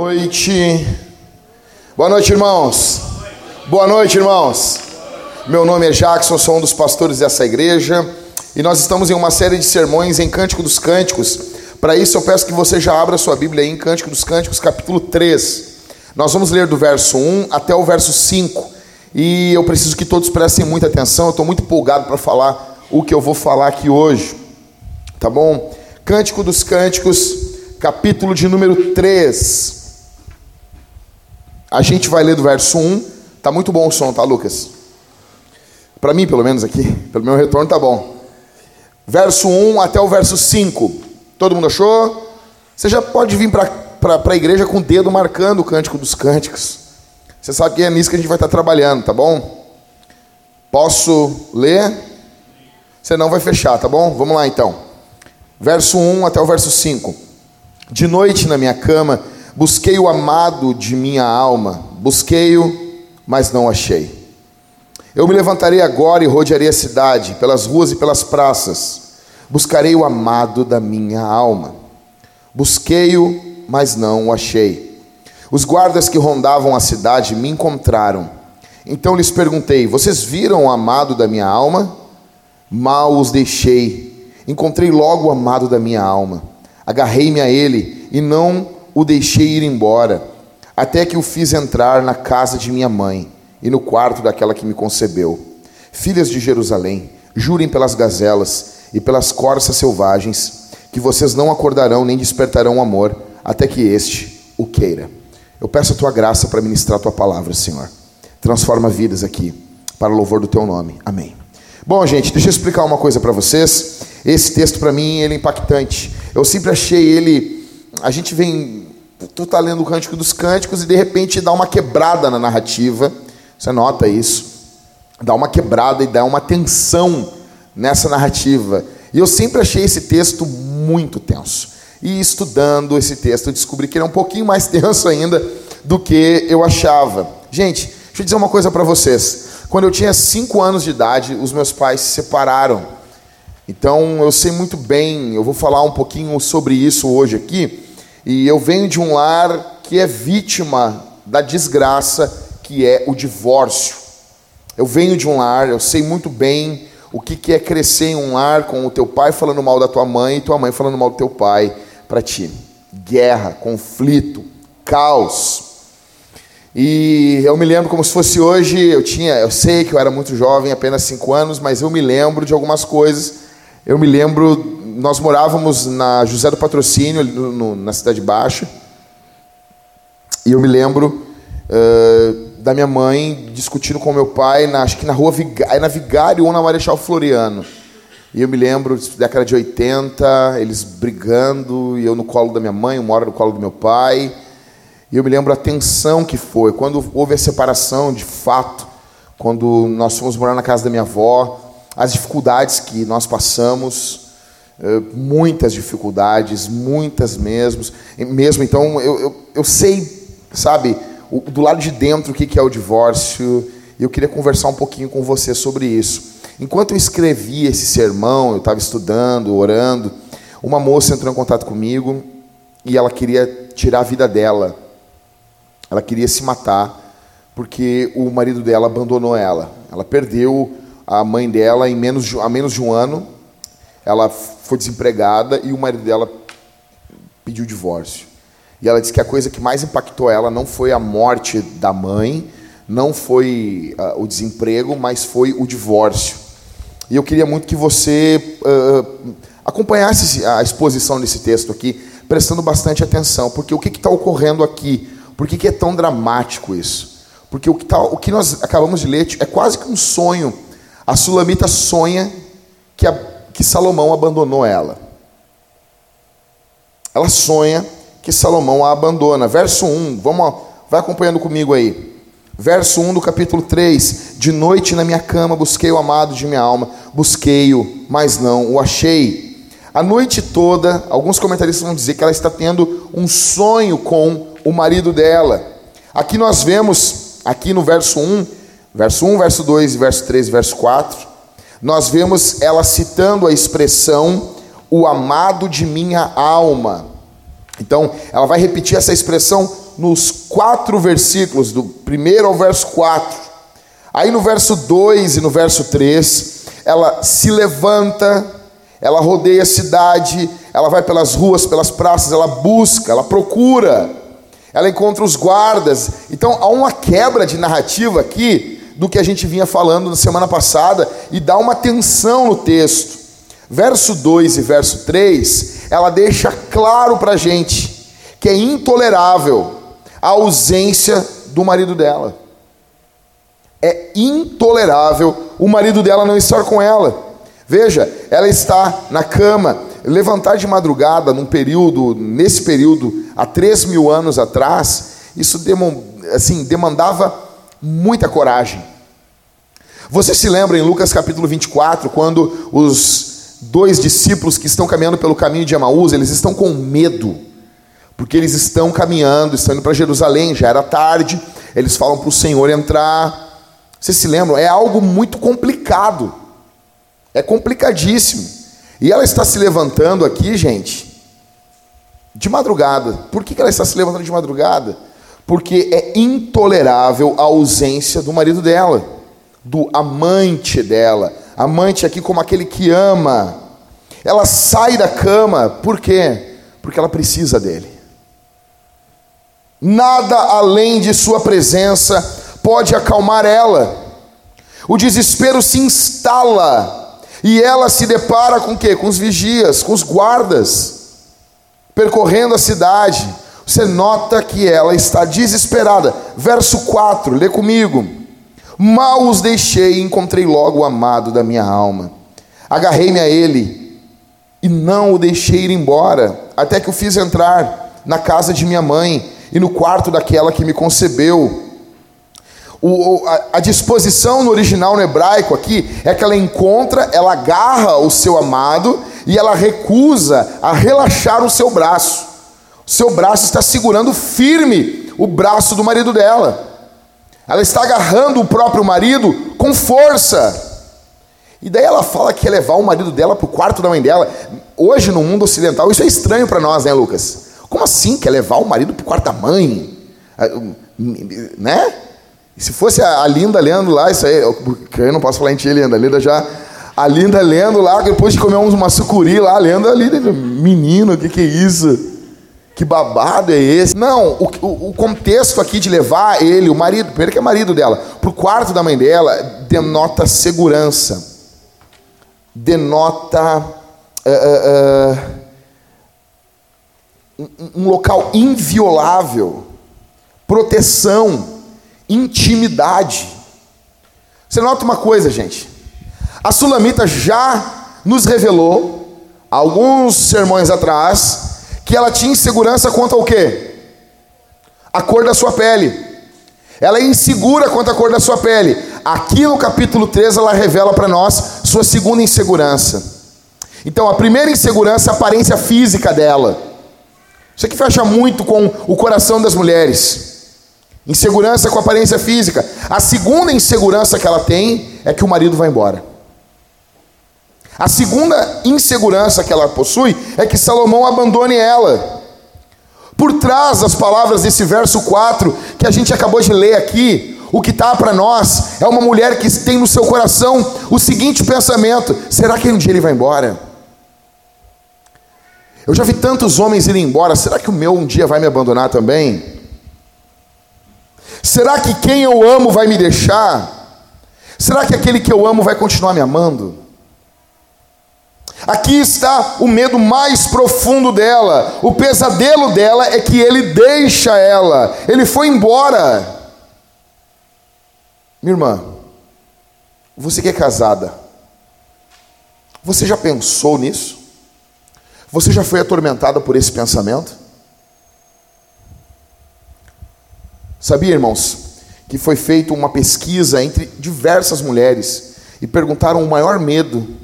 Boa noite. Boa noite, irmãos. Boa noite, irmãos. Meu nome é Jackson, sou um dos pastores dessa igreja e nós estamos em uma série de sermões em Cântico dos Cânticos. Para isso, eu peço que você já abra sua Bíblia em Cântico dos Cânticos, capítulo 3. Nós vamos ler do verso 1 até o verso 5 e eu preciso que todos prestem muita atenção. Eu estou muito empolgado para falar o que eu vou falar aqui hoje, tá bom? Cântico dos Cânticos, capítulo de número 3. A gente vai ler do verso 1. Tá muito bom o som, tá, Lucas? Para mim, pelo menos aqui, pelo meu retorno tá bom. Verso 1 até o verso 5. Todo mundo achou? Você já pode vir para a igreja com o dedo marcando o cântico dos cânticos. Você sabe que é nisso que a gente vai estar trabalhando, tá bom? Posso ler? Você não vai fechar, tá bom? Vamos lá então. Verso 1 até o verso 5. De noite na minha cama, busquei o amado de minha alma, busquei-o, mas não achei. Eu me levantarei agora e rodearei a cidade, pelas ruas e pelas praças. Buscarei o amado da minha alma. Busquei-o, mas não o achei. Os guardas que rondavam a cidade me encontraram. Então lhes perguntei: Vocês viram o amado da minha alma? Mal os deixei. Encontrei logo o amado da minha alma. Agarrei-me a ele e não o deixei ir embora, até que o fiz entrar na casa de minha mãe e no quarto daquela que me concebeu. Filhas de Jerusalém, jurem pelas gazelas e pelas corças selvagens, que vocês não acordarão nem despertarão o amor, até que este o queira. Eu peço a tua graça para ministrar a tua palavra, Senhor. Transforma vidas aqui, para o louvor do teu nome. Amém. Bom, gente, deixa eu explicar uma coisa para vocês. Esse texto para mim ele é impactante. Eu sempre achei ele. A gente vem. Tu tá lendo o Cântico dos Cânticos e de repente dá uma quebrada na narrativa. Você nota isso? Dá uma quebrada e dá uma tensão nessa narrativa. E eu sempre achei esse texto muito tenso. E estudando esse texto, eu descobri que ele é um pouquinho mais tenso ainda do que eu achava. Gente, deixa eu dizer uma coisa para vocês. Quando eu tinha 5 anos de idade, os meus pais se separaram. Então eu sei muito bem, eu vou falar um pouquinho sobre isso hoje aqui. E eu venho de um lar que é vítima da desgraça que é o divórcio. Eu venho de um lar, eu sei muito bem o que é crescer em um lar com o teu pai falando mal da tua mãe e tua mãe falando mal do teu pai para ti. Guerra, conflito, caos. E eu me lembro como se fosse hoje, eu tinha, eu sei que eu era muito jovem, apenas cinco anos, mas eu me lembro de algumas coisas. Eu me lembro, nós morávamos na José do Patrocínio, no, no, na Cidade Baixa, e eu me lembro uh, da minha mãe discutindo com meu pai, na, acho que na rua Vigário, na Vigário ou na Marechal Floriano. E eu me lembro, década de 80, eles brigando, e eu no colo da minha mãe, uma hora no colo do meu pai. E eu me lembro a tensão que foi, quando houve a separação, de fato, quando nós fomos morar na casa da minha avó, as dificuldades que nós passamos, muitas dificuldades, muitas mesmo. mesmo então, eu, eu, eu sei, sabe, do lado de dentro o que é o divórcio, e eu queria conversar um pouquinho com você sobre isso. Enquanto eu escrevia esse sermão, eu estava estudando, orando, uma moça entrou em contato comigo e ela queria tirar a vida dela ela queria se matar porque o marido dela abandonou ela. Ela perdeu a mãe dela em menos de, a menos de um ano. Ela foi desempregada e o marido dela pediu divórcio. E ela disse que a coisa que mais impactou ela não foi a morte da mãe, não foi uh, o desemprego, mas foi o divórcio. E eu queria muito que você uh, acompanhasse a exposição desse texto aqui, prestando bastante atenção, porque o que está ocorrendo aqui? Por que, que é tão dramático isso? Porque o que, tá, o que nós acabamos de ler é quase que um sonho. A Sulamita sonha que, a, que Salomão abandonou ela. Ela sonha que Salomão a abandona. Verso 1, vamos, vai acompanhando comigo aí. Verso 1 do capítulo 3: De noite na minha cama busquei o amado de minha alma, busquei-o, mas não o achei. A noite toda, alguns comentaristas vão dizer que ela está tendo um sonho com o marido dela. Aqui nós vemos, aqui no verso 1, verso 1, verso 2, verso 3 verso 4, nós vemos ela citando a expressão o amado de minha alma. Então, ela vai repetir essa expressão nos quatro versículos, do primeiro ao verso 4. Aí no verso 2 e no verso 3, ela se levanta, ela rodeia a cidade, ela vai pelas ruas, pelas praças, ela busca, ela procura, ela encontra os guardas. Então há uma quebra de narrativa aqui do que a gente vinha falando na semana passada e dá uma tensão no texto. Verso 2 e verso 3, ela deixa claro para a gente que é intolerável a ausência do marido dela. É intolerável o marido dela não estar com ela. Veja, ela está na cama, levantar de madrugada num período, nesse período, há três mil anos atrás, isso assim, demandava muita coragem. Você se lembra em Lucas capítulo 24, quando os dois discípulos que estão caminhando pelo caminho de Emaús, eles estão com medo, porque eles estão caminhando, estão indo para Jerusalém, já era tarde, eles falam para o Senhor entrar. Vocês se lembram? É algo muito complicado, é complicadíssimo. E ela está se levantando aqui, gente, de madrugada. Por que ela está se levantando de madrugada? Porque é intolerável a ausência do marido dela, do amante dela. Amante aqui como aquele que ama. Ela sai da cama, por quê? Porque ela precisa dele. Nada além de sua presença pode acalmar ela. O desespero se instala e ela se depara com o quê? Com os vigias, com os guardas, percorrendo a cidade. Você nota que ela está desesperada. Verso 4, lê comigo. Mal os deixei e encontrei logo o amado da minha alma. Agarrei-me a ele e não o deixei ir embora, até que o fiz entrar na casa de minha mãe e no quarto daquela que me concebeu. O, a, a, disposição no original no hebraico aqui é que ela encontra, ela agarra o seu amado e ela recusa a relaxar o seu braço. Seu braço está segurando firme o braço do marido dela. Ela está agarrando o próprio marido com força. E daí ela fala que quer levar o marido dela para o quarto da mãe dela. Hoje, no mundo ocidental, isso é estranho para nós, né, Lucas? Como assim quer levar o marido para o quarto da mãe? Ah, né? Se fosse a, Linda lendo lá, isso aí, eu, não posso falar em ti, Linda. A Linda já. A Linda lendo lá, depois de comer uma sucuri lá, lendo ali, menino, o que, que é isso? Que babado é esse? Não, o, o, o, contexto aqui de levar ele, o marido, primeiro que é marido dela, para o quarto da mãe dela, denota segurança, denota uh, uh, um local inviolável, proteção intimidade. Você nota uma coisa, gente. A Sulamita já nos revelou, alguns sermões atrás, que ela tinha insegurança quanto ao quê? A cor da sua pele. Ela é insegura quanto à cor da sua pele. Aqui no capítulo 3 ela revela para nós sua segunda insegurança. Então, a primeira insegurança é a aparência física dela. Isso aqui fecha muito com o coração das mulheres. Insegurança com aparência física. A segunda insegurança que ela tem é que o marido vai embora. A segunda insegurança que ela possui é que Salomão abandone ela. Por trás das palavras desse verso 4 que a gente acabou de ler aqui, o que está para nós é uma mulher que tem no seu coração o seguinte pensamento: será que um dia ele vai embora? Eu já vi tantos homens irem embora, será que o meu um dia vai me abandonar também? Será que quem eu amo vai me deixar? Será que aquele que eu amo vai continuar me amando? Aqui está o medo mais profundo dela. O pesadelo dela é que ele deixa ela. Ele foi embora. Minha irmã, você que é casada, você já pensou nisso? Você já foi atormentada por esse pensamento? Sabia, irmãos, que foi feita uma pesquisa entre diversas mulheres e perguntaram o maior medo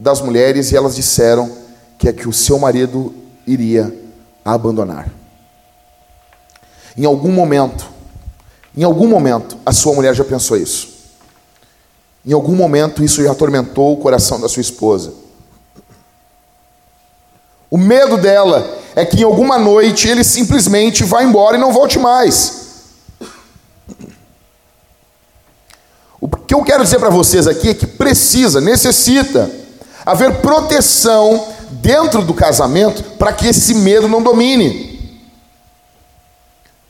das mulheres e elas disseram que é que o seu marido iria a abandonar. Em algum momento, em algum momento, a sua mulher já pensou isso. Em algum momento isso já atormentou o coração da sua esposa. O medo dela é que em alguma noite ele simplesmente vai embora e não volte mais. O que eu quero dizer para vocês aqui é que precisa, necessita haver proteção dentro do casamento para que esse medo não domine.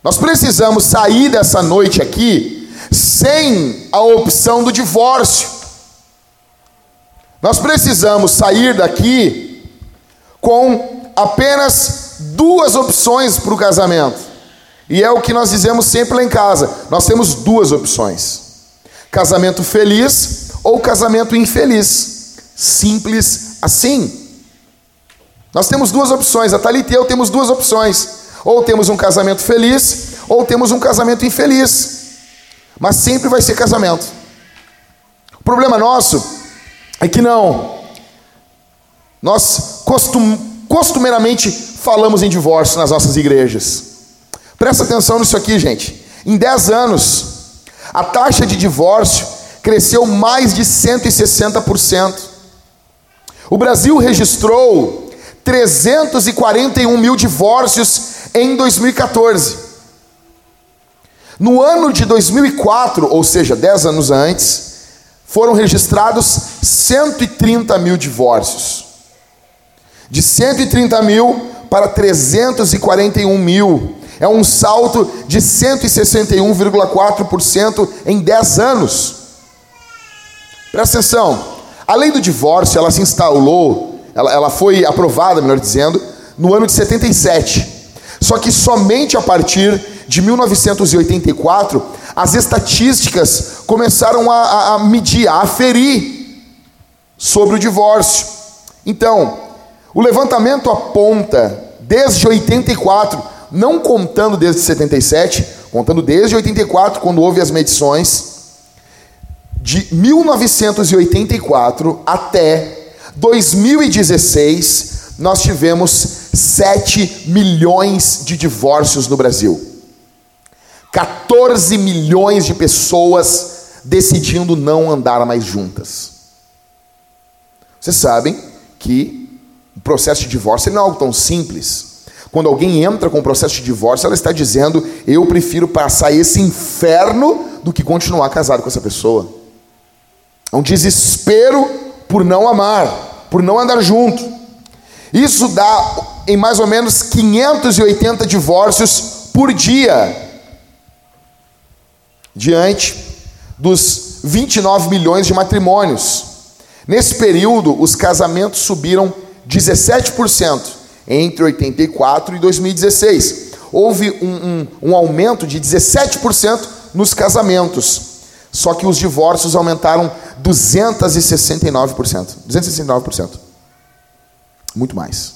Nós precisamos sair dessa noite aqui sem a opção do divórcio. Nós precisamos sair daqui com apenas duas opções para o casamento. E é o que nós dizemos sempre lá em casa: nós temos duas opções: casamento feliz ou casamento infeliz. Simples assim. Nós temos duas opções, a Thalita e eu temos duas opções. Ou temos um casamento feliz, ou temos um casamento infeliz. Mas sempre vai ser casamento. O problema nosso é que não. Nós costum, costumeiramente falamos em divórcio nas nossas igrejas. Presta atenção nisso aqui, gente. Em 10 anos, a taxa de divórcio cresceu mais de 160%. O Brasil registrou 341 mil divórcios em 2014. No ano de 2004, ou seja, 10 anos antes, foram registrados 130 mil divórcios. De 130 mil para 341 mil. É um salto de 161,4% em 10 anos. Presta atenção. A lei do divórcio, ela se instalou, ela, ela foi aprovada, melhor dizendo, no ano de 77. Só que somente a partir de 1984 as estatísticas começaram a, a, medir, a aferir sobre o divórcio. Então, o levantamento aponta desde 84, não contando desde 77, contando desde 84, quando houve as medições, de 1984 até 2016, nós tivemos 7 milhões de divórcios no Brasil. 14 milhões de pessoas decidindo não andar mais juntas. Vocês sabem que o processo de divórcio não é algo tão simples. Quando alguém entra com o processo de divórcio, ela está dizendo: Eu prefiro passar esse inferno do que continuar casado com essa pessoa. É um desespero por não amar, por não andar junto. Isso dá em mais ou menos 580 divórcios por dia. Diante dos 29 milhões de matrimônios. Nesse período, os casamentos subiram 17% entre 84 e 2016. Houve um, um, um aumento de 17% nos casamentos. Só que os divórcios aumentaram 269%. 269%. Muito mais.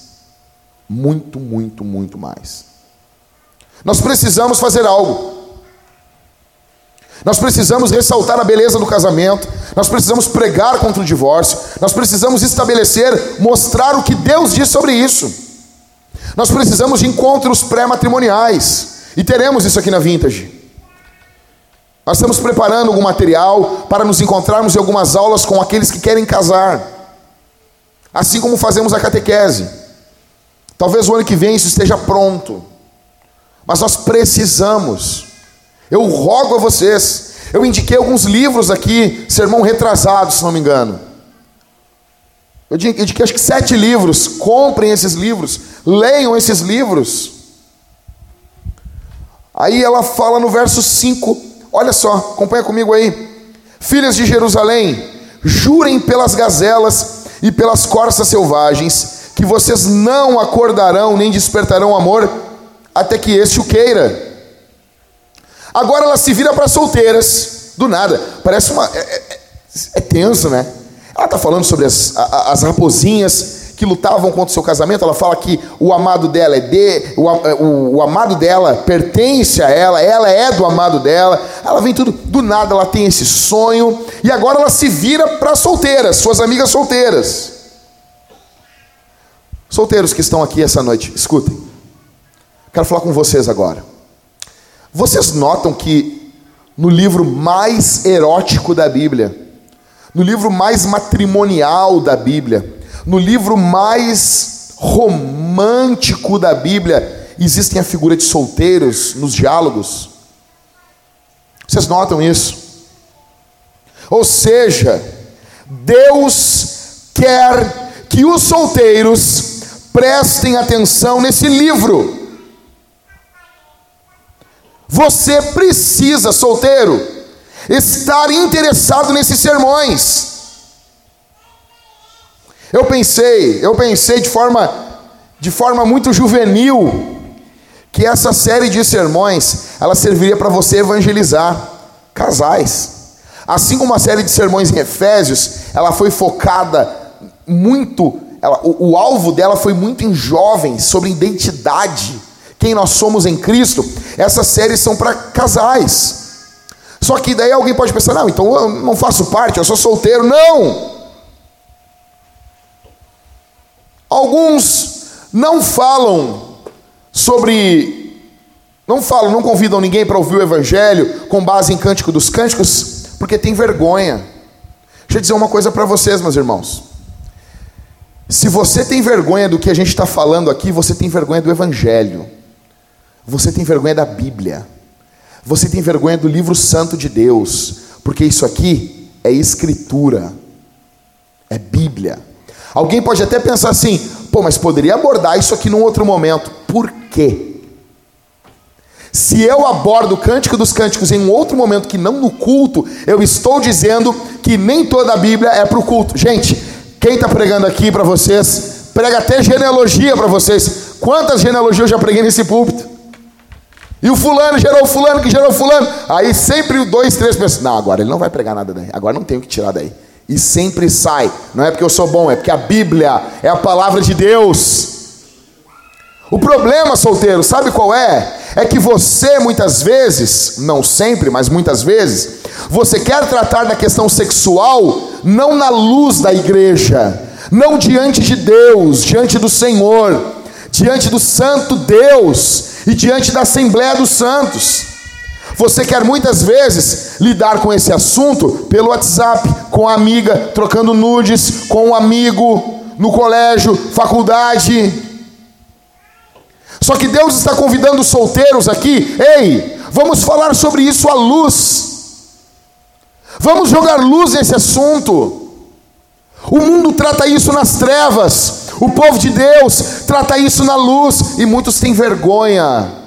Muito, muito, muito mais. Nós precisamos fazer algo. Nós precisamos ressaltar a beleza do casamento, nós precisamos pregar contra o divórcio, nós precisamos estabelecer, mostrar o que Deus diz sobre isso. Nós precisamos de encontros pré-matrimoniais, e teremos isso aqui na Vintage. Nós estamos preparando algum material para nos encontrarmos em algumas aulas com aqueles que querem casar assim como fazemos a catequese. Talvez o ano que vem isso esteja pronto, mas nós precisamos. Eu rogo a vocês, eu indiquei alguns livros aqui, sermão retrasado, se não me engano. Eu indiquei acho que sete livros, comprem esses livros, leiam esses livros. Aí ela fala no verso 5, olha só, acompanha comigo aí. Filhas de Jerusalém, jurem pelas gazelas e pelas corças selvagens, que vocês não acordarão nem despertarão amor, até que este o queira. Agora ela se vira para solteiras, do nada. Parece uma. É, é, é tenso, né? Ela está falando sobre as, as raposinhas que lutavam contra o seu casamento, ela fala que o amado dela é de, o, o, o, amado dela pertence a ela, ela é do amado dela. Ela vem tudo do nada, ela tem esse sonho e agora ela se vira para solteiras, suas amigas solteiras. Solteiros que estão aqui essa noite, escutem. Quero falar com vocês agora. Vocês notam que no livro mais erótico da Bíblia, no livro mais matrimonial da Bíblia, no livro mais romântico da Bíblia, existem a figura de solteiros nos diálogos. Vocês notam isso? Ou seja, Deus quer que os solteiros prestem atenção nesse livro. Você precisa, solteiro, estar interessado nesses sermões. Eu pensei, eu pensei de forma de forma muito juvenil que essa série de sermões, ela serviria para você evangelizar casais. Assim como a série de sermões em Efésios, ela foi focada muito, ela, o, o alvo dela foi muito em jovens, sobre identidade, quem nós somos em Cristo. Essas séries são para casais. Só que daí alguém pode pensar: não, então eu não faço parte, eu sou solteiro. Não! Alguns não falam sobre. Não falam, não convidam ninguém para ouvir o Evangelho com base em Cântico dos Cânticos, porque tem vergonha. Deixa eu dizer uma coisa para vocês, meus irmãos. Se você tem vergonha do que a gente está falando aqui, você tem vergonha do Evangelho. Você tem vergonha da Bíblia. Você tem vergonha do livro santo de Deus. Porque isso aqui é Escritura. É Bíblia. Alguém pode até pensar assim: pô, mas poderia abordar isso aqui num outro momento. Por quê? Se eu abordo o cântico dos cânticos em um outro momento que não no culto, eu estou dizendo que nem toda a Bíblia é para o culto. Gente, quem está pregando aqui para vocês, prega até genealogia para vocês. Quantas genealogias eu já preguei nesse púlpito? E o fulano gerou o fulano que gerou o fulano. Aí sempre dois, três pessoas. Não, agora ele não vai pregar nada daí. Agora não tenho que tirar daí. E sempre sai. Não é porque eu sou bom, é porque a Bíblia é a palavra de Deus. O problema, solteiro, sabe qual é? É que você muitas vezes, não sempre, mas muitas vezes, você quer tratar da questão sexual não na luz da igreja, não diante de Deus, diante do Senhor, diante do Santo Deus e diante da Assembleia dos Santos. Você quer muitas vezes lidar com esse assunto pelo WhatsApp, com a amiga, trocando nudes, com um amigo, no colégio, faculdade. Só que Deus está convidando os solteiros aqui, ei, vamos falar sobre isso à luz. Vamos jogar luz nesse assunto. O mundo trata isso nas trevas, o povo de Deus trata isso na luz, e muitos têm vergonha.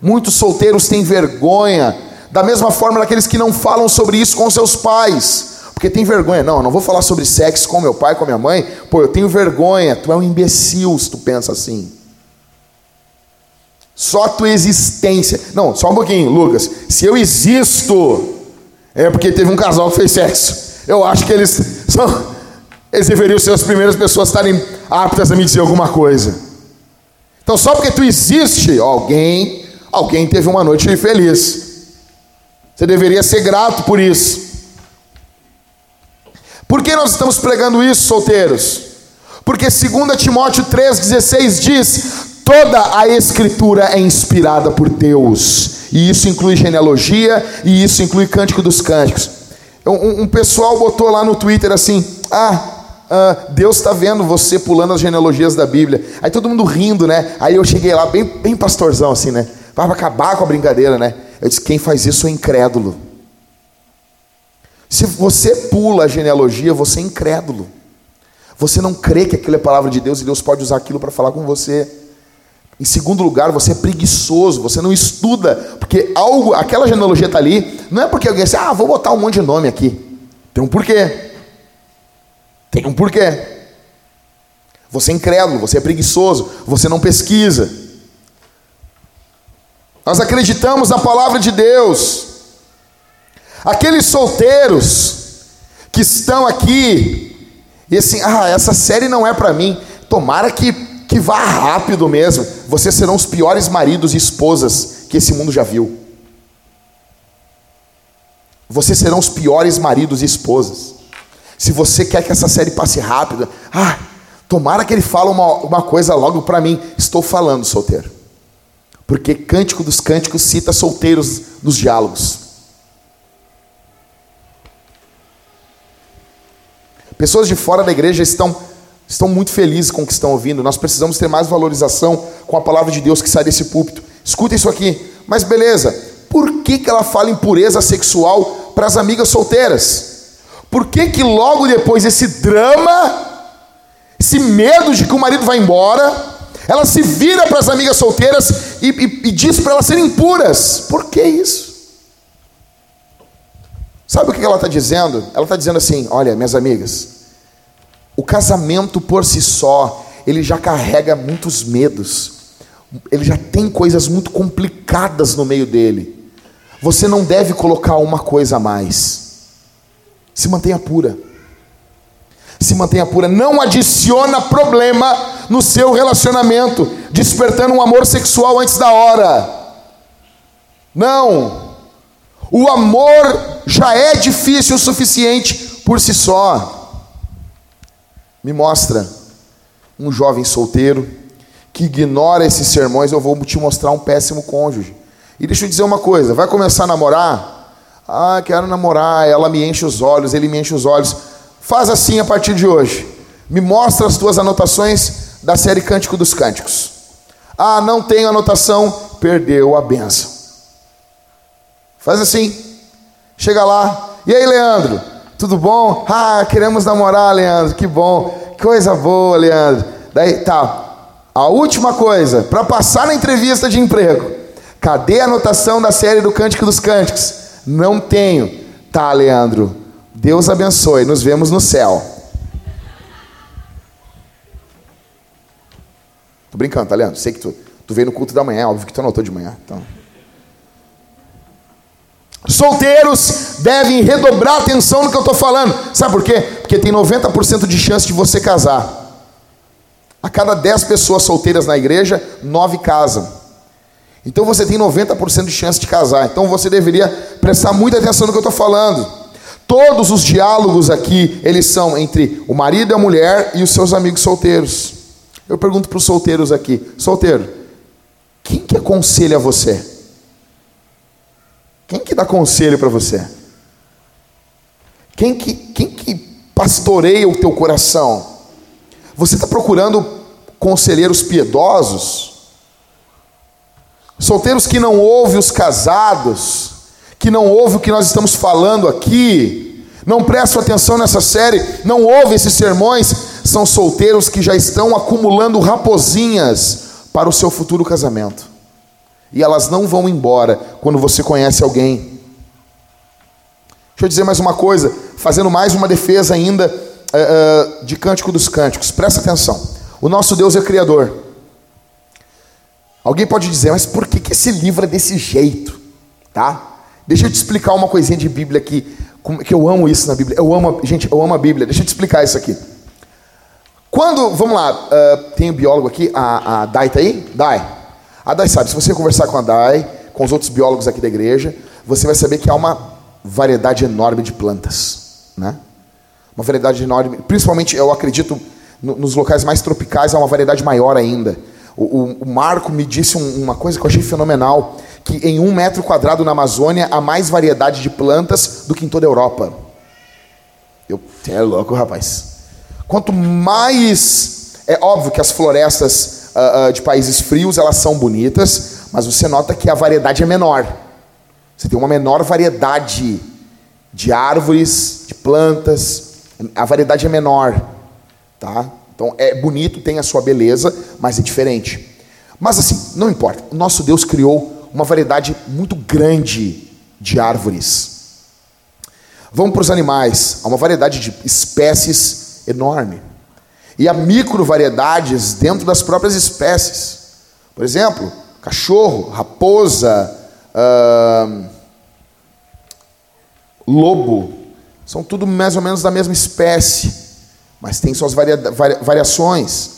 Muitos solteiros têm vergonha, da mesma forma daqueles que não falam sobre isso com seus pais, porque tem vergonha. Não, eu não vou falar sobre sexo com meu pai, com minha mãe, pô, eu tenho vergonha. Tu é um imbecil se tu pensa assim. Só tua existência. Não, só um pouquinho, Lucas. Se eu existo, é porque teve um casal que fez sexo. Eu acho que eles são. Eles deveriam ser as primeiras pessoas a estarem aptas a me dizer alguma coisa. Então, só porque tu existe, alguém, alguém teve uma noite feliz. Você deveria ser grato por isso. Por que nós estamos pregando isso, solteiros? Porque 2 Timóteo 3,16 diz: Toda a Escritura é inspirada por Deus, e isso inclui genealogia, e isso inclui cântico dos cânticos. Um, um pessoal botou lá no Twitter assim: Ah, ah Deus está vendo você pulando as genealogias da Bíblia. Aí todo mundo rindo, né? Aí eu cheguei lá, bem, bem pastorzão assim, né? Para acabar com a brincadeira, né? Eu disse: Quem faz isso é incrédulo. Se você pula a genealogia, você é incrédulo. Você não crê que aquilo é palavra de Deus e Deus pode usar aquilo para falar com você. Em segundo lugar, você é preguiçoso, você não estuda, porque algo, aquela genealogia está ali, não é porque alguém disse, ah, vou botar um monte de nome aqui. Tem um porquê. Tem um porquê. Você é incrédulo, você é preguiçoso, você não pesquisa. Nós acreditamos na palavra de Deus. Aqueles solteiros que estão aqui e assim, ah, essa série não é para mim. Tomara que que vá rápido mesmo. Vocês serão os piores maridos e esposas que esse mundo já viu. Vocês serão os piores maridos e esposas. Se você quer que essa série passe rápido, ah, tomara que ele fale uma, uma coisa logo para mim. Estou falando, solteiro. Porque Cântico dos Cânticos cita solteiros nos diálogos. Pessoas de fora da igreja estão estão muito felizes com o que estão ouvindo. Nós precisamos ter mais valorização com a palavra de Deus que sai desse púlpito. Escuta isso aqui. Mas beleza, por que, que ela fala em pureza sexual para as amigas solteiras? Por que, que logo depois esse drama, esse medo de que o marido vai embora, ela se vira para as amigas solteiras e, e, e diz para elas serem puras? Por que isso? Sabe o que ela está dizendo? Ela está dizendo assim: olha, minhas amigas, o casamento por si só, ele já carrega muitos medos, ele já tem coisas muito complicadas no meio dele. Você não deve colocar uma coisa a mais. Se mantenha pura. Se mantenha pura. Não adiciona problema no seu relacionamento, despertando um amor sexual antes da hora. Não. O amor já é difícil o suficiente por si só. Me mostra um jovem solteiro que ignora esses sermões, eu vou te mostrar um péssimo cônjuge. E deixa eu dizer uma coisa: vai começar a namorar? Ah, quero namorar, ela me enche os olhos, ele me enche os olhos. Faz assim a partir de hoje. Me mostra as tuas anotações da série Cântico dos Cânticos. Ah, não tenho anotação, perdeu a benção. Faz assim. Chega lá. E aí, Leandro? Tudo bom? Ah, queremos namorar, Leandro. Que bom. Coisa boa, Leandro. Daí, tá. A última coisa, para passar na entrevista de emprego. Cadê a anotação da série do Cântico dos Cânticos? Não tenho. Tá, Leandro. Deus abençoe. Nos vemos no céu. Tô brincando, tá, Leandro? Sei que tu, tu veio no culto da manhã. Óbvio que tu anotou de manhã. Então. Solteiros devem redobrar atenção no que eu estou falando. Sabe por quê? Porque tem 90% de chance de você casar. A cada 10 pessoas solteiras na igreja, 9 casam. Então você tem 90% de chance de casar. Então você deveria prestar muita atenção no que eu estou falando. Todos os diálogos aqui, eles são entre o marido e a mulher e os seus amigos solteiros. Eu pergunto para os solteiros aqui: solteiro, quem que aconselha você? Quem que dá conselho para você? Quem que, quem que pastoreia o teu coração? Você está procurando conselheiros piedosos? Solteiros que não ouvem os casados, que não ouvem o que nós estamos falando aqui, não prestam atenção nessa série, não ouvem esses sermões, são solteiros que já estão acumulando raposinhas para o seu futuro casamento. E elas não vão embora quando você conhece alguém. Deixa eu dizer mais uma coisa, fazendo mais uma defesa ainda uh, uh, de Cântico dos Cânticos. Presta atenção. O nosso Deus é Criador. Alguém pode dizer, mas por que, que esse livro é desse jeito? Tá? Deixa eu te explicar uma coisinha de Bíblia aqui, que eu amo isso na Bíblia. Eu amo, gente, eu amo a Bíblia. Deixa eu te explicar isso aqui. Quando, vamos lá, uh, tem um biólogo aqui, a, a Dai tá aí? Dai. A Dai sabe, se você conversar com a Dai, com os outros biólogos aqui da igreja, você vai saber que há uma variedade enorme de plantas, né? Uma variedade enorme, principalmente eu acredito nos locais mais tropicais há uma variedade maior ainda. O, o, o Marco me disse um, uma coisa que eu achei fenomenal, que em um metro quadrado na Amazônia há mais variedade de plantas do que em toda a Europa. Eu, é louco, rapaz. Quanto mais é óbvio que as florestas uh, uh, de países frios, elas são bonitas, mas você nota que a variedade é menor. Você tem uma menor variedade de árvores, de plantas, a variedade é menor, tá? Então é bonito, tem a sua beleza, mas é diferente. Mas assim, não importa. O nosso Deus criou uma variedade muito grande de árvores. Vamos para os animais. Há uma variedade de espécies enorme. E há microvariedades dentro das próprias espécies. Por exemplo, cachorro, raposa, uh, lobo, são tudo mais ou menos da mesma espécie, mas tem suas varia variações.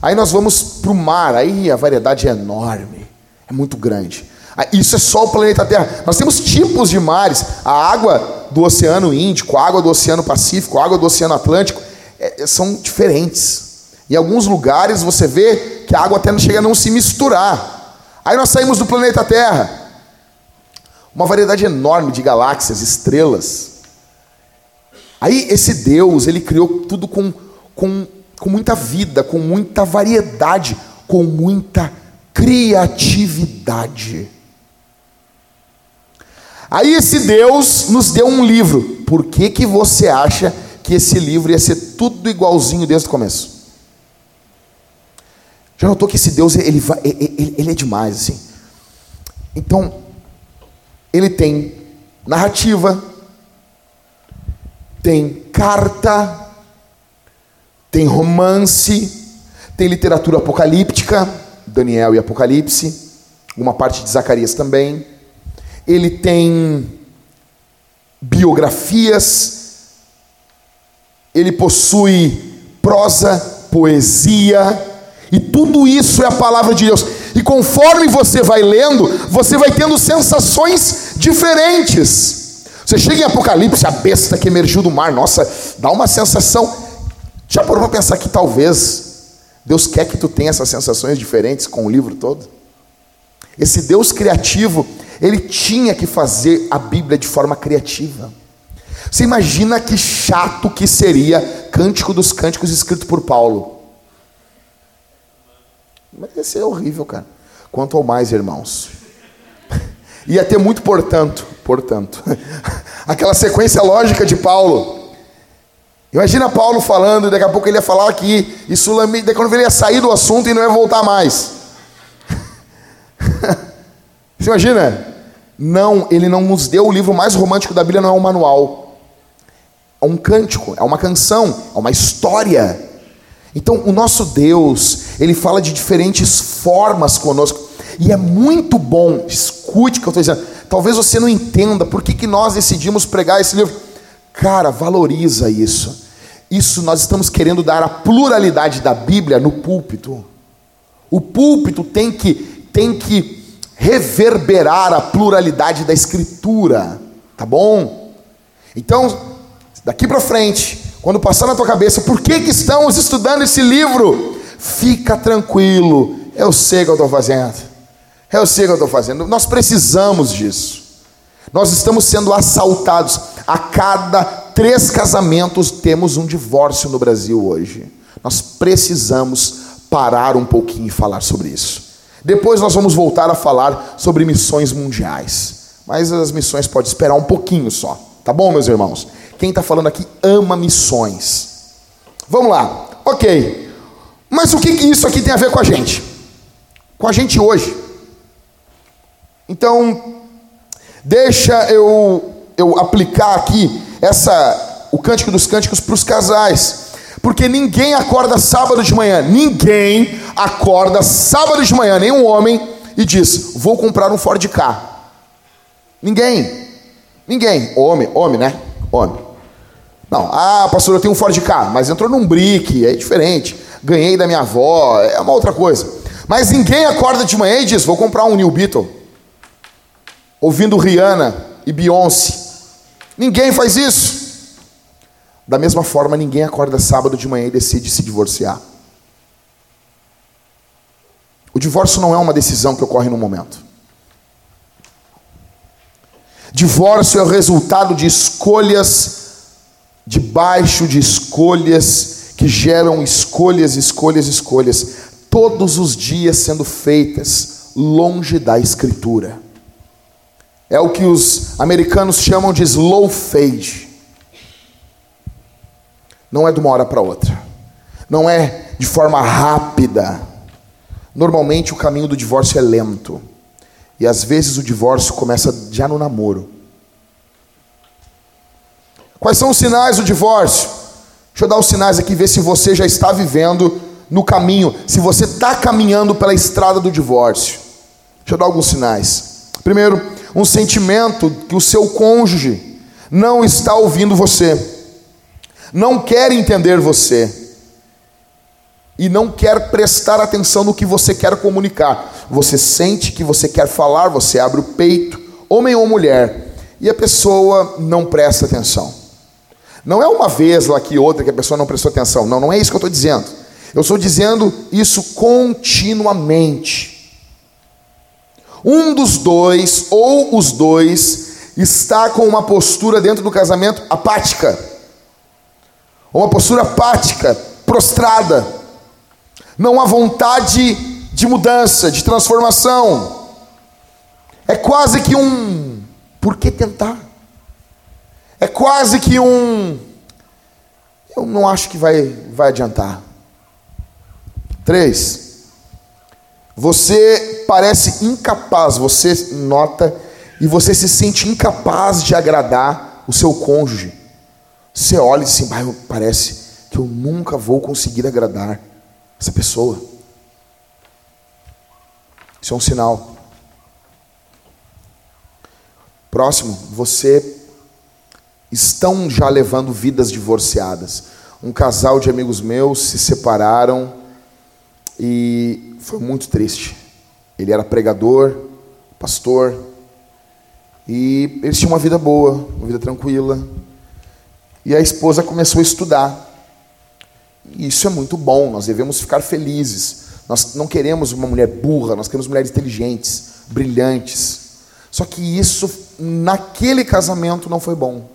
Aí nós vamos para o mar, aí a variedade é enorme, é muito grande. Isso é só o planeta Terra. Nós temos tipos de mares. A água do Oceano Índico, a água do Oceano Pacífico, a água do Oceano Atlântico é, é, são diferentes. Em alguns lugares você vê que a água até chega a não se misturar. Aí nós saímos do planeta Terra. Uma variedade enorme de galáxias, estrelas. Aí esse Deus, ele criou tudo com, com com muita vida, com muita variedade, com muita criatividade. Aí esse Deus nos deu um livro. Por que, que você acha que esse livro ia ser tudo igualzinho desde o começo? Já notou que esse Deus ele, ele, ele é demais assim? Então ele tem narrativa, tem carta, tem romance, tem literatura apocalíptica, Daniel e Apocalipse, uma parte de Zacarias também. Ele tem biografias, ele possui prosa, poesia, e tudo isso é a palavra de Deus. E conforme você vai lendo, você vai tendo sensações diferentes. Você chega em Apocalipse, a besta que emergiu do mar, nossa, dá uma sensação já parou para pensar que talvez Deus quer que tu tenha essas sensações diferentes com o livro todo? Esse Deus criativo, ele tinha que fazer a Bíblia de forma criativa. Você imagina que chato que seria Cântico dos Cânticos escrito por Paulo? Mas ia ser horrível, cara. Quanto ao mais, irmãos. Ia ter muito portanto, portanto. Aquela sequência lógica de Paulo. Imagina Paulo falando, e daqui a pouco ele ia falar aqui, e Sulamita, daí quando ele ia sair do assunto e não ia voltar mais. Você imagina? Não, ele não nos deu o livro mais romântico da Bíblia, não é um manual. É um cântico, é uma canção, é uma história. Então, o nosso Deus, ele fala de diferentes formas conosco. E é muito bom, escute o que eu estou dizendo. Talvez você não entenda por que, que nós decidimos pregar esse livro. Cara, valoriza isso. Isso nós estamos querendo dar a pluralidade da Bíblia no púlpito. O púlpito tem que tem que reverberar a pluralidade da escritura, tá bom? Então, daqui para frente, quando passar na tua cabeça, por que que estamos estudando esse livro? Fica tranquilo, eu sei o que eu estou fazendo. Eu sei o que eu estou fazendo. Nós precisamos disso. Nós estamos sendo assaltados. A cada três casamentos temos um divórcio no Brasil hoje. Nós precisamos parar um pouquinho e falar sobre isso. Depois nós vamos voltar a falar sobre missões mundiais. Mas as missões podem esperar um pouquinho só. Tá bom, meus irmãos? Quem está falando aqui ama missões. Vamos lá. Ok. Mas o que, que isso aqui tem a ver com a gente? Com a gente hoje. Então, Deixa eu, eu aplicar aqui essa o cântico dos cânticos para os casais. Porque ninguém acorda sábado de manhã, ninguém acorda sábado de manhã, nenhum homem, e diz: Vou comprar um Ford K. Ninguém. Ninguém. Homem, homem, né? Homem. Não, ah, pastor, eu tenho um Ford K, mas entrou num brick, é diferente. Ganhei da minha avó, é uma outra coisa. Mas ninguém acorda de manhã e diz: Vou comprar um New Beetle ouvindo Rihanna e Beyoncé. Ninguém faz isso. Da mesma forma, ninguém acorda sábado de manhã e decide se divorciar. O divórcio não é uma decisão que ocorre no momento. Divórcio é o resultado de escolhas, debaixo de escolhas, que geram escolhas, escolhas, escolhas, todos os dias sendo feitas longe da Escritura. É o que os americanos chamam de slow fade. Não é de uma hora para outra. Não é de forma rápida. Normalmente o caminho do divórcio é lento. E às vezes o divórcio começa já no namoro. Quais são os sinais do divórcio? Deixa eu dar os sinais aqui, ver se você já está vivendo no caminho, se você está caminhando pela estrada do divórcio. Deixa eu dar alguns sinais. Primeiro, um sentimento que o seu cônjuge não está ouvindo você, não quer entender você e não quer prestar atenção no que você quer comunicar. Você sente que você quer falar, você abre o peito, homem ou mulher, e a pessoa não presta atenção. Não é uma vez lá que outra que a pessoa não prestou atenção. Não, não é isso que eu estou dizendo. Eu estou dizendo isso continuamente. Um dos dois, ou os dois, está com uma postura dentro do casamento apática. Uma postura apática, prostrada, não há vontade de mudança, de transformação. É quase que um por que tentar? É quase que um eu não acho que vai, vai adiantar. Três, você parece incapaz, você nota e você se sente incapaz de agradar o seu cônjuge. Você olha e diz assim, parece que eu nunca vou conseguir agradar essa pessoa. Isso é um sinal. Próximo, você estão já levando vidas divorciadas. Um casal de amigos meus se separaram e foi muito triste. Ele era pregador, pastor, e eles tinham uma vida boa, uma vida tranquila. E a esposa começou a estudar. E isso é muito bom, nós devemos ficar felizes. Nós não queremos uma mulher burra, nós queremos mulheres inteligentes, brilhantes. Só que isso, naquele casamento, não foi bom.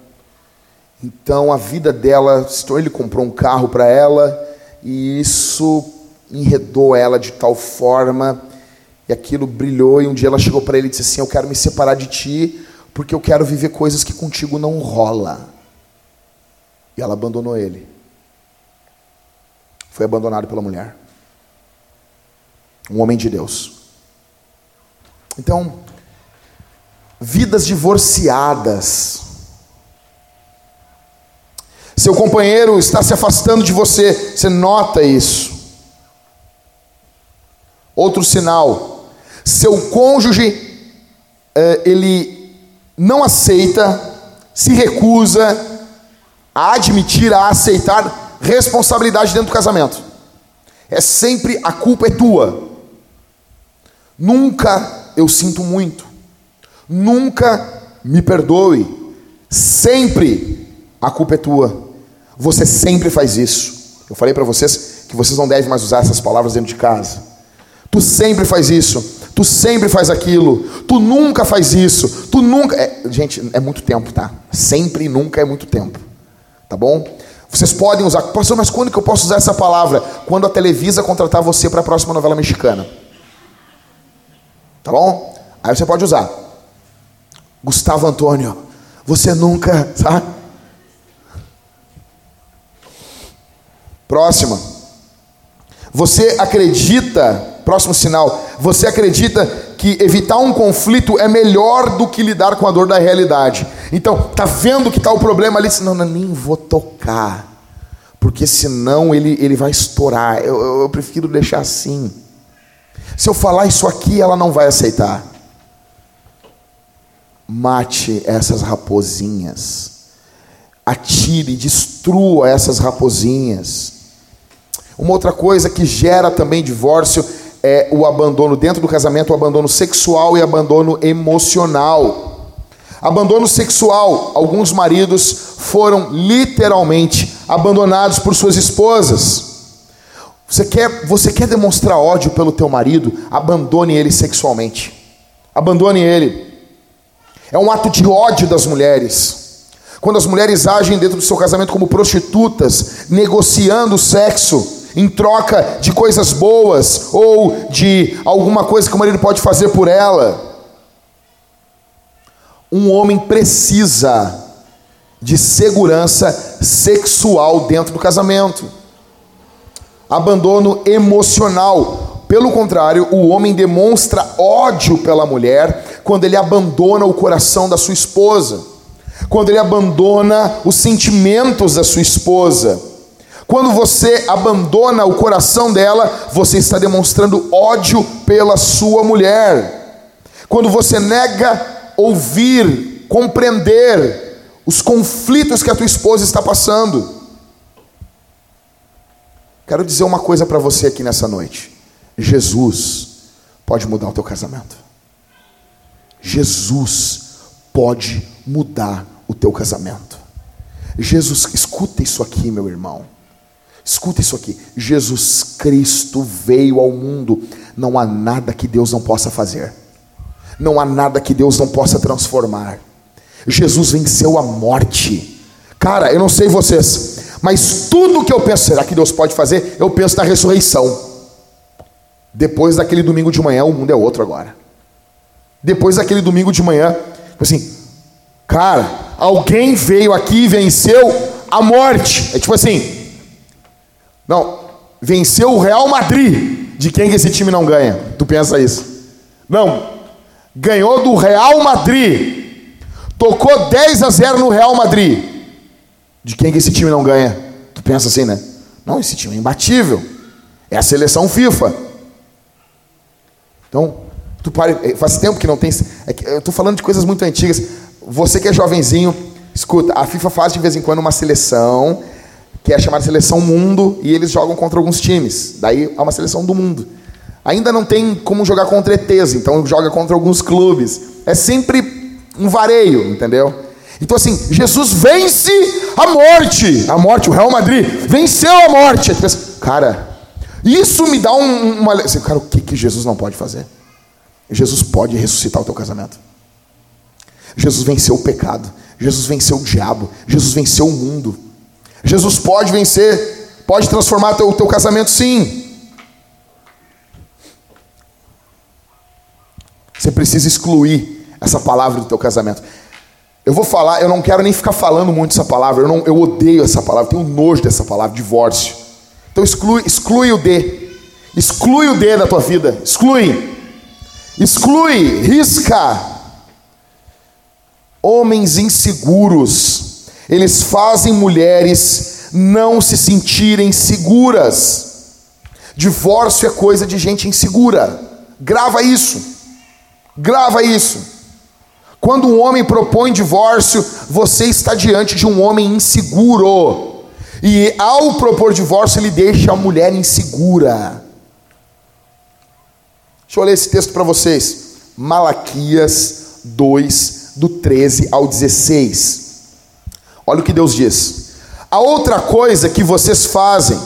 Então a vida dela, ele comprou um carro para ela e isso enredou ela de tal forma e aquilo brilhou e um dia ela chegou para ele e disse assim: "Eu quero me separar de ti porque eu quero viver coisas que contigo não rola". E ela abandonou ele. Foi abandonado pela mulher. Um homem de Deus. Então, vidas divorciadas seu companheiro está se afastando de você, você nota isso. Outro sinal: seu cônjuge, eh, ele não aceita, se recusa a admitir, a aceitar responsabilidade dentro do casamento. É sempre a culpa é tua. Nunca eu sinto muito. Nunca me perdoe. Sempre a culpa é tua. Você sempre faz isso. Eu falei para vocês que vocês não devem mais usar essas palavras dentro de casa. Tu sempre faz isso. Tu sempre faz aquilo. Tu nunca faz isso. Tu nunca. É, gente, é muito tempo, tá? Sempre e nunca é muito tempo. Tá bom? Vocês podem usar. Pastor, mas quando que eu posso usar essa palavra? Quando a Televisa contratar você para a próxima novela mexicana. Tá bom? Aí você pode usar. Gustavo Antônio, você nunca, sabe? Próxima. Você acredita, próximo sinal, você acredita que evitar um conflito é melhor do que lidar com a dor da realidade. Então, tá vendo que tá o problema ali, não, não nem vou tocar. Porque senão ele, ele vai estourar. Eu, eu, eu prefiro deixar assim. Se eu falar isso aqui, ela não vai aceitar. Mate essas raposinhas. Atire, destrua essas raposinhas. Uma outra coisa que gera também divórcio é o abandono dentro do casamento, o abandono sexual e abandono emocional. Abandono sexual, alguns maridos foram literalmente abandonados por suas esposas. Você quer, você quer demonstrar ódio pelo teu marido? Abandone ele sexualmente. Abandone ele. É um ato de ódio das mulheres. Quando as mulheres agem dentro do seu casamento como prostitutas, negociando sexo, em troca de coisas boas ou de alguma coisa que o marido pode fazer por ela. Um homem precisa de segurança sexual dentro do casamento. Abandono emocional. Pelo contrário, o homem demonstra ódio pela mulher quando ele abandona o coração da sua esposa, quando ele abandona os sentimentos da sua esposa quando você abandona o coração dela, você está demonstrando ódio pela sua mulher. Quando você nega ouvir, compreender os conflitos que a tua esposa está passando. Quero dizer uma coisa para você aqui nessa noite. Jesus pode mudar o teu casamento. Jesus pode mudar o teu casamento. Jesus, escuta isso aqui, meu irmão. Escuta isso aqui: Jesus Cristo veio ao mundo. Não há nada que Deus não possa fazer, não há nada que Deus não possa transformar. Jesus venceu a morte. Cara, eu não sei vocês, Mas tudo que eu penso, será que Deus pode fazer? Eu penso na ressurreição. Depois daquele domingo de manhã, o mundo é outro agora. Depois daquele domingo de manhã, assim, cara, alguém veio aqui e venceu a morte. É tipo assim, não, venceu o Real Madrid. De quem que esse time não ganha? Tu pensa isso? Não, ganhou do Real Madrid. Tocou 10 a 0 no Real Madrid. De quem que esse time não ganha? Tu pensa assim, né? Não, esse time é imbatível. É a seleção FIFA. Então, tu pare, é, faz tempo que não tem. É eu estou falando de coisas muito antigas. Você que é jovenzinho, escuta, a FIFA faz de vez em quando uma seleção que é chamada Seleção Mundo, e eles jogam contra alguns times. Daí é uma seleção do mundo. Ainda não tem como jogar contra ETs, então joga contra alguns clubes. É sempre um vareio, entendeu? Então assim, Jesus vence a morte. A morte, o Real Madrid venceu a morte. cara, isso me dá um, uma. Cara, o que, que Jesus não pode fazer? Jesus pode ressuscitar o teu casamento. Jesus venceu o pecado. Jesus venceu o diabo. Jesus venceu o mundo. Jesus pode vencer, pode transformar o teu, teu casamento, sim. Você precisa excluir essa palavra do teu casamento. Eu vou falar, eu não quero nem ficar falando muito essa palavra, eu, não, eu odeio essa palavra, tenho nojo dessa palavra, divórcio. Então exclui, exclui o D. Exclui o D da tua vida. Exclui. Exclui, risca. Homens inseguros eles fazem mulheres não se sentirem seguras. Divórcio é coisa de gente insegura. Grava isso. Grava isso. Quando um homem propõe divórcio, você está diante de um homem inseguro. E ao propor divórcio, ele deixa a mulher insegura. Deixa eu ler esse texto para vocês. Malaquias 2, do 13 ao 16. Olha o que Deus diz. A outra coisa que vocês fazem,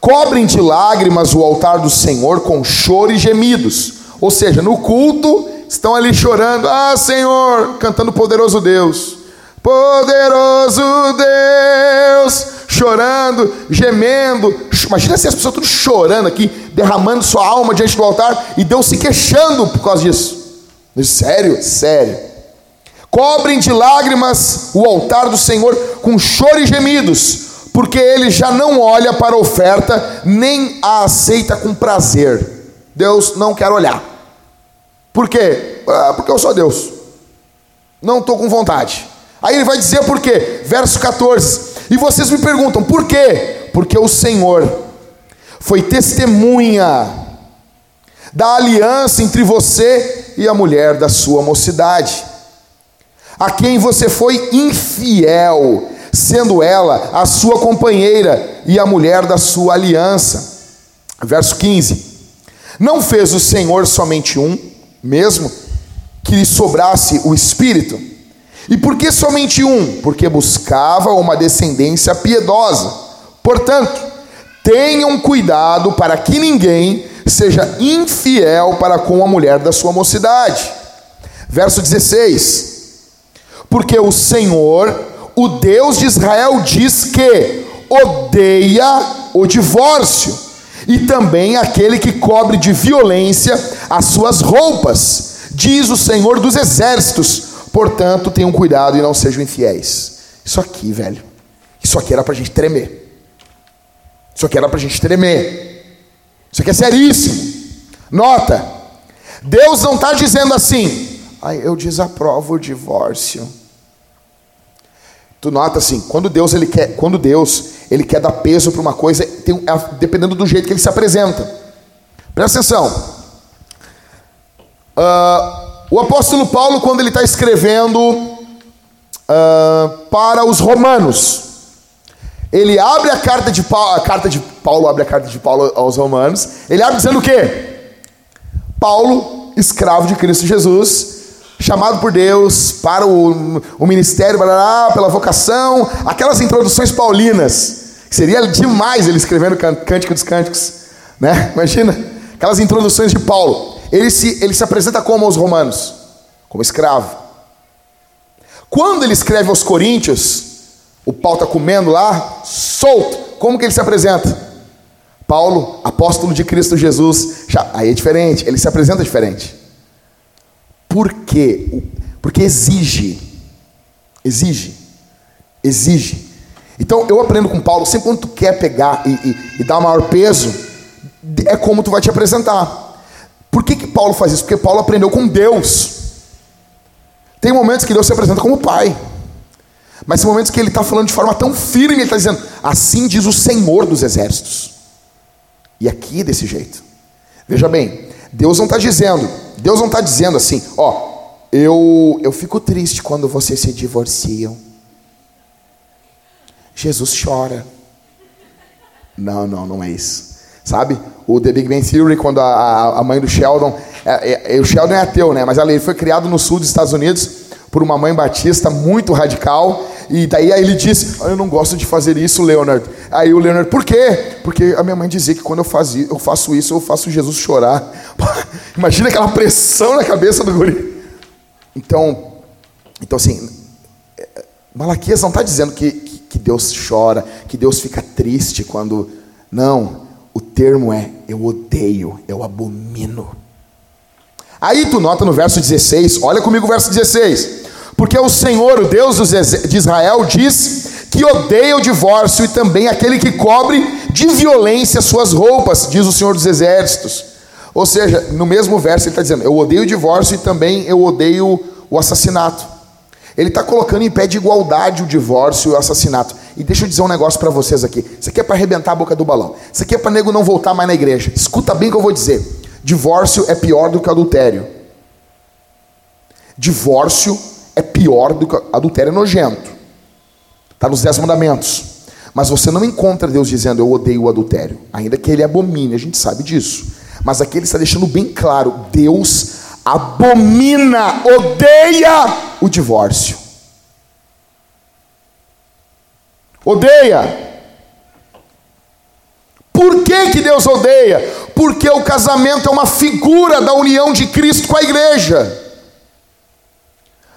cobrem de lágrimas o altar do Senhor com choro e gemidos. Ou seja, no culto, estão ali chorando, ah Senhor, cantando poderoso Deus. Poderoso Deus, chorando, gemendo. Imagina se as pessoas tudo chorando aqui, derramando sua alma diante do altar e Deus se queixando por causa disso. Sério? Sério. Cobrem de lágrimas o altar do Senhor com choro e gemidos, porque ele já não olha para a oferta, nem a aceita com prazer. Deus não quer olhar. Por quê? Ah, porque eu sou Deus. Não estou com vontade. Aí ele vai dizer por quê? Verso 14. E vocês me perguntam, por quê? Porque o Senhor foi testemunha da aliança entre você e a mulher da sua mocidade a quem você foi infiel, sendo ela a sua companheira e a mulher da sua aliança. Verso 15: Não fez o Senhor somente um, mesmo que lhe sobrasse o espírito. E por que somente um? Porque buscava uma descendência piedosa. Portanto, tenham cuidado para que ninguém seja infiel para com a mulher da sua mocidade. Verso 16: porque o Senhor, o Deus de Israel, diz que odeia o divórcio e também aquele que cobre de violência as suas roupas, diz o Senhor dos exércitos. Portanto, tenham cuidado e não sejam infiéis. Isso aqui, velho, isso aqui era para a gente tremer. Isso aqui era para a gente tremer. Isso aqui é seríssimo. Nota, Deus não está dizendo assim, eu desaprovo o divórcio. Tu nota assim, quando Deus ele quer, quando Deus ele quer dar peso para uma coisa, tem, é, dependendo do jeito que ele se apresenta. Presta atenção. Uh, o apóstolo Paulo, quando ele está escrevendo uh, para os romanos, ele abre a carta de Paulo, a carta de Paulo abre a carta de Paulo aos romanos. Ele abre dizendo o quê? Paulo, escravo de Cristo Jesus, chamado por Deus para o, o ministério, blá, pela vocação, aquelas introduções paulinas. Seria demais ele escrevendo Cântico dos Cânticos, né? Imagina, aquelas introduções de Paulo. Ele se, ele se apresenta como aos romanos? Como escravo. Quando ele escreve aos coríntios, O pau está comendo lá, solto. Como que ele se apresenta? Paulo, apóstolo de Cristo Jesus, aí é diferente, ele se apresenta diferente. Por quê? Porque exige. Exige. Exige. Então eu aprendo com Paulo, sempre quando tu quer pegar e, e, e dar maior peso, é como tu vai te apresentar. Por que, que Paulo faz isso? Porque Paulo aprendeu com Deus. Tem momentos que Deus se apresenta como Pai. Mas tem momentos que ele está falando de forma tão firme, ele está dizendo, assim diz o Senhor dos Exércitos. E aqui desse jeito. Veja bem, Deus não está dizendo, Deus não está dizendo assim, ó, eu, eu fico triste quando vocês se divorciam. Jesus chora. Não, não, não é isso. Sabe? O The Big Bang Theory, quando a, a mãe do Sheldon. É, é, o Sheldon é ateu, né? Mas ele foi criado no sul dos Estados Unidos por uma mãe batista muito radical. E daí aí ele disse: Eu não gosto de fazer isso, Leonard. Aí o Leonard, por quê? Porque a minha mãe dizia que quando eu, fazia, eu faço isso, eu faço Jesus chorar. Imagina aquela pressão na cabeça do guri. Então, então assim, Malaquias não está dizendo que, que, que Deus chora, que Deus fica triste quando. Não, o termo é eu odeio, eu abomino. Aí tu nota no verso 16, olha comigo o verso 16. Porque o Senhor, o Deus de Israel, diz que odeia o divórcio e também aquele que cobre de violência suas roupas, diz o Senhor dos Exércitos. Ou seja, no mesmo verso ele está dizendo: Eu odeio o divórcio e também eu odeio o assassinato. Ele está colocando em pé de igualdade o divórcio e o assassinato. E deixa eu dizer um negócio para vocês aqui. Isso aqui é para arrebentar a boca do balão. Isso aqui é para nego não voltar mais na igreja. Escuta bem o que eu vou dizer. Divórcio é pior do que adultério. Divórcio é pior do que adultério é nojento. Está nos dez mandamentos. Mas você não encontra Deus dizendo eu odeio o adultério. Ainda que ele abomine, a gente sabe disso. Mas aqui ele está deixando bem claro: Deus abomina, odeia o divórcio. Odeia. Por que, que Deus odeia? Porque o casamento é uma figura da união de Cristo com a igreja.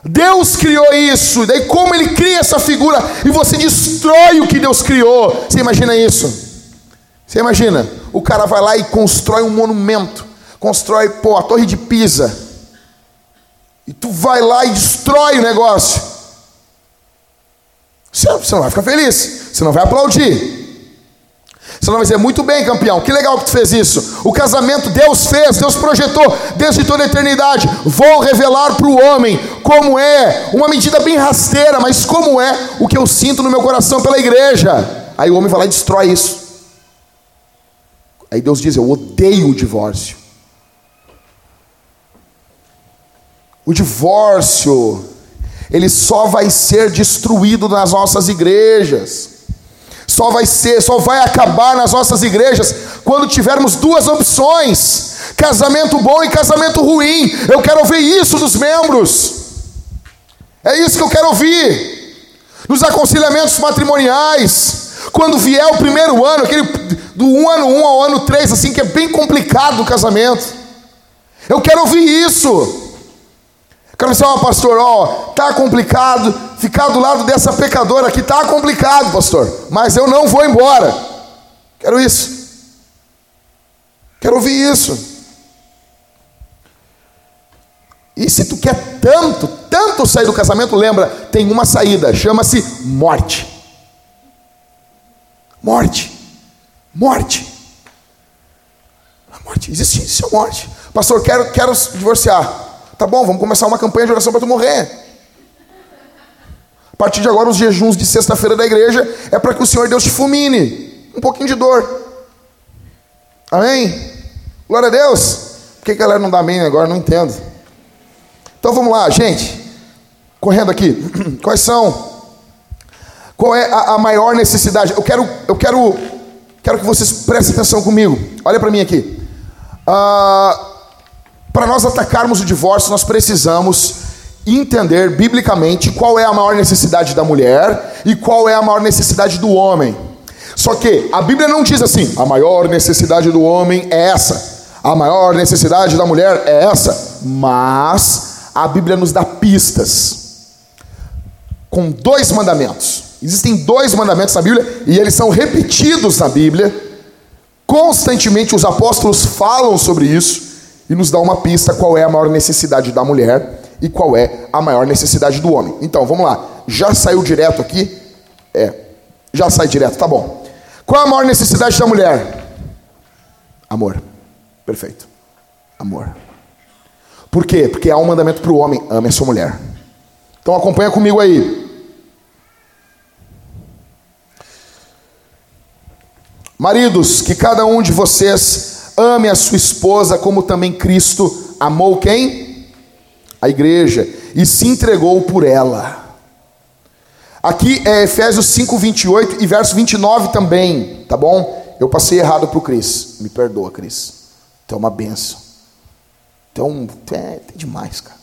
Deus criou isso, daí como ele cria essa figura e você destrói o que Deus criou. Você imagina isso? Você imagina? O cara vai lá e constrói um monumento, constrói, pô, a Torre de Pisa. E tu vai lá e destrói o negócio. Você, você não vai ficar feliz, você não vai aplaudir. Você vai dizer, muito bem, campeão, que legal que tu fez isso. O casamento Deus fez, Deus projetou desde toda a eternidade. Vou revelar para o homem como é, uma medida bem rasteira, mas como é o que eu sinto no meu coração pela igreja. Aí o homem vai lá e destrói isso. Aí Deus diz: Eu odeio o divórcio. O divórcio, ele só vai ser destruído nas nossas igrejas só vai ser, só vai acabar nas nossas igrejas quando tivermos duas opções: casamento bom e casamento ruim. Eu quero ouvir isso dos membros. É isso que eu quero ouvir. Nos aconselhamentos matrimoniais, quando vier o primeiro ano, aquele do um ano um ao ano três, assim que é bem complicado o casamento. Eu quero ouvir isso. Quero dizer, ó, pastor, ó, tá complicado, ficar do lado dessa pecadora aqui tá complicado, pastor, mas eu não vou embora. Quero isso. Quero ouvir isso. E se tu quer tanto, tanto sair do casamento, lembra, tem uma saída, chama-se morte. Morte. Morte. A morte. Existe, existe a morte. Pastor, quero, quero divorciar. Tá bom, vamos começar uma campanha de oração para tu morrer. Partir de agora, os jejuns de sexta-feira da igreja é para que o Senhor Deus te fulmine. Um pouquinho de dor. Amém? Glória a Deus. Por que a galera não dá amém agora? Não entendo. Então vamos lá, gente. Correndo aqui. Quais são? Qual é a, a maior necessidade? Eu quero, eu quero, quero que vocês prestem atenção comigo. Olha para mim aqui. Ah. Para nós atacarmos o divórcio, nós precisamos entender biblicamente qual é a maior necessidade da mulher e qual é a maior necessidade do homem. Só que a Bíblia não diz assim: a maior necessidade do homem é essa, a maior necessidade da mulher é essa, mas a Bíblia nos dá pistas com dois mandamentos. Existem dois mandamentos na Bíblia e eles são repetidos na Bíblia. Constantemente os apóstolos falam sobre isso e nos dá uma pista qual é a maior necessidade da mulher e qual é a maior necessidade do homem. Então, vamos lá. Já saiu direto aqui? É. Já sai direto, tá bom. Qual é a maior necessidade da mulher? Amor. Perfeito. Amor. Por quê? Porque há um mandamento para o homem: ame a sua mulher. Então acompanha comigo aí. Maridos, que cada um de vocês ame a sua esposa como também Cristo amou quem? A igreja e se entregou por ela. Aqui é Efésios 5, 28 e verso 29 também, tá bom? Eu passei errado para o Cris. Me perdoa, Cris. Então é uma benção. Então, é, é demais, cara.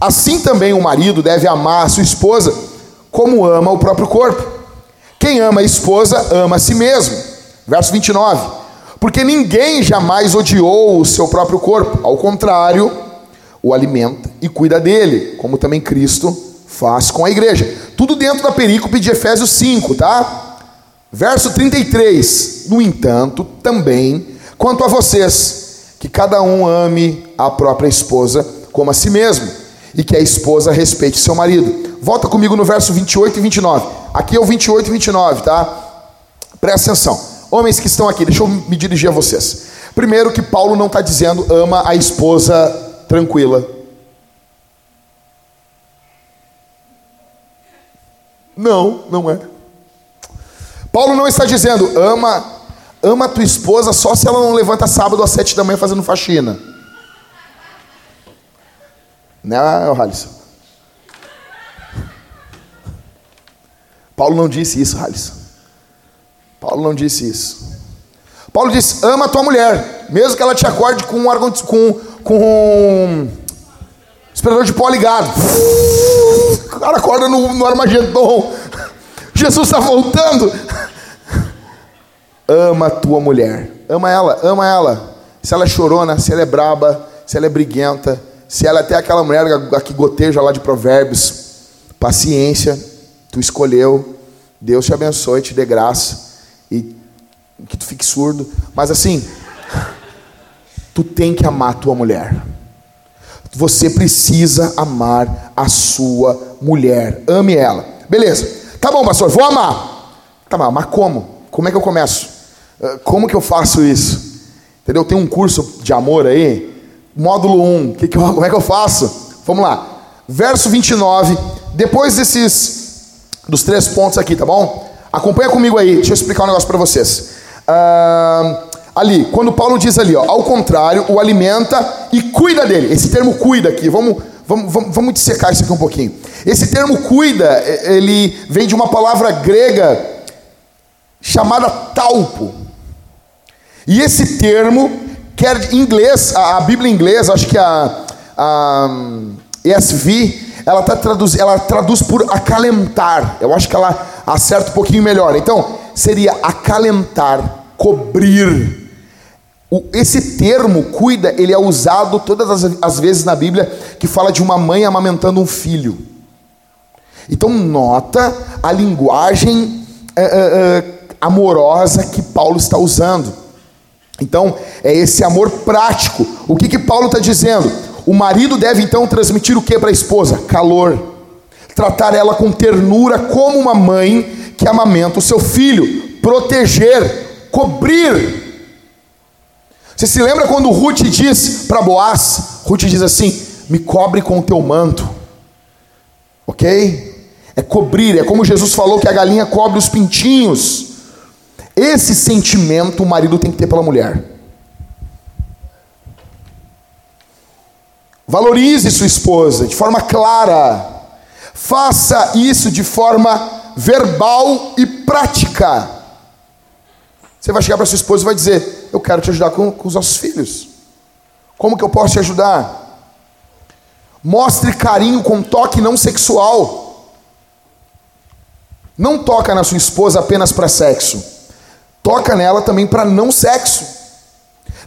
Assim também o marido deve amar a sua esposa como ama o próprio corpo. Quem ama a esposa ama a si mesmo. Verso 29. Porque ninguém jamais odiou o seu próprio corpo, ao contrário, o alimenta e cuida dele, como também Cristo faz com a igreja. Tudo dentro da perícope de Efésios 5, tá? Verso 33. No entanto, também, quanto a vocês, que cada um ame a própria esposa como a si mesmo, e que a esposa respeite seu marido. Volta comigo no verso 28 e 29. Aqui é o 28 e 29, tá? Presta atenção. Homens que estão aqui, deixa eu me dirigir a vocês. Primeiro, que Paulo não está dizendo ama a esposa tranquila. Não, não é. Paulo não está dizendo ama Ama tua esposa só se ela não levanta sábado às sete da manhã fazendo faxina. Né, Halisson? Paulo não disse isso, Halisson. Paulo não disse isso. Paulo disse: ama tua mulher, mesmo que ela te acorde com um com, com esperador de pó ligado. O cara acorda no, no Armagedon. Jesus está voltando. Ama a tua mulher. Ama ela, ama ela. Se ela é chorona, se ela é braba, se ela é briguenta, se ela é até aquela mulher que goteja lá de provérbios. Paciência, tu escolheu. Deus te abençoe, te dê graça. E que tu fique surdo. Mas assim, tu tem que amar tua mulher. Você precisa amar a sua mulher. Ame ela. Beleza. Tá bom, pastor, vou amar. Tá bom, mas como? Como é que eu começo? Ah, como que eu faço isso? Entendeu? Tem um curso de amor aí, módulo 1, que que eu, como é que eu faço? Vamos lá. Verso 29, depois desses, dos três pontos aqui, tá bom? Acompanha comigo aí, deixa eu explicar um negócio para vocês. Ah, ali, quando Paulo diz ali, ó, ao contrário, o alimenta e cuida dele. Esse termo cuida aqui, vamos, vamos, vamos, vamos dissecar isso aqui um pouquinho. Esse termo cuida, ele vem de uma palavra grega chamada talpo. E esse termo quer em inglês, a, a Bíblia em inglês, acho que a, a ESV, ela, tá traduz, ela traduz por acalentar. Eu acho que ela acerta um pouquinho melhor. Então, seria acalentar, cobrir. Esse termo, cuida, ele é usado todas as, as vezes na Bíblia que fala de uma mãe amamentando um filho. Então, nota a linguagem é, é, é, amorosa que Paulo está usando. Então, é esse amor prático. O que, que Paulo está dizendo? O marido deve então transmitir o que para a esposa? Calor. Tratar ela com ternura, como uma mãe que amamenta o seu filho. Proteger, cobrir. Você se lembra quando Ruth diz para Boaz? Ruth diz assim: Me cobre com o teu manto. Ok? É cobrir, é como Jesus falou que a galinha cobre os pintinhos. Esse sentimento o marido tem que ter pela mulher. Valorize sua esposa de forma clara. Faça isso de forma verbal e prática. Você vai chegar para sua esposa e vai dizer: Eu quero te ajudar com, com os nossos filhos. Como que eu posso te ajudar? Mostre carinho com toque não sexual. Não toca na sua esposa apenas para sexo. Toca nela também para não sexo.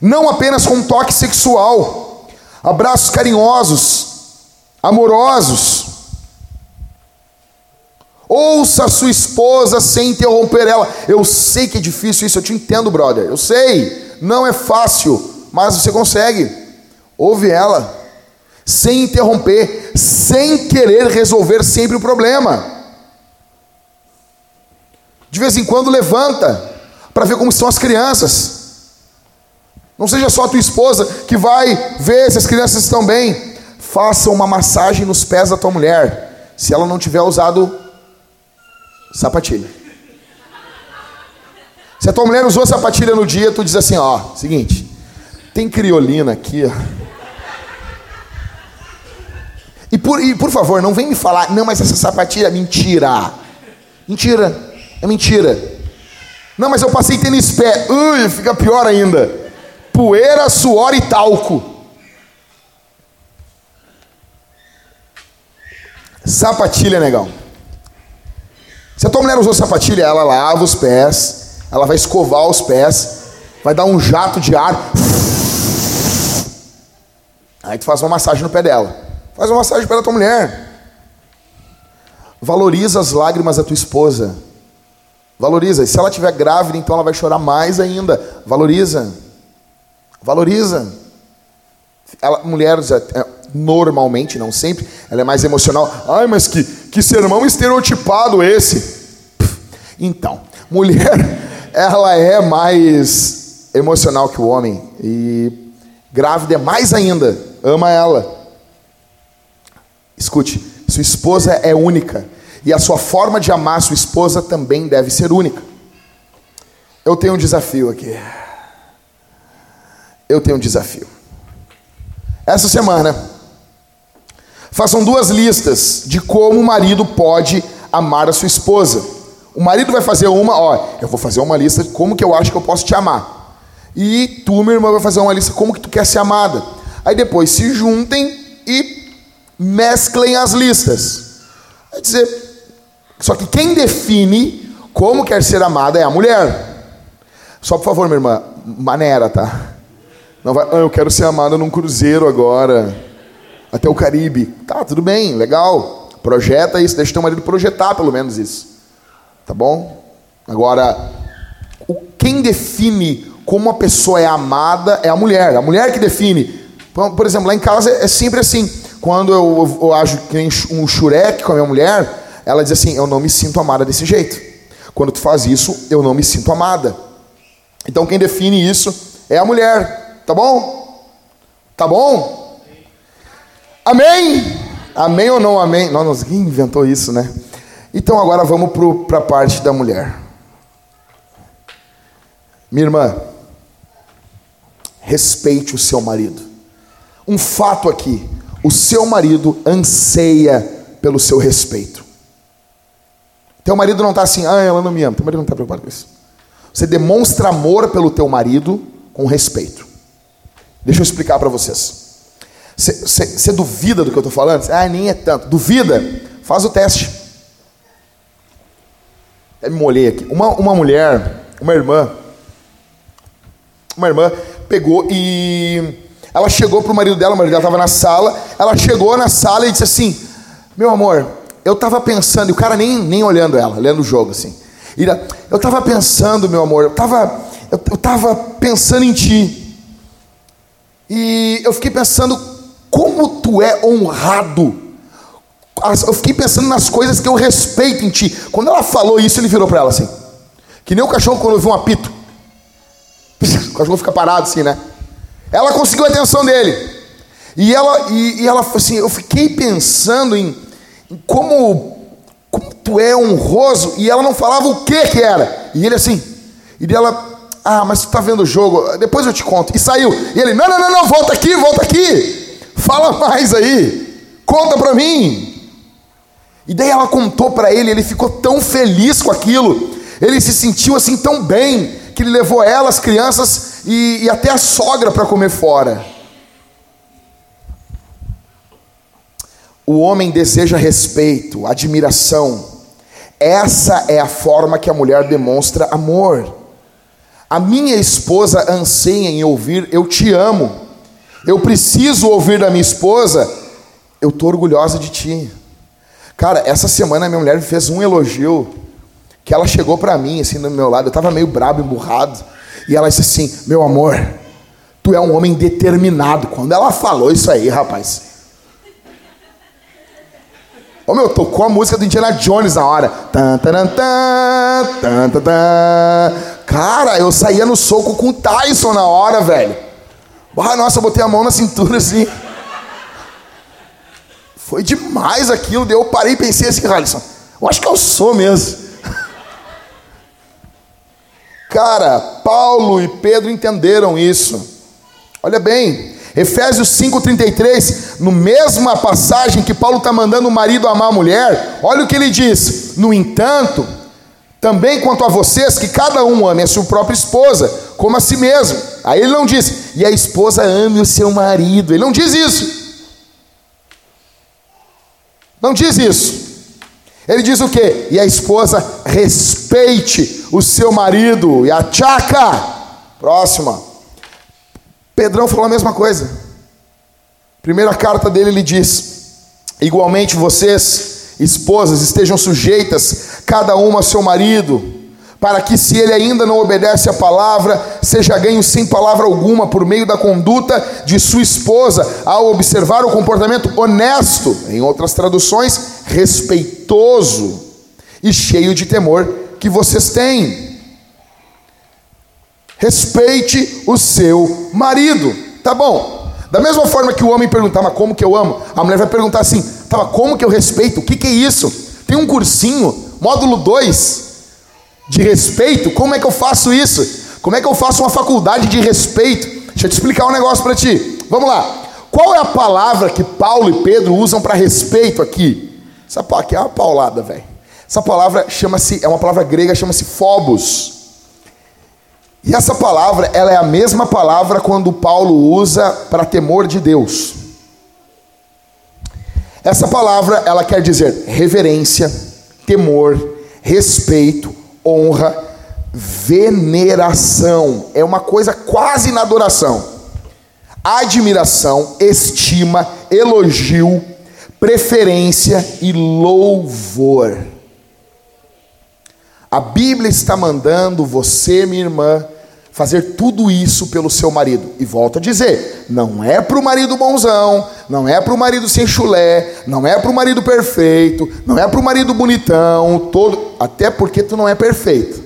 Não apenas com toque sexual. Abraços carinhosos, amorosos. Ouça a sua esposa sem interromper ela. Eu sei que é difícil isso, eu te entendo, brother. Eu sei, não é fácil, mas você consegue. Ouve ela, sem interromper, sem querer resolver sempre o problema. De vez em quando levanta para ver como estão as crianças. Não seja só a tua esposa que vai ver se as crianças estão bem. Faça uma massagem nos pés da tua mulher, se ela não tiver usado sapatilha. Se a tua mulher usou sapatilha no dia, tu diz assim, ó, seguinte, tem criolina aqui, ó. E por, e por favor, não vem me falar, não, mas essa sapatilha é mentira. Mentira, é mentira. Não, mas eu passei tênis pé. Ui, fica pior ainda. Poeira, suor e talco. Sapatilha, negão. Se a tua mulher usou sapatilha, ela lava os pés, ela vai escovar os pés, vai dar um jato de ar. Aí tu faz uma massagem no pé dela. Faz uma massagem no pé da tua mulher. Valoriza as lágrimas da tua esposa. Valoriza. E se ela estiver grávida, então ela vai chorar mais ainda. Valoriza. Valoriza. Ela, mulheres, é, é, normalmente, não sempre, ela é mais emocional. Ai, mas que, que sermão estereotipado esse. Então, mulher, ela é mais emocional que o homem. E grávida é mais ainda. Ama ela. Escute, sua esposa é única. E a sua forma de amar sua esposa também deve ser única. Eu tenho um desafio aqui. Eu tenho um desafio. Essa semana, façam duas listas de como o marido pode amar a sua esposa. O marido vai fazer uma, ó, eu vou fazer uma lista de como que eu acho que eu posso te amar. E tu, minha irmã, vai fazer uma lista como que tu quer ser amada. Aí depois se juntem e mesclem as listas. Quer dizer, só que quem define como quer ser amada é a mulher. Só por favor, minha irmã, maneira, tá? Não vai, ah, eu quero ser amada num cruzeiro agora, até o Caribe. Tá, tudo bem, legal. Projeta isso, deixa teu marido projetar pelo menos isso. Tá bom? Agora, quem define como a pessoa é amada é a mulher. A mulher que define. Por exemplo, lá em casa é sempre assim. Quando eu, eu, ajo que nem um xureque com a minha mulher, ela diz assim: Eu não me sinto amada desse jeito. Quando tu faz isso, eu não me sinto amada. Então quem define isso é a mulher. Tá bom? Tá bom? Amém? Amém ou não amém? Nossa, quem inventou isso, né? Então agora vamos para a parte da mulher. Minha irmã, respeite o seu marido. Um fato aqui: o seu marido anseia pelo seu respeito. Teu marido não está assim, ah, ela não me ama. Teu marido não está preocupado com isso. Você demonstra amor pelo teu marido com respeito. Deixa eu explicar para vocês. Você duvida do que eu estou falando? Ah, nem é tanto. Duvida? Faz o teste. Até me molhei aqui. Uma, uma mulher, uma irmã, uma irmã pegou e ela chegou para o marido dela, o marido dela estava na sala, ela chegou na sala e disse assim, meu amor, eu estava pensando, e o cara nem, nem olhando ela, lendo o jogo assim. Eu estava pensando, meu amor, eu estava eu tava pensando em ti. E eu fiquei pensando como tu é honrado. Eu fiquei pensando nas coisas que eu respeito em ti. Quando ela falou isso, ele virou para ela assim. Que nem o cachorro quando ouve um apito. O cachorro fica parado assim, né? Ela conseguiu a atenção dele. E ela, e, e ela assim, eu fiquei pensando em como, como tu é honroso, e ela não falava o que que era. E ele assim, e dela, ah, mas tu tá vendo o jogo, depois eu te conto. E saiu. E ele, não, não, não, não, volta aqui, volta aqui. Fala mais aí. Conta para mim. E daí ela contou para ele, ele ficou tão feliz com aquilo. Ele se sentiu assim tão bem que ele levou ela, as crianças e, e até a sogra para comer fora. O homem deseja respeito, admiração. Essa é a forma que a mulher demonstra amor. A minha esposa anseia em ouvir eu te amo. Eu preciso ouvir da minha esposa, eu estou orgulhosa de ti. Cara, essa semana minha mulher me fez um elogio que ela chegou para mim, assim, do meu lado. Eu tava meio brabo, emburrado. E ela disse assim: Meu amor, tu é um homem determinado. Quando ela falou isso aí, rapaz. Ô meu, tocou a música do Indiana Jones na hora. Cara, eu saía no soco com o Tyson na hora, velho. Ah, nossa, botei a mão na cintura assim. Foi demais aquilo. Daí eu parei e pensei assim, Alisson, eu acho que eu sou mesmo. Cara, Paulo e Pedro entenderam isso. Olha bem, Efésios 5,33, no mesma passagem que Paulo está mandando o marido amar a mulher, olha o que ele diz: No entanto, também quanto a vocês, que cada um ame a sua própria esposa, como a si mesmo. Aí ele não diz, e a esposa ame o seu marido. Ele não diz isso. Não diz isso. Ele diz o quê? E a esposa respeite o seu marido. E a tchaca. Próxima. Pedrão falou a mesma coisa. Primeira carta dele ele diz: Igualmente vocês, esposas, estejam sujeitas, cada uma ao seu marido para que, se ele ainda não obedece à palavra, seja ganho sem palavra alguma por meio da conduta de sua esposa, ao observar o comportamento honesto, em outras traduções, respeitoso e cheio de temor que vocês têm. Respeite o seu marido, tá bom? Da mesma forma que o homem perguntar, mas como que eu amo? A mulher vai perguntar assim, tá, mas como que eu respeito? O que, que é isso? Tem um cursinho, módulo 2, de respeito, como é que eu faço isso? Como é que eu faço uma faculdade de respeito? Deixa eu te explicar um negócio para ti. Vamos lá. Qual é a palavra que Paulo e Pedro usam para respeito aqui? Essa aqui é uma paulada, velho. Essa palavra chama-se, é uma palavra grega, chama-se phobos. E essa palavra, ela é a mesma palavra quando Paulo usa para temor de Deus. Essa palavra, ela quer dizer reverência, temor, respeito, honra, veneração. É uma coisa quase na adoração. Admiração, estima, elogio, preferência e louvor. A Bíblia está mandando você, minha irmã, fazer tudo isso pelo seu marido. E volto a dizer: não é para o marido bonzão, não é para o marido sem chulé, não é para o marido perfeito, não é para o marido bonitão, todo, até porque tu não é perfeito.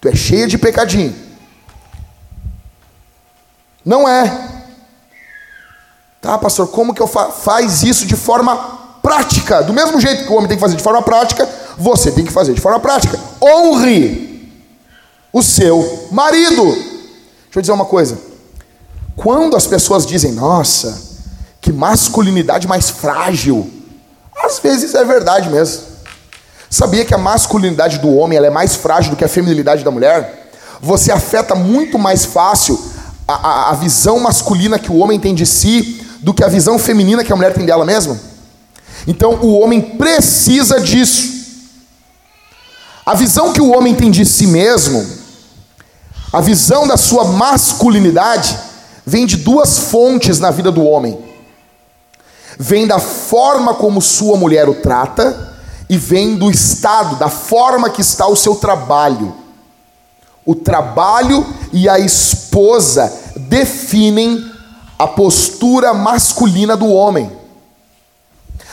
Tu é cheia de pecadinho. Não é. Tá, pastor, como que eu fa faz isso de forma prática? Do mesmo jeito que o homem tem que fazer de forma prática, você tem que fazer de forma prática. Honre o seu marido. Deixa eu dizer uma coisa. Quando as pessoas dizem, nossa, que masculinidade mais frágil, às vezes é verdade mesmo. Sabia que a masculinidade do homem é mais frágil do que a feminilidade da mulher? Você afeta muito mais fácil a, a, a visão masculina que o homem tem de si do que a visão feminina que a mulher tem dela mesma? Então o homem precisa disso. A visão que o homem tem de si mesmo, a visão da sua masculinidade, vem de duas fontes na vida do homem: vem da forma como sua mulher o trata, e vem do estado, da forma que está o seu trabalho. O trabalho e a esposa definem a postura masculina do homem.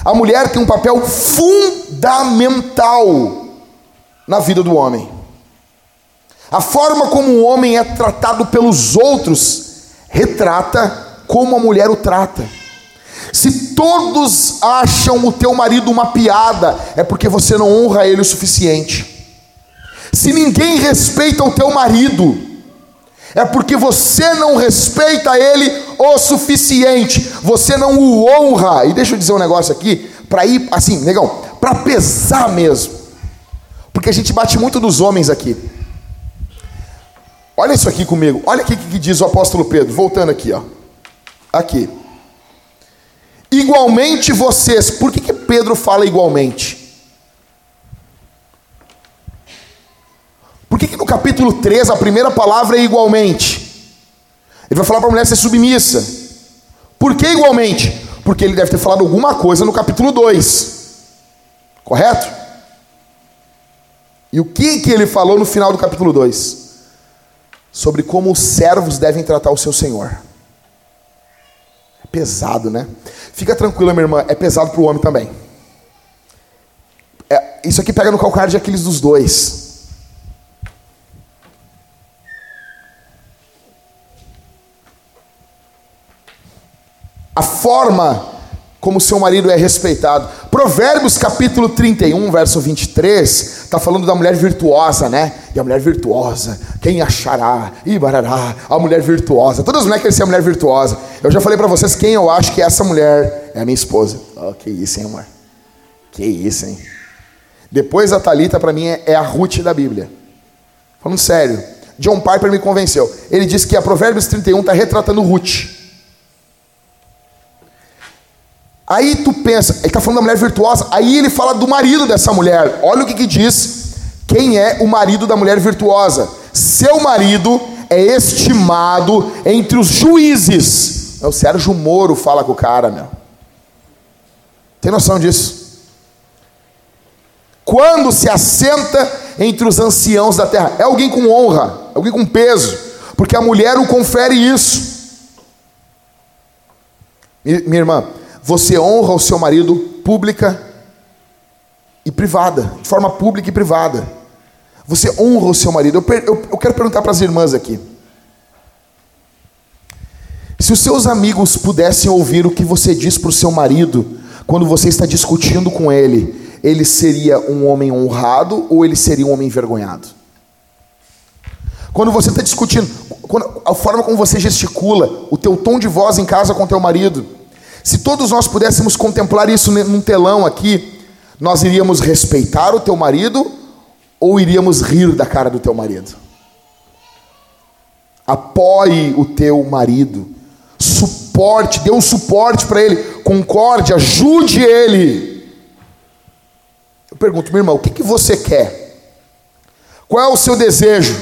A mulher tem um papel fundamental na vida do homem. A forma como o homem é tratado pelos outros retrata como a mulher o trata. Se todos acham o teu marido uma piada, é porque você não honra ele o suficiente. Se ninguém respeita o teu marido, é porque você não respeita ele o suficiente. Você não o honra. E deixa eu dizer um negócio aqui, para ir assim, negão, para pesar mesmo. Porque a gente bate muito dos homens aqui. Olha isso aqui comigo. Olha o que diz o apóstolo Pedro. Voltando aqui, ó. Aqui. Igualmente vocês. Por que, que Pedro fala igualmente? Por que, que no capítulo 3 a primeira palavra é igualmente? Ele vai falar para a mulher ser submissa. Por que igualmente? Porque ele deve ter falado alguma coisa no capítulo 2. Correto? E o que, que ele falou no final do capítulo 2? Sobre como os servos devem tratar o seu senhor. É pesado, né? Fica tranquila, minha irmã, é pesado para o homem também. É, isso aqui pega no calcanhar de Aquiles dos dois. A forma como seu marido é respeitado. Provérbios capítulo 31, verso 23, está falando da mulher virtuosa, né? E a mulher virtuosa, quem achará? Ibarará, a mulher virtuosa. Todas as mulheres querem ser a mulher virtuosa. Eu já falei para vocês quem eu acho que essa mulher é a minha esposa. Oh, que isso, hein, amor? Que isso, hein? Depois a Talita para mim é, é a Ruth da Bíblia. Falando sério, John Piper me convenceu. Ele disse que a Provérbios 31 está retratando Ruth. Aí tu pensa, ele está falando da mulher virtuosa, aí ele fala do marido dessa mulher. Olha o que, que diz quem é o marido da mulher virtuosa. Seu marido é estimado entre os juízes. É o Sérgio Moro fala com o cara, meu. Tem noção disso? Quando se assenta entre os anciãos da terra, é alguém com honra, é alguém com peso, porque a mulher o confere isso. Minha irmã, você honra o seu marido pública e privada, de forma pública e privada. Você honra o seu marido. Eu, eu, eu quero perguntar para as irmãs aqui. Se os seus amigos pudessem ouvir o que você diz para o seu marido quando você está discutindo com ele, ele seria um homem honrado ou ele seria um homem envergonhado? Quando você está discutindo, a forma como você gesticula, o teu tom de voz em casa com o teu marido, se todos nós pudéssemos contemplar isso num telão aqui, nós iríamos respeitar o teu marido ou iríamos rir da cara do teu marido? Apoie o teu marido, suporte, dê um suporte para ele, concorde, ajude ele. Eu pergunto, meu irmão, o que, que você quer? Qual é o seu desejo?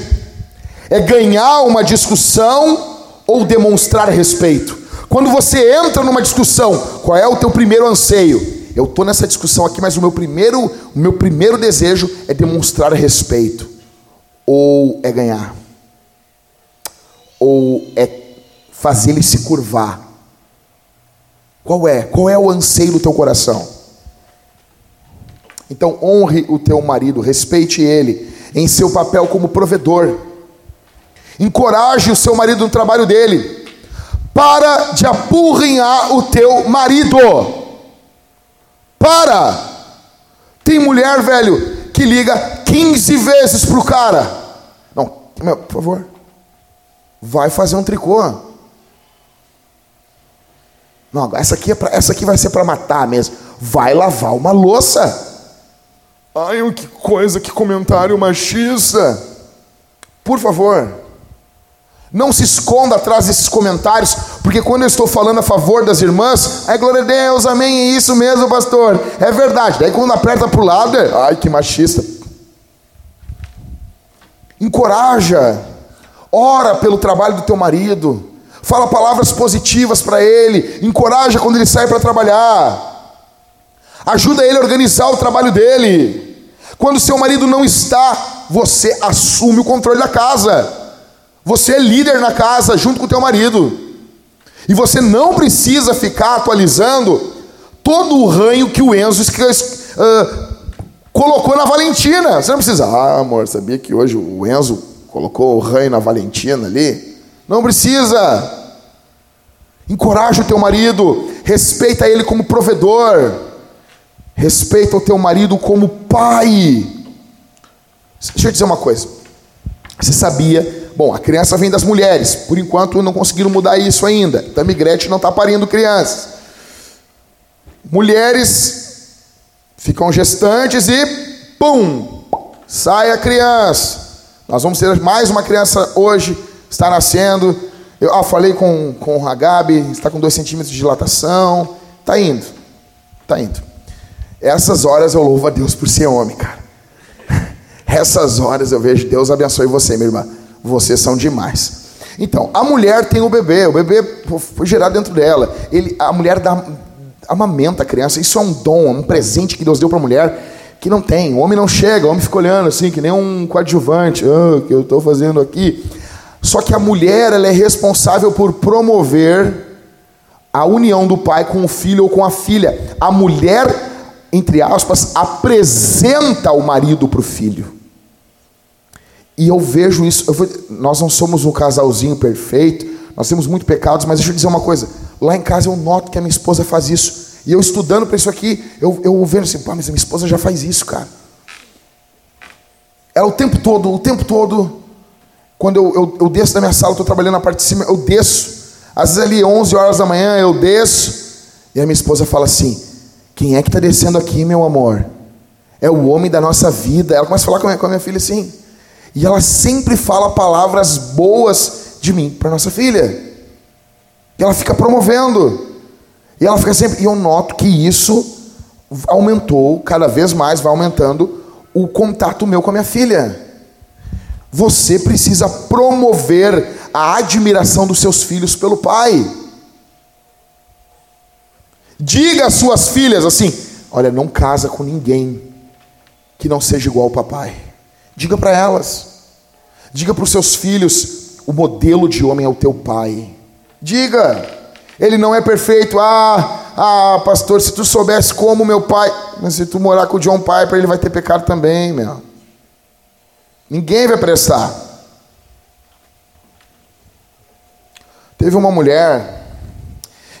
É ganhar uma discussão ou demonstrar respeito? Quando você entra numa discussão, qual é o teu primeiro anseio? Eu estou nessa discussão aqui, mas o meu primeiro, o meu primeiro desejo é demonstrar respeito, ou é ganhar, ou é fazer ele se curvar. Qual é? Qual é o anseio do teu coração? Então honre o teu marido, respeite ele em seu papel como provedor. Encoraje o seu marido no trabalho dele. Para de apurrinhar o teu marido. Para. Tem mulher, velho, que liga 15 vezes pro cara. Não, meu, por favor. Vai fazer um tricô. Não, essa aqui, é pra, essa aqui vai ser para matar mesmo. Vai lavar uma louça. Ai, que coisa, que comentário machista. Por favor. Não se esconda atrás desses comentários, porque quando eu estou falando a favor das irmãs, ai glória a Deus, amém, é isso mesmo, pastor, é verdade. Daí quando aperta para o lado, é, ai que machista. Encoraja, ora pelo trabalho do teu marido, fala palavras positivas para ele, encoraja quando ele sai para trabalhar, ajuda ele a organizar o trabalho dele. Quando seu marido não está, você assume o controle da casa. Você é líder na casa junto com o teu marido. E você não precisa ficar atualizando todo o ranho que o Enzo uh, colocou na Valentina. Você não precisa. Ah, amor, sabia que hoje o Enzo colocou o ranho na Valentina ali? Não precisa. Encoraja o teu marido, respeita ele como provedor, respeita o teu marido como pai. Deixa eu dizer uma coisa. Você sabia Bom, a criança vem das mulheres. Por enquanto não conseguiram mudar isso ainda. Tamigrete não está parindo crianças. Mulheres ficam gestantes e pum, sai a criança. Nós vamos ter mais uma criança hoje, está nascendo. Eu ah, falei com, com a Gabi, está com dois centímetros de dilatação. Está indo, está indo. Essas horas eu louvo a Deus por ser homem, cara. Essas horas eu vejo Deus abençoe você, minha irmã vocês são demais. Então, a mulher tem o bebê, o bebê foi gerado dentro dela. Ele, a mulher dá, amamenta a criança, isso é um dom, é um presente que Deus deu para a mulher. Aqui não tem, o homem não chega, o homem fica olhando assim, que nem um coadjuvante, oh, que eu estou fazendo aqui. Só que a mulher ela é responsável por promover a união do pai com o filho ou com a filha. A mulher, entre aspas, apresenta o marido para o filho. E eu vejo isso. Eu nós não somos um casalzinho perfeito, nós temos muitos pecados, mas deixa eu dizer uma coisa: lá em casa eu noto que a minha esposa faz isso. E eu estudando para isso aqui, eu, eu vendo assim, pá, mas a minha esposa já faz isso, cara. Ela o tempo todo, o tempo todo, quando eu, eu, eu desço da minha sala, estou trabalhando na parte de cima, eu desço. Às vezes ali 11 horas da manhã eu desço e a minha esposa fala assim: Quem é que está descendo aqui, meu amor? É o homem da nossa vida. Ela começa a falar com a minha, com a minha filha assim. E ela sempre fala palavras boas de mim para nossa filha. E ela fica promovendo. E ela fica sempre. E eu noto que isso aumentou, cada vez mais vai aumentando o contato meu com a minha filha. Você precisa promover a admiração dos seus filhos pelo pai. Diga às suas filhas assim: olha, não casa com ninguém que não seja igual ao papai. Diga para elas. Diga para os seus filhos: o modelo de homem é o teu pai. Diga. Ele não é perfeito. Ah, ah, pastor, se tu soubesse como meu pai. Mas se tu morar com o John Piper, ele vai ter pecado também, meu. Ninguém vai prestar. Teve uma mulher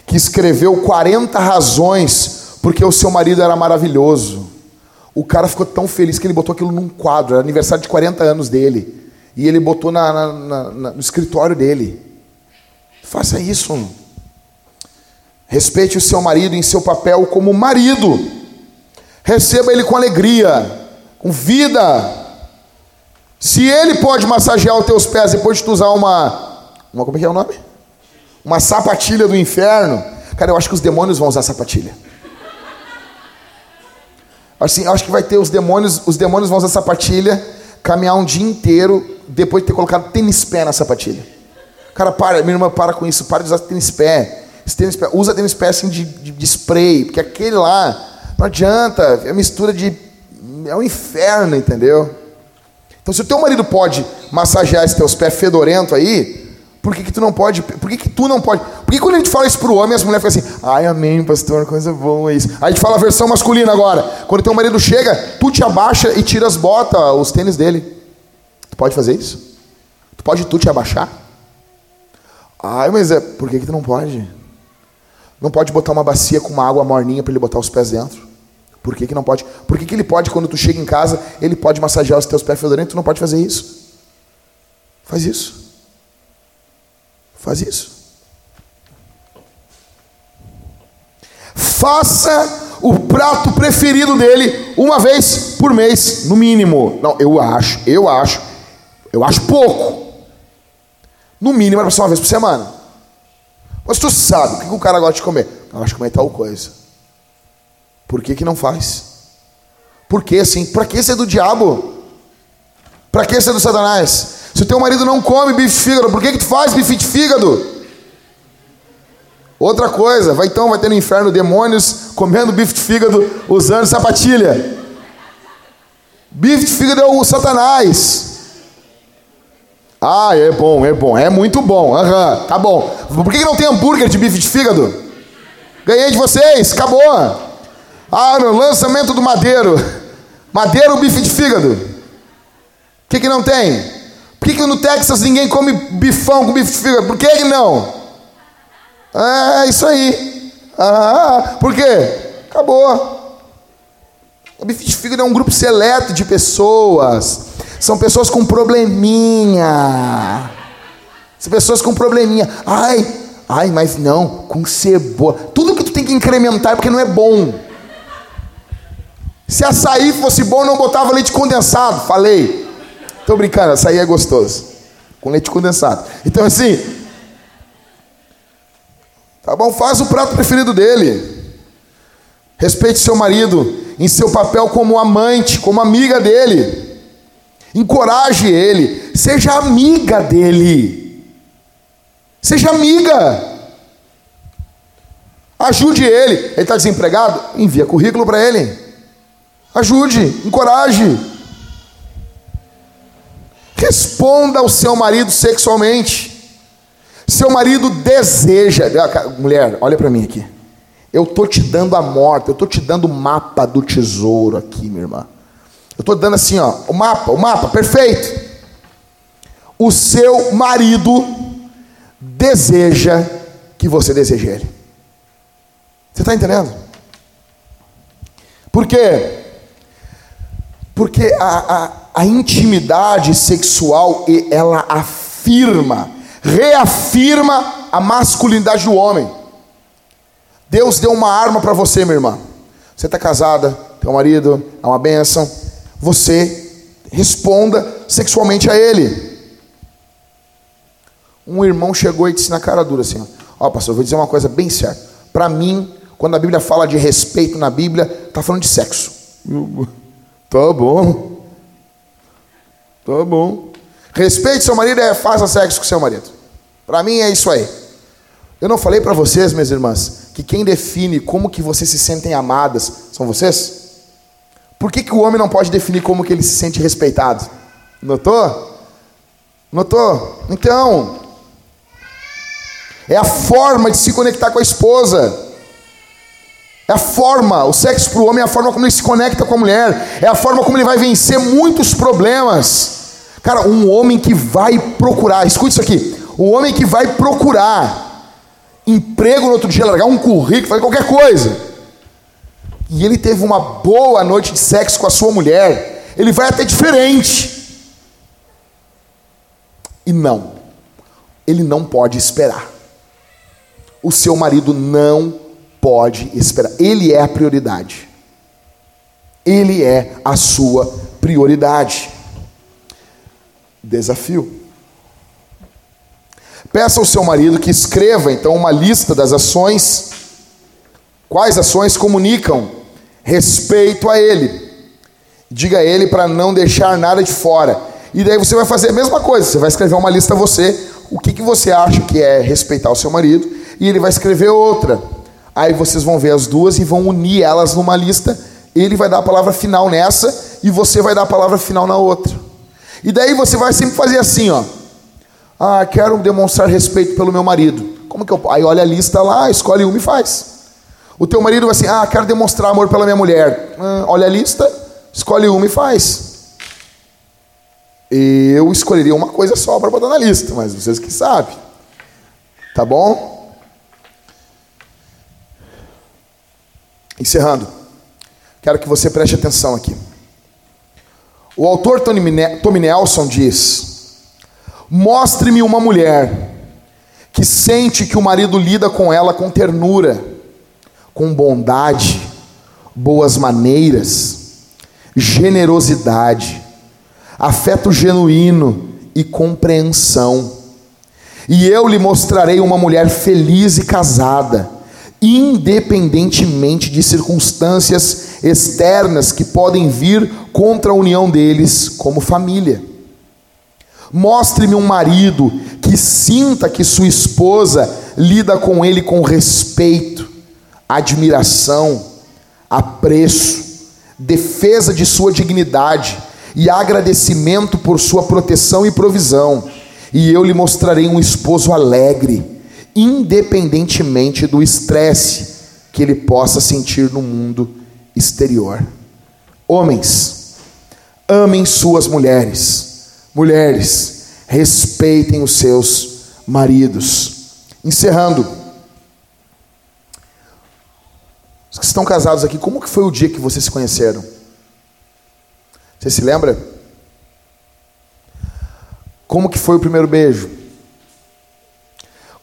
que escreveu 40 razões porque o seu marido era maravilhoso. O cara ficou tão feliz que ele botou aquilo num quadro, era aniversário de 40 anos dele. E ele botou na, na, na, no escritório dele. Faça isso. Respeite o seu marido em seu papel como marido. Receba ele com alegria, com vida. Se ele pode massagear os teus pés depois de tu usar uma, uma como é que é o nome? Uma sapatilha do inferno. Cara, eu acho que os demônios vão usar sapatilha. Assim, acho que vai ter os demônios, os demônios vão usar sapatilha, caminhar um dia inteiro depois de ter colocado tênis pé na sapatilha. Cara, para, minha irmã, para com isso, para de usar tênis pé. Tênis pé usa tênis pé assim de, de, de, spray, porque aquele lá não adianta, é mistura de. É um inferno, entendeu? Então, se o teu marido pode massagear esses teus pés fedorento aí, por que, que tu não pode? Por que, que tu não pode? Por que quando a gente fala isso pro homem, as mulheres ficam assim, ai, amém, pastor, coisa boa isso. Aí a gente fala a versão masculina agora. Quando teu marido chega, tu te abaixa e tira as botas, os tênis dele. Tu pode fazer isso? Tu pode tu te abaixar? Ai, mas é, por que, que tu não pode? Não pode botar uma bacia com uma água morninha para ele botar os pés dentro? Por que, que não pode? Por que, que ele pode, quando tu chega em casa, ele pode massagear os teus pés fedorentos? Tu não pode fazer isso. Faz isso. Faz isso. Faça o prato preferido dele uma vez por mês, no mínimo. Não, eu acho, eu acho, eu acho pouco. No mínimo era só uma vez por semana. Mas tu sabe o que o cara gosta de comer? Eu gosto de comer tal coisa. Por que, que não faz? Por que assim? Para que ser do diabo? Para que ser do Satanás? Se o teu marido não come bife de fígado, por que, que tu faz bife de fígado? Outra coisa, vai então, vai ter no inferno demônios comendo bife de fígado usando sapatilha. Bife de fígado é o Satanás. Ah, é bom, é bom, é muito bom. Aham, tá bom. Por que não tem hambúrguer de bife de fígado? Ganhei de vocês, acabou. Ah, no lançamento do Madeiro. Madeiro, bife de fígado. O que, que não tem? Por que, que no Texas ninguém come bifão com bife? Por que, que não? É isso aí. Ah, por quê? Acabou. O bife de fígado é um grupo seleto de pessoas são pessoas com probleminha. São pessoas com probleminha. Ai, ai, mas não, com cebola. Tudo que tu tem que incrementar é porque não é bom. Se açaí fosse bom, não botava leite condensado. Falei. Tô brincando, açaí é gostoso. Com leite condensado. Então assim. Tá bom, faz o prato preferido dele. Respeite seu marido em seu papel como amante, como amiga dele. Encoraje ele, seja amiga dele. Seja amiga. Ajude ele. Ele está desempregado? Envia currículo para ele. Ajude, encoraje. Responda ao seu marido sexualmente. Seu marido deseja. Mulher, olha para mim aqui. Eu tô te dando a morte, eu tô te dando o mapa do tesouro aqui, minha irmã. Eu tô dando assim, ó, o mapa, o mapa, perfeito. O seu marido deseja que você deseje ele. Você está entendendo? Por quê? Porque a, a, a intimidade sexual, ela afirma, reafirma a masculinidade do homem. Deus deu uma arma para você, minha irmã. Você está casada, tem um marido, é uma bênção. Você responda sexualmente a ele. Um irmão chegou e disse na cara dura assim: Ó, oh, pastor, eu vou dizer uma coisa bem séria. Para mim, quando a Bíblia fala de respeito na Bíblia, está falando de sexo. Tá bom. Tá bom. Respeite seu marido é faça sexo com seu marido. Para mim é isso aí. Eu não falei para vocês, minhas irmãs, que quem define como que vocês se sentem amadas são vocês? Por que, que o homem não pode definir como que ele se sente respeitado? Notou? Notou? Então, é a forma de se conectar com a esposa. É a forma, o sexo para o homem é a forma como ele se conecta com a mulher, é a forma como ele vai vencer muitos problemas. Cara, um homem que vai procurar, escute isso aqui: o homem que vai procurar emprego no outro dia, largar um currículo, fazer qualquer coisa, e ele teve uma boa noite de sexo com a sua mulher, ele vai até diferente. E não, ele não pode esperar. O seu marido não pode esperar. Ele é a prioridade. Ele é a sua prioridade. Desafio. Peça ao seu marido que escreva então uma lista das ações, quais ações comunicam respeito a ele. Diga a ele para não deixar nada de fora. E daí você vai fazer a mesma coisa, você vai escrever uma lista você, o que, que você acha que é respeitar o seu marido, e ele vai escrever outra. Aí vocês vão ver as duas e vão unir elas numa lista. Ele vai dar a palavra final nessa e você vai dar a palavra final na outra. E daí você vai sempre fazer assim, ó. Ah, quero demonstrar respeito pelo meu marido. Como que eu? Aí olha a lista lá, escolhe uma e faz. O teu marido vai assim: Ah, quero demonstrar amor pela minha mulher. Ah, olha a lista, escolhe uma e faz. Eu escolheria uma coisa só para botar na lista, mas vocês que sabem. Tá bom? Encerrando, quero que você preste atenção aqui. O autor Tommy Nelson diz: Mostre-me uma mulher que sente que o marido lida com ela com ternura, com bondade, boas maneiras, generosidade, afeto genuíno e compreensão. E eu lhe mostrarei uma mulher feliz e casada independentemente de circunstâncias externas que podem vir contra a união deles como família. Mostre-me um marido que sinta que sua esposa lida com ele com respeito, admiração, apreço, defesa de sua dignidade e agradecimento por sua proteção e provisão. E eu lhe mostrarei um esposo alegre independentemente do estresse que ele possa sentir no mundo exterior. Homens, amem suas mulheres. Mulheres, respeitem os seus maridos. Encerrando. Os que estão casados aqui, como que foi o dia que vocês se conheceram? Você se lembra? Como que foi o primeiro beijo?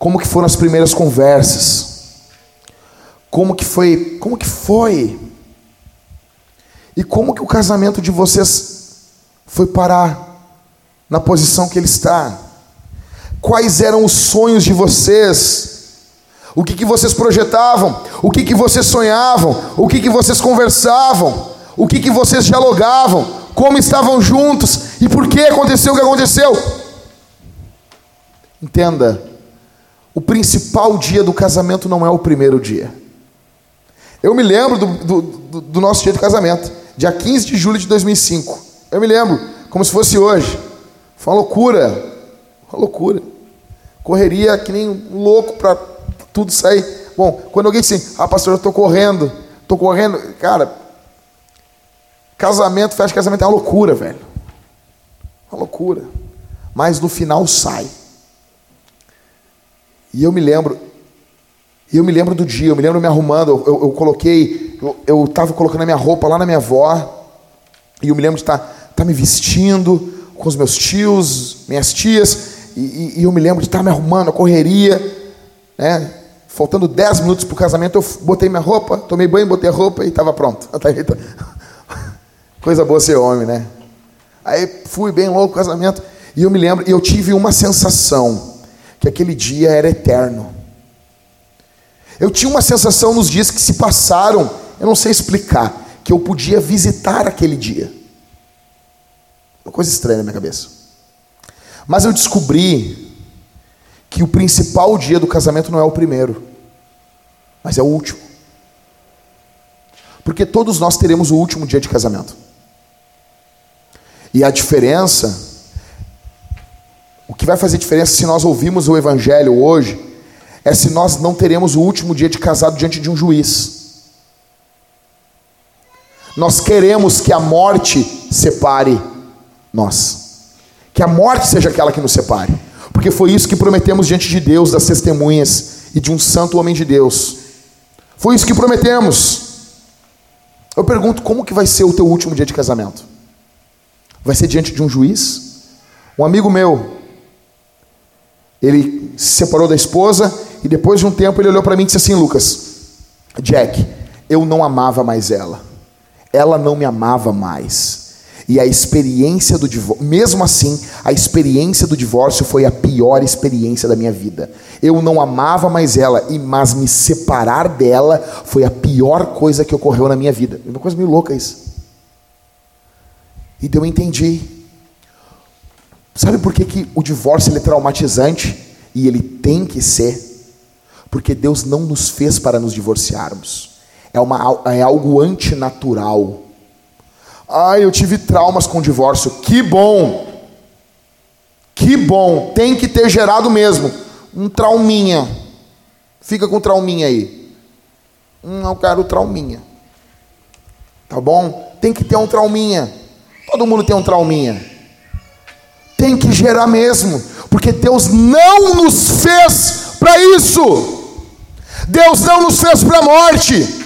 Como que foram as primeiras conversas? Como que foi? Como que foi? E como que o casamento de vocês foi parar na posição que ele está? Quais eram os sonhos de vocês? O que, que vocês projetavam? O que, que vocês sonhavam? O que, que vocês conversavam? O que, que vocês dialogavam? Como estavam juntos? E por que aconteceu o que aconteceu? Entenda, o principal dia do casamento não é o primeiro dia. Eu me lembro do, do, do, nosso dia de casamento. dia 15 de julho de 2005. Eu me lembro, como se fosse hoje. Foi uma loucura. Uma loucura. Correria que nem um louco para tudo sair. Bom, quando alguém diz assim, ah, pastor, eu estou correndo, estou correndo. Cara, casamento, festa de casamento é uma loucura, velho. Uma loucura. Mas no final sai. E eu me lembro, eu me lembro do dia, eu me lembro me arrumando, eu, eu coloquei, eu estava colocando a minha roupa lá na minha avó, e eu me lembro de estar tá, tá me vestindo com os meus tios, minhas tias, e, e eu me lembro de estar tá me arrumando, a correria, né? Faltando 10 minutos para o casamento, eu botei minha roupa, tomei banho, botei a roupa e estava pronto. Coisa boa ser homem, né? Aí fui bem louco o casamento. E eu me lembro, e eu tive uma sensação que aquele dia era eterno. Eu tinha uma sensação nos dias que se passaram, eu não sei explicar, que eu podia visitar aquele dia. Uma coisa estranha na minha cabeça. Mas eu descobri que o principal dia do casamento não é o primeiro, mas é o último. Porque todos nós teremos o último dia de casamento. E a diferença o que vai fazer diferença se nós ouvirmos o Evangelho hoje é se nós não teremos o último dia de casado diante de um juiz. Nós queremos que a morte separe nós, que a morte seja aquela que nos separe, porque foi isso que prometemos diante de Deus, das testemunhas e de um santo homem de Deus. Foi isso que prometemos. Eu pergunto, como que vai ser o teu último dia de casamento? Vai ser diante de um juiz? Um amigo meu, ele se separou da esposa e depois de um tempo ele olhou para mim e disse assim: Lucas, Jack, eu não amava mais ela. Ela não me amava mais. E a experiência do divórcio, mesmo assim, a experiência do divórcio foi a pior experiência da minha vida. Eu não amava mais ela, e mas me separar dela foi a pior coisa que ocorreu na minha vida. Uma coisa meio louca isso. E daí eu entendi Sabe por que, que o divórcio é traumatizante? E ele tem que ser? Porque Deus não nos fez para nos divorciarmos. É, uma, é algo antinatural. Ah, eu tive traumas com o divórcio. Que bom! Que bom! Tem que ter gerado mesmo. Um trauminha. Fica com trauminha aí. Hum, eu quero trauminha. Tá bom? Tem que ter um trauminha. Todo mundo tem um trauminha tem que gerar mesmo, porque Deus não nos fez para isso. Deus não nos fez para a morte.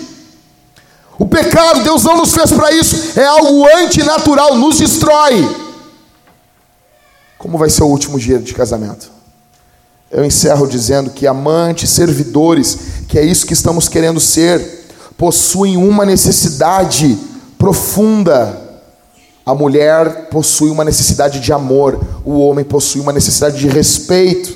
O pecado, Deus não nos fez para isso, é algo antinatural, nos destrói. Como vai ser o último dia de casamento? Eu encerro dizendo que amantes, servidores, que é isso que estamos querendo ser, possuem uma necessidade profunda a mulher possui uma necessidade de amor, o homem possui uma necessidade de respeito.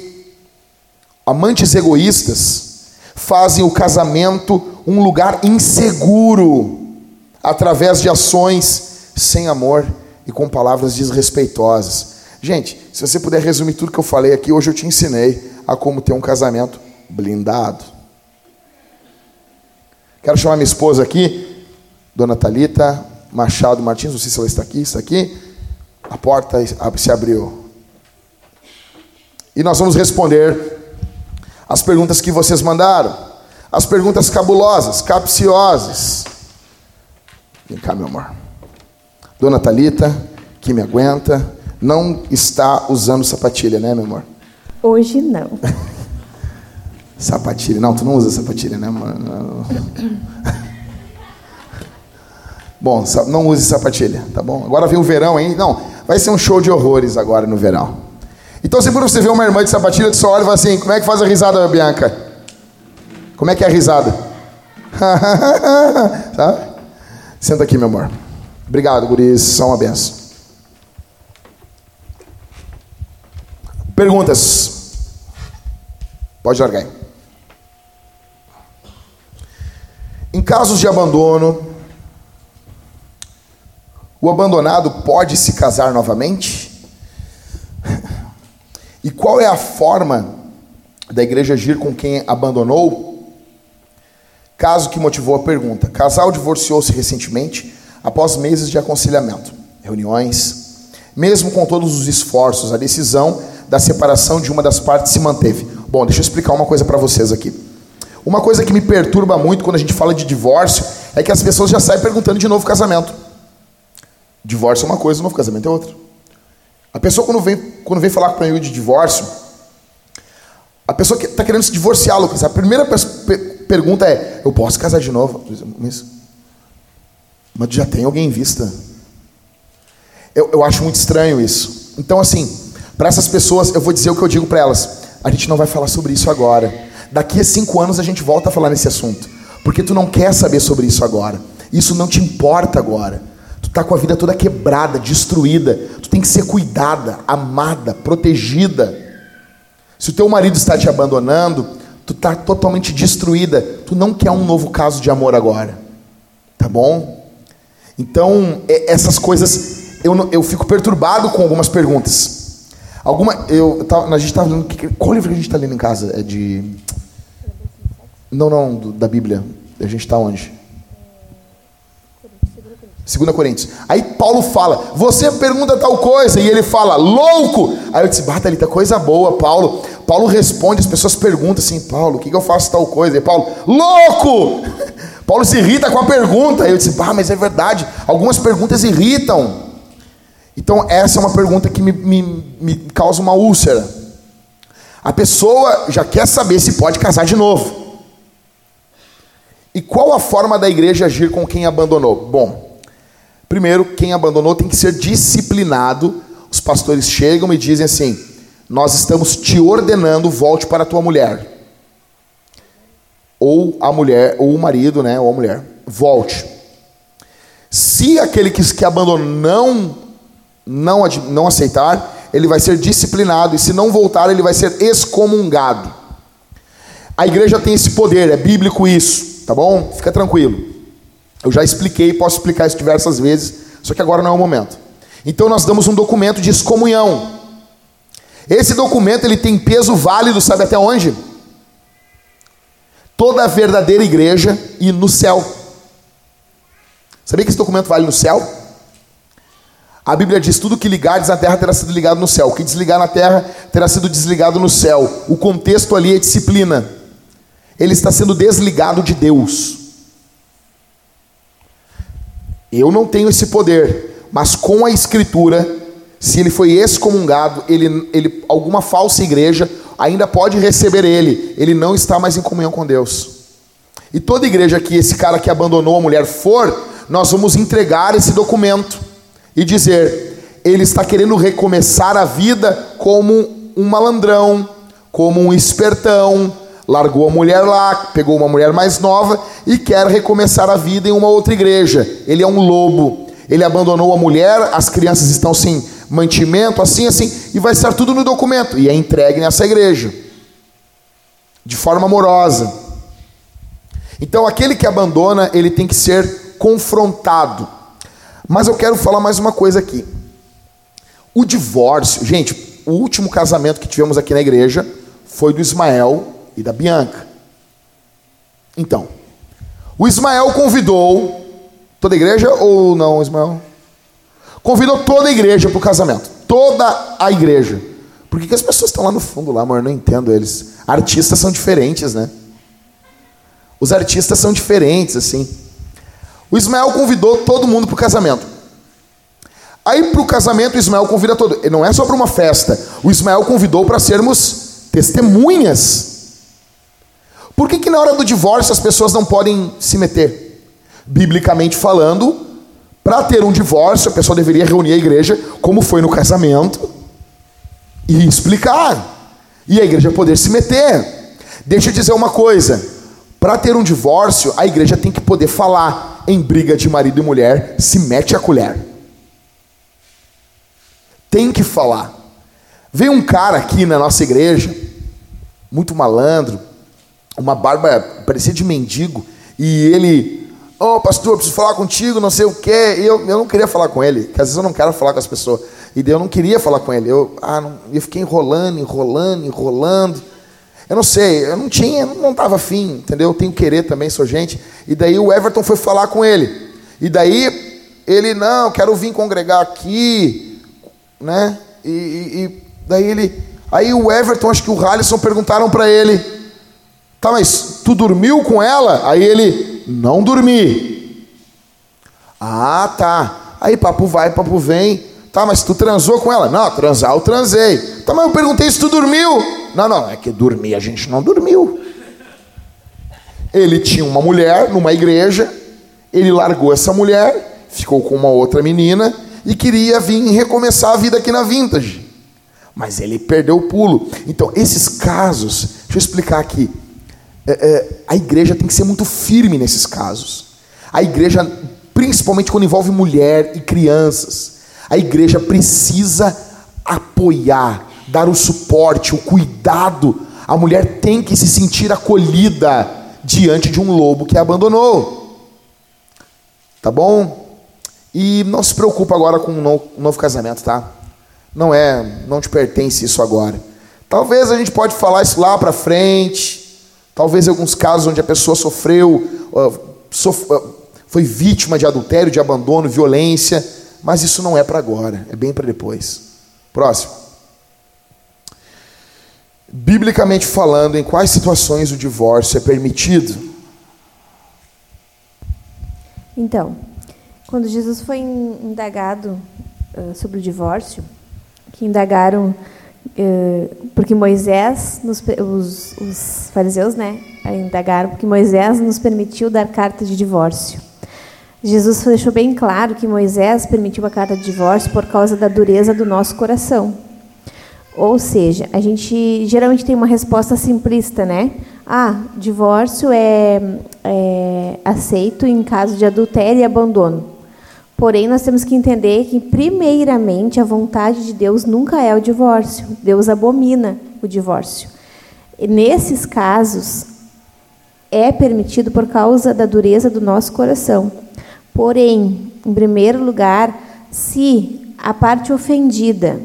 Amantes egoístas fazem o casamento um lugar inseguro através de ações sem amor e com palavras desrespeitosas. Gente, se você puder resumir tudo que eu falei aqui, hoje eu te ensinei a como ter um casamento blindado. Quero chamar minha esposa aqui, Dona Talita, Machado Martins, não sei se ela está aqui, está aqui. A porta se abriu. E nós vamos responder as perguntas que vocês mandaram. As perguntas cabulosas, capciosas. Vem cá, meu amor. Dona Talita, que me aguenta, não está usando sapatilha, né, meu amor? Hoje não. sapatilha. Não, tu não usa sapatilha, né, amor? Bom, não use sapatilha, tá bom? Agora vem o verão, hein? Não, vai ser um show de horrores agora no verão. Então, se você vê uma irmã de sapatilha, você só olha e fala assim: como é que faz a risada, Bianca? Como é que é a risada? Sabe? Senta aqui, meu amor. Obrigado, guris. São uma benção. Perguntas? Pode largar aí. Em casos de abandono, o abandonado pode se casar novamente? E qual é a forma da igreja agir com quem abandonou? Caso que motivou a pergunta: casal divorciou-se recentemente, após meses de aconselhamento, reuniões, mesmo com todos os esforços, a decisão da separação de uma das partes se manteve. Bom, deixa eu explicar uma coisa para vocês aqui. Uma coisa que me perturba muito quando a gente fala de divórcio é que as pessoas já saem perguntando de novo casamento. Divórcio é uma coisa, novo casamento é outra. A pessoa quando vem, quando vem falar comigo de divórcio, a pessoa que está querendo se divorciar, Lucas, a primeira pergunta é: eu posso casar de novo? Mas, mas já tem alguém em vista? Eu, eu acho muito estranho isso. Então, assim, para essas pessoas, eu vou dizer o que eu digo para elas: a gente não vai falar sobre isso agora. Daqui a cinco anos a gente volta a falar nesse assunto, porque tu não quer saber sobre isso agora. Isso não te importa agora. Tu está com a vida toda quebrada, destruída. Tu tem que ser cuidada, amada, protegida. Se o teu marido está te abandonando, tu está totalmente destruída. Tu não quer um novo caso de amor agora. Tá bom? Então, essas coisas, eu, eu fico perturbado com algumas perguntas. Alguma, eu, a gente estava lendo. Qual livro que a gente está lendo em casa? É de. Não, não, do, da Bíblia. A gente está onde? 2 Coríntios. Aí Paulo fala, você pergunta tal coisa, e ele fala, louco! Aí eu disse, bata tá coisa boa, Paulo. Paulo responde, as pessoas perguntam assim, Paulo, o que, que eu faço tal coisa? E Paulo, louco! Paulo se irrita com a pergunta. Aí eu disse, bah, mas é verdade, algumas perguntas irritam. Então essa é uma pergunta que me, me, me causa uma úlcera. A pessoa já quer saber se pode casar de novo. E qual a forma da igreja agir com quem abandonou? Bom, Primeiro, quem abandonou tem que ser disciplinado. Os pastores chegam e dizem assim: Nós estamos te ordenando, volte para a tua mulher. Ou a mulher, ou o marido, né? Ou a mulher, volte. Se aquele que, que abandonou não, não, não aceitar, ele vai ser disciplinado. E se não voltar, ele vai ser excomungado. A igreja tem esse poder, é bíblico isso, tá bom? Fica tranquilo. Eu já expliquei, posso explicar isso diversas vezes, só que agora não é o momento. Então nós damos um documento de excomunhão. Esse documento ele tem peso válido, sabe até onde? Toda a verdadeira igreja e no céu. Sabia que esse documento vale no céu? A Bíblia diz: tudo que ligares na terra terá sido ligado no céu, o que desligar na terra terá sido desligado no céu. O contexto ali é disciplina. Ele está sendo desligado de Deus. Eu não tenho esse poder, mas com a escritura, se ele foi excomungado, ele, ele, alguma falsa igreja ainda pode receber ele. Ele não está mais em comunhão com Deus. E toda igreja que esse cara que abandonou a mulher for, nós vamos entregar esse documento e dizer: ele está querendo recomeçar a vida como um malandrão, como um espertão, largou a mulher lá, pegou uma mulher mais nova e quer recomeçar a vida em uma outra igreja. Ele é um lobo. Ele abandonou a mulher, as crianças estão sem mantimento, assim, assim, e vai estar tudo no documento e é entregue nessa igreja de forma amorosa. Então, aquele que abandona, ele tem que ser confrontado. Mas eu quero falar mais uma coisa aqui. O divórcio, gente, o último casamento que tivemos aqui na igreja foi do Ismael e da Bianca. Então, o Ismael convidou toda a igreja ou não, Ismael? Convidou toda a igreja para o casamento. Toda a igreja. Por que, que as pessoas estão lá no fundo, lá, amor? Não entendo eles. Artistas são diferentes, né? Os artistas são diferentes, assim. O Ismael convidou todo mundo para o casamento. Aí para o casamento, o Ismael convida todo. Não é só para uma festa. O Ismael convidou para sermos testemunhas por que, que na hora do divórcio as pessoas não podem se meter? Biblicamente falando, para ter um divórcio, a pessoa deveria reunir a igreja, como foi no casamento, e explicar. E a igreja poder se meter. Deixa eu dizer uma coisa: para ter um divórcio, a igreja tem que poder falar. Em briga de marido e mulher, se mete a colher. Tem que falar. Veio um cara aqui na nossa igreja, muito malandro, uma barba parecia de mendigo, e ele, ô oh, pastor, preciso falar contigo, não sei o quê. E eu, eu não queria falar com ele, porque às vezes eu não quero falar com as pessoas. E daí eu não queria falar com ele. Eu, ah, não, eu fiquei enrolando, enrolando, enrolando. Eu não sei, eu não tinha, não estava afim, entendeu? Eu tenho querer também, sou gente. E daí o Everton foi falar com ele. E daí Ele, não, quero vir congregar aqui, né? E, e, e daí ele, aí o Everton, acho que o Halisson perguntaram para ele, tá, mas tu dormiu com ela? Aí ele, não dormi. Ah, tá. Aí papo vai, papo vem. Tá, mas tu transou com ela? Não, transar eu transei. Tá, mas eu perguntei se tu dormiu. Não, não, é que dormir a gente não dormiu. Ele tinha uma mulher numa igreja, ele largou essa mulher, ficou com uma outra menina e queria vir recomeçar a vida aqui na Vintage. Mas ele perdeu o pulo. Então, esses casos, deixa eu explicar aqui. É, é, a igreja tem que ser muito firme nesses casos. A igreja, principalmente quando envolve mulher e crianças, a igreja precisa apoiar, dar o suporte, o cuidado. A mulher tem que se sentir acolhida diante de um lobo que a abandonou. Tá bom? E não se preocupa agora com um novo, um novo casamento, tá? Não é, não te pertence isso agora. Talvez a gente pode falar isso lá para frente. Talvez alguns casos onde a pessoa sofreu, sof foi vítima de adultério, de abandono, violência, mas isso não é para agora, é bem para depois. Próximo. Biblicamente falando, em quais situações o divórcio é permitido? Então, quando Jesus foi indagado uh, sobre o divórcio, que indagaram porque Moisés, nos, os, os fariseus, né, indagaram porque Moisés nos permitiu dar carta de divórcio. Jesus deixou bem claro que Moisés permitiu a carta de divórcio por causa da dureza do nosso coração. Ou seja, a gente geralmente tem uma resposta simplista, né? Ah, divórcio é, é aceito em caso de adultério e abandono. Porém, nós temos que entender que, primeiramente, a vontade de Deus nunca é o divórcio. Deus abomina o divórcio. E nesses casos, é permitido por causa da dureza do nosso coração. Porém, em primeiro lugar, se a parte ofendida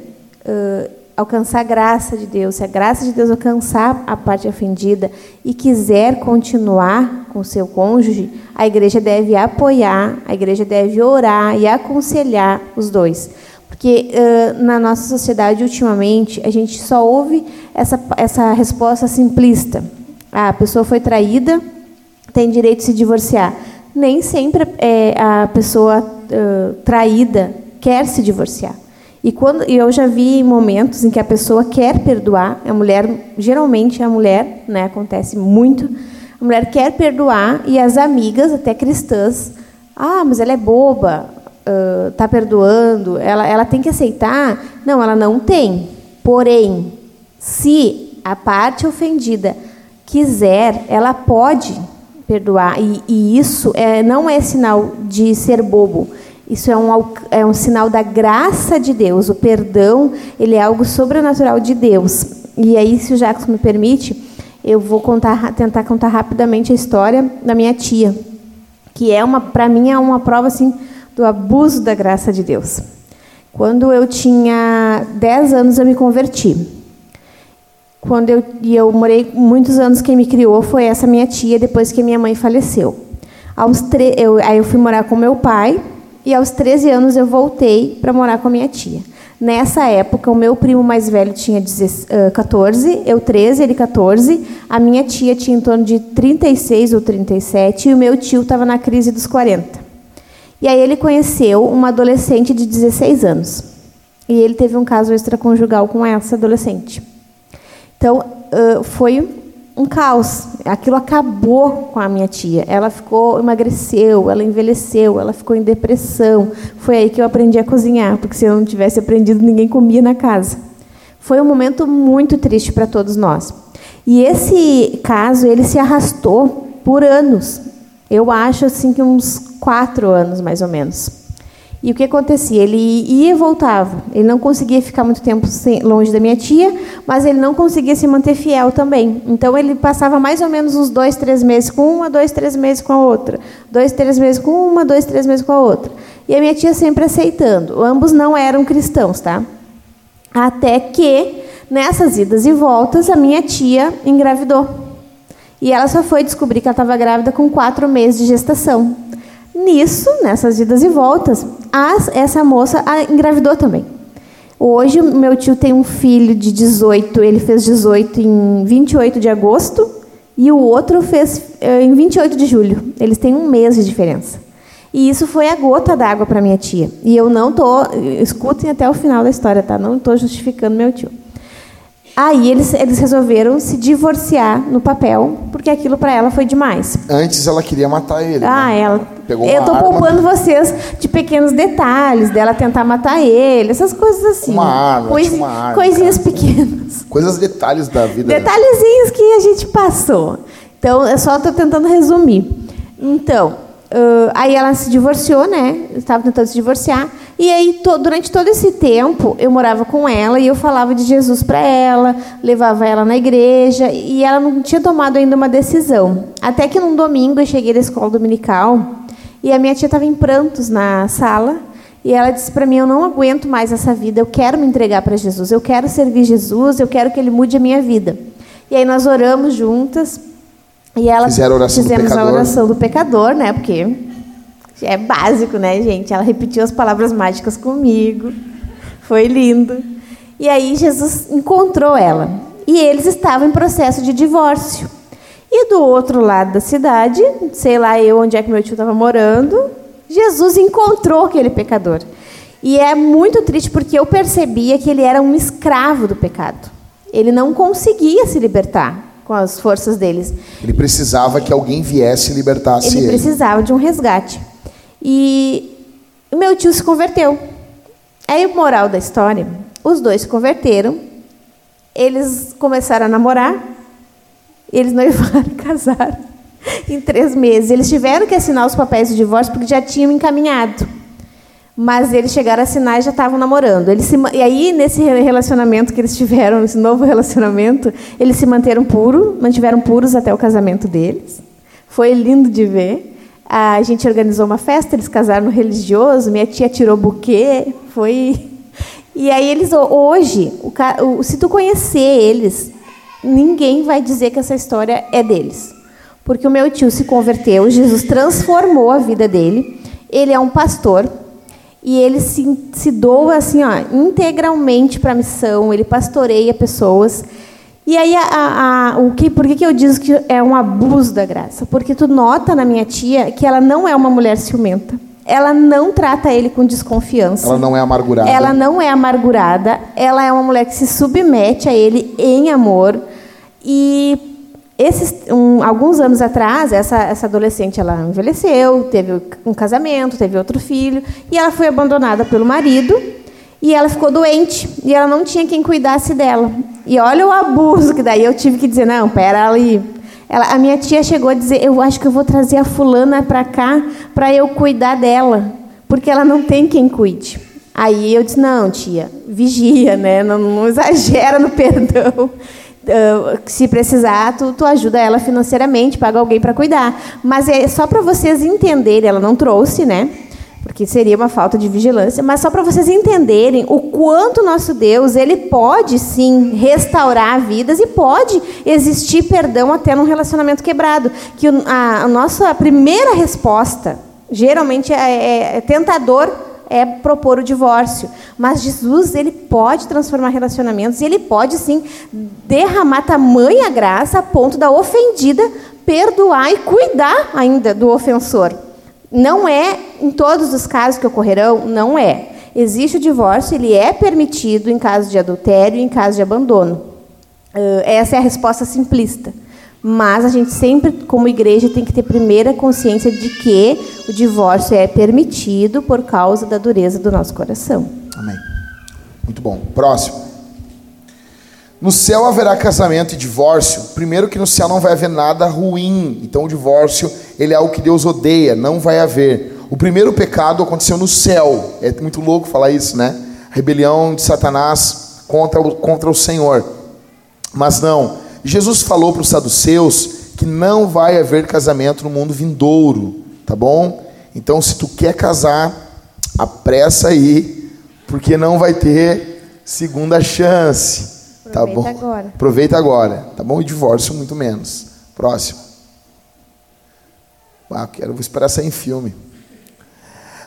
alcançar a graça de Deus, se a graça de Deus alcançar a parte ofendida e quiser continuar com seu cônjuge, a igreja deve apoiar, a igreja deve orar e aconselhar os dois. Porque uh, na nossa sociedade, ultimamente, a gente só ouve essa, essa resposta simplista. Ah, a pessoa foi traída, tem direito de se divorciar. Nem sempre é, a pessoa uh, traída quer se divorciar. E quando eu já vi momentos em que a pessoa quer perdoar, a mulher, geralmente a mulher, né, acontece muito, a mulher quer perdoar e as amigas, até cristãs, ah, mas ela é boba, está uh, perdoando, ela, ela tem que aceitar. Não, ela não tem. Porém, se a parte ofendida quiser, ela pode perdoar. E, e isso é, não é sinal de ser bobo. Isso é um, é um sinal da graça de Deus. O perdão, ele é algo sobrenatural de Deus. E aí, se o Jacques me permite, eu vou contar, tentar contar rapidamente a história da minha tia, que é uma, para mim, é uma prova assim do abuso da graça de Deus. Quando eu tinha 10 anos, eu me converti. Quando eu, e eu morei muitos anos, quem me criou foi essa minha tia, depois que minha mãe faleceu. Aos tre eu, aí eu fui morar com meu pai, e aos 13 anos eu voltei para morar com a minha tia. Nessa época, o meu primo mais velho tinha 14, eu 13, ele 14. A minha tia tinha em torno de 36 ou 37 e o meu tio estava na crise dos 40. E aí ele conheceu uma adolescente de 16 anos. E ele teve um caso extraconjugal com essa adolescente. Então, foi um caos. Aquilo acabou com a minha tia. Ela ficou, emagreceu, ela envelheceu, ela ficou em depressão. Foi aí que eu aprendi a cozinhar, porque se eu não tivesse aprendido, ninguém comia na casa. Foi um momento muito triste para todos nós. E esse caso, ele se arrastou por anos. Eu acho assim que uns quatro anos, mais ou menos. E o que acontecia? Ele ia e voltava. Ele não conseguia ficar muito tempo longe da minha tia, mas ele não conseguia se manter fiel também. Então ele passava mais ou menos uns dois, três meses com uma, dois, três meses com a outra, dois, três meses com uma, dois, três meses com a outra. E a minha tia sempre aceitando. Ambos não eram cristãos, tá? Até que nessas idas e voltas a minha tia engravidou. E ela só foi descobrir que ela estava grávida com quatro meses de gestação. Nisso, nessas idas e voltas, as, essa moça engravidou também. Hoje, meu tio tem um filho de 18, ele fez 18 em 28 de agosto, e o outro fez eh, em 28 de julho. Eles têm um mês de diferença. E isso foi a gota d'água para minha tia. E eu não tô, escutem até o final da história, tá? Não estou justificando meu tio. Aí eles, eles resolveram se divorciar no papel, porque aquilo para ela foi demais. Antes ela queria matar ele. Ah, né? ela. Pegou eu tô arma. poupando vocês de pequenos detalhes, dela tentar matar ele, essas coisas assim. Uma arma, tinha uma arma, Coisinhas cara. pequenas. Coisas, detalhes da vida. né? Detalhezinhos que a gente passou. Então, eu só estou tentando resumir. Então, ãh, aí ela se divorciou, né? Estava tentando se divorciar. E aí, to- durante todo esse tempo, eu morava com ela e eu falava de Jesus para ela, levava ela na igreja e ela não tinha tomado ainda uma decisão. Até que num domingo eu cheguei da escola dominical e a minha tia estava em prantos na sala e ela disse para mim: Eu não aguento mais essa vida, eu quero me entregar para Jesus, eu quero servir Jesus, eu quero que Ele mude a minha vida. E aí nós oramos juntas e ela Fizeram a oração do fizemos a oração do pecador, né? Porque é básico, né, gente? Ela repetiu as palavras mágicas comigo, foi lindo. E aí Jesus encontrou ela e eles estavam em processo de divórcio. E do outro lado da cidade, sei lá eu onde é que meu tio estava morando, Jesus encontrou aquele pecador. E é muito triste porque eu percebia que ele era um escravo do pecado. Ele não conseguia se libertar com as forças deles. Ele precisava que alguém viesse e libertasse Ele ele. precisava de um resgate. E o meu tio se converteu. Aí, o moral da história, os dois se converteram, eles começaram a namorar, eles noivaram e casaram em três meses. Eles tiveram que assinar os papéis de divórcio porque já tinham encaminhado. Mas eles chegaram a assinar e já estavam namorando. Eles se e aí, nesse relacionamento que eles tiveram, esse novo relacionamento, eles se manteram puros, mantiveram puros até o casamento deles. Foi lindo de ver. A gente organizou uma festa, eles casaram no religioso, minha tia tirou buquê, foi... E aí eles, ho- hoje, o- se tu conhecer eles, ninguém vai dizer que essa história é deles. Porque o meu tio se converteu, Jesus transformou a vida dele, ele é um pastor, e ele se, se doa assim, ó, integralmente para a missão, ele pastoreia pessoas. E aí, a, a- o que, por que, que eu digo que é um abuso da graça? Porque tu nota na minha tia que ela não é uma mulher ciumenta. Ela não trata ele com desconfiança. Ela não é amargurada. Ela não é amargurada, ela é uma mulher que se submete a ele em amor. E esses, um, alguns anos atrás, essa, essa adolescente ela envelheceu, teve um casamento, teve outro filho, e ela foi abandonada pelo marido. E ela ficou doente e ela não tinha quem cuidasse dela. E olha o abuso que daí eu tive que dizer não, pera ali. Ela, a minha tia chegou a dizer, eu acho que eu vou trazer a fulana para cá para eu cuidar dela, porque ela não tem quem cuide. Aí eu disse não, tia, vigia, né? Não, não exagera no perdão. Ah, se precisar, tu, tu ajuda ela financeiramente, paga alguém para cuidar. Mas é só para vocês entenderem, ela não trouxe, né? porque seria uma falta de vigilância, mas só para vocês entenderem o quanto nosso Deus, ele pode sim restaurar vidas e pode existir perdão até num relacionamento quebrado, que a, a nossa primeira resposta, geralmente é, é- é tentador, é propor o divórcio, mas Jesus, ele pode transformar relacionamentos e ele pode sim derramar tamanha graça a ponto da ofendida perdoar e cuidar ainda do ofensor. Não é em todos os casos que ocorrerão, não é. Existe o divórcio, ele é permitido em caso de adultério e em caso de abandono. Ah, essa é a resposta simplista. Mas a gente sempre, como igreja, tem que ter primeira consciência de que o divórcio é permitido por causa da dureza do nosso coração. Amém. Muito bom. Próximo. No céu haverá casamento e divórcio. Primeiro que no céu não vai haver nada ruim. Então o divórcio, ele é algo que Deus odeia, não vai haver. O primeiro pecado aconteceu no céu. É muito louco falar isso, né? A rebelião de Satanás contra o, contra o Senhor. Mas não. Jesus falou para os saduceus que não vai haver casamento no mundo vindouro, tá bom? Então, se tu quer casar, apressa aí, porque não vai ter segunda chance, tá Aproveita bom? agora. Aproveita agora, tá bom? E divórcio muito menos. Próximo. Ah, quero vou esperar sair em filme.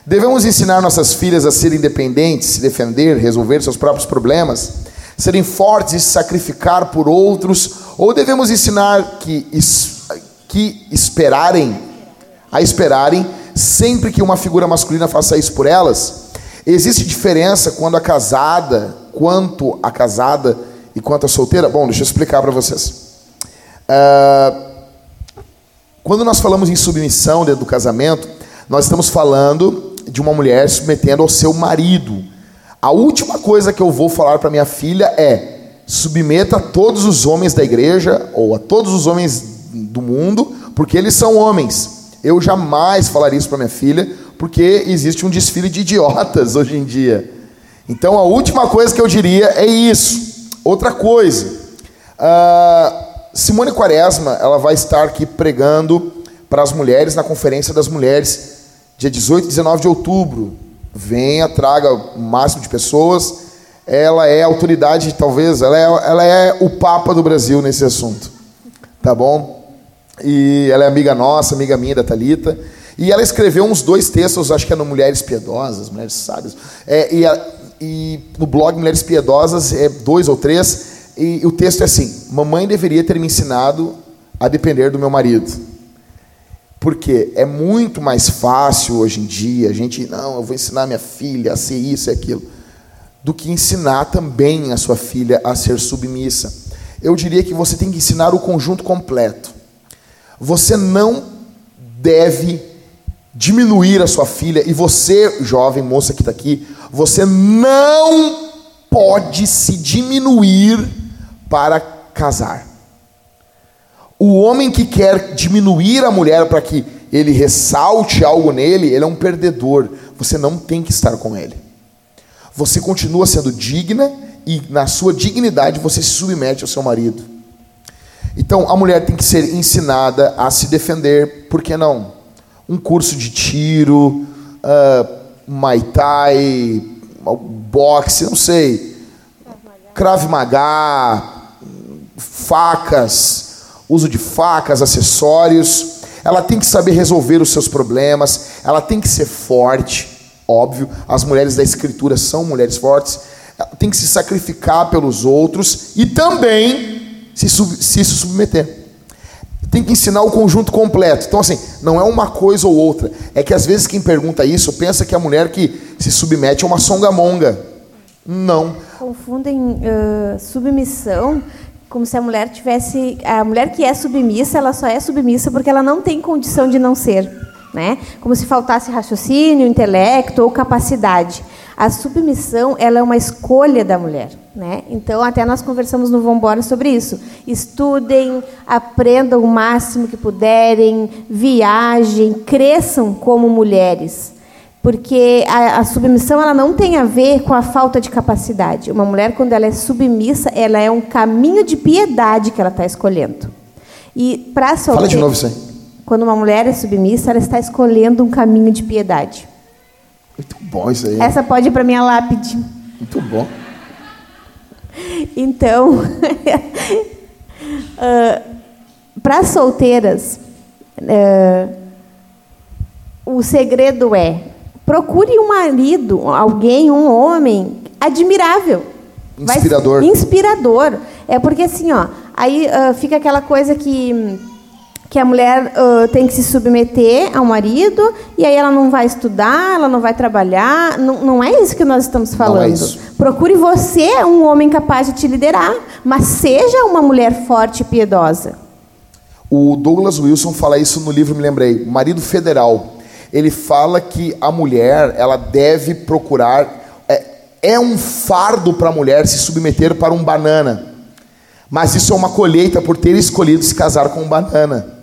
Devemos ensinar nossas filhas a serem independentes, se defender, resolver seus próprios problemas, serem fortes e se sacrificar por outros, ou devemos ensinar que, que esperarem, a esperarem, sempre que uma figura masculina faça isso por elas? Existe diferença quando a casada, quanto a casada e quanto a solteira? Bom, deixa eu explicar para vocês. Uh, quando nós falamos em submissão dentro do casamento, nós estamos falando de uma mulher submetendo ao seu marido. A última coisa que eu vou falar para minha filha é: submeta todos os homens da igreja ou a todos os homens do mundo, porque eles são homens. Eu jamais falaria isso para minha filha, porque existe um desfile de idiotas hoje em dia. Então a última coisa que eu diria é isso. Outra coisa, uh, Simone Quaresma, ela vai estar aqui pregando para as mulheres na conferência das mulheres dia 18 e 19 de outubro. Venha, traga o máximo de pessoas. Ela é autoridade, talvez, ela é, ela é o Papa do Brasil nesse assunto. Tá bom? E ela é amiga nossa, amiga minha da Talita. E ela escreveu uns dois textos, acho que é no Mulheres Piedosas, Mulheres Sábias. É, e, a, e, no blog Mulheres Piedosas, é dois ou três. E, e o texto é assim: Mamãe deveria ter me ensinado a depender do meu marido. Porque é muito mais fácil hoje em dia a gente, não, eu vou ensinar minha filha a ser isso e aquilo, do que ensinar também a sua filha a ser submissa. Eu diria que você tem que ensinar o conjunto completo. Você não deve diminuir a sua filha, e você, jovem moça que está aqui, você não pode se diminuir para casar. O homem que quer diminuir a mulher para que ele ressalte algo nele, ele é um perdedor. Você não tem que estar com ele. Você continua sendo digna e na sua dignidade você se submete ao seu marido. Então a mulher tem que ser ensinada a se defender, por que não? Um curso de tiro, uh, Muay Thai, boxe, não sei, Krav Maga, facas, uso de facas, acessórios. Ela tem que saber resolver os seus problemas, ela tem que ser forte, óbvio. As mulheres da escritura são mulheres fortes. Ela tem que se sacrificar pelos outros e também se, sub, se submeter. Tem que ensinar o conjunto completo. Então, assim, não é uma coisa ou outra. É que às vezes quem pergunta isso pensa que a mulher que se submete é uma songamonga. Não. Confundem uh, submissão como se a mulher tivesse a mulher que é submissa ela só é submissa porque ela não tem condição de não ser né? Como se faltasse raciocínio intelecto ou capacidade. A submissão ela é uma escolha da mulher né? Então até nós conversamos no Vambora sobre isso. Estudem aprendam o máximo que puderem viajem cresçam como mulheres porque a, a, submissão ela não tem a ver com a falta de capacidade. Uma mulher, quando ela é submissa, ela é um caminho de piedade que ela está escolhendo. E para Fala de novo isso. Quando uma mulher é submissa, ela está escolhendo um caminho de piedade. Muito bom isso aí. Essa pode ir para minha lápide. Muito bom. Então, uh, para solteiras, uh, o segredo é Procure um marido, alguém, um homem admirável. Inspirador. Vai, inspirador. É porque assim, ó, aí uh, fica aquela coisa que que a mulher uh, tem que se submeter ao marido e aí ela não vai estudar, ela não vai trabalhar. Não, não é isso que nós estamos falando. É Procure você um homem capaz de te liderar, mas seja uma mulher forte e piedosa. O Douglas Wilson fala isso no livro, me lembrei, Marido Federal ele fala que a mulher ela deve procurar é, é um fardo para a mulher se submeter para um banana, mas isso é uma colheita por ter escolhido se casar com um banana.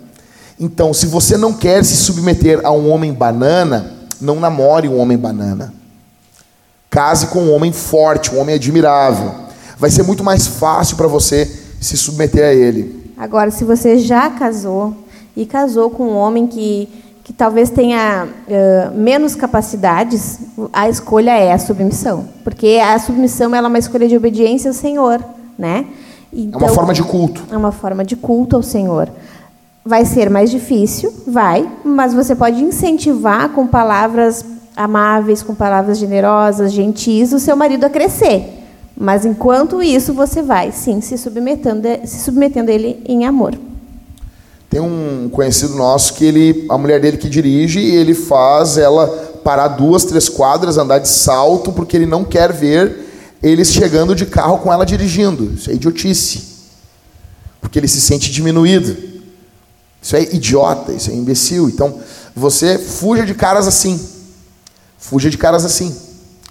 Então, se você não quer se submeter a um homem banana, não namore um homem banana. Case com um homem forte, um homem admirável. Vai ser muito mais fácil para você se submeter a ele. Agora, se você já casou e casou com um homem que que talvez tenha uh, menos capacidades, a escolha é a submissão, porque a submissão ela é uma escolha de obediência ao Senhor, né? Então, é uma forma de culto. É uma forma de culto ao Senhor. Vai ser mais difícil, vai, mas você pode incentivar com palavras amáveis, com palavras generosas, gentis, o seu marido a crescer. Mas enquanto isso, você vai, sim, se submetendo, se submetendo a ele em amor. Tem um conhecido nosso que ele, a mulher dele que dirige, ele faz ela parar duas, três quadras, andar de salto, porque ele não quer ver eles chegando de carro com ela dirigindo. Isso é idiotice. Porque ele se sente diminuído. Isso é idiota, isso é imbecil. Então, você fuja de caras assim. Fuja de caras assim.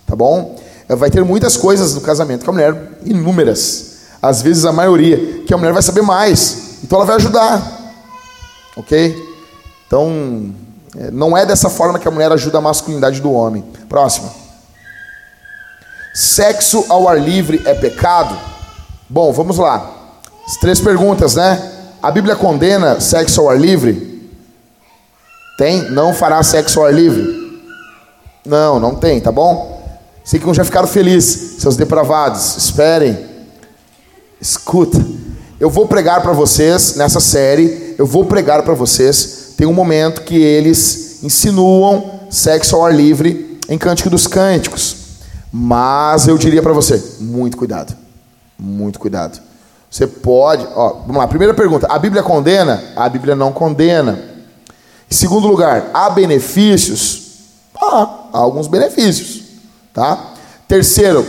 Tá bom? Vai ter muitas coisas no casamento com a mulher, inúmeras. Às vezes a maioria, que a mulher vai saber mais. Então ela vai ajudar. Ok? Então, é, não é dessa forma que a mulher ajuda a masculinidade do homem. Próximo. Sexo ao ar livre é pecado? Bom, vamos lá. As três perguntas, né? A Bíblia condena sexo ao ar livre? Tem? Não fará sexo ao ar livre? Não, não tem, tá bom? Sei que já ficaram felizes, seus depravados. Esperem. Escuta. Eu vou pregar para vocês nessa série, eu vou pregar para vocês. Tem um momento que eles insinuam sexo ao ar livre em Cântico dos Cânticos. Mas eu diria para você, muito cuidado. Muito cuidado. Você pode, ó, vamos lá, primeira pergunta, a Bíblia condena? A Bíblia não condena. Em segundo lugar, há benefícios? Ah, há alguns benefícios, tá? Terceiro,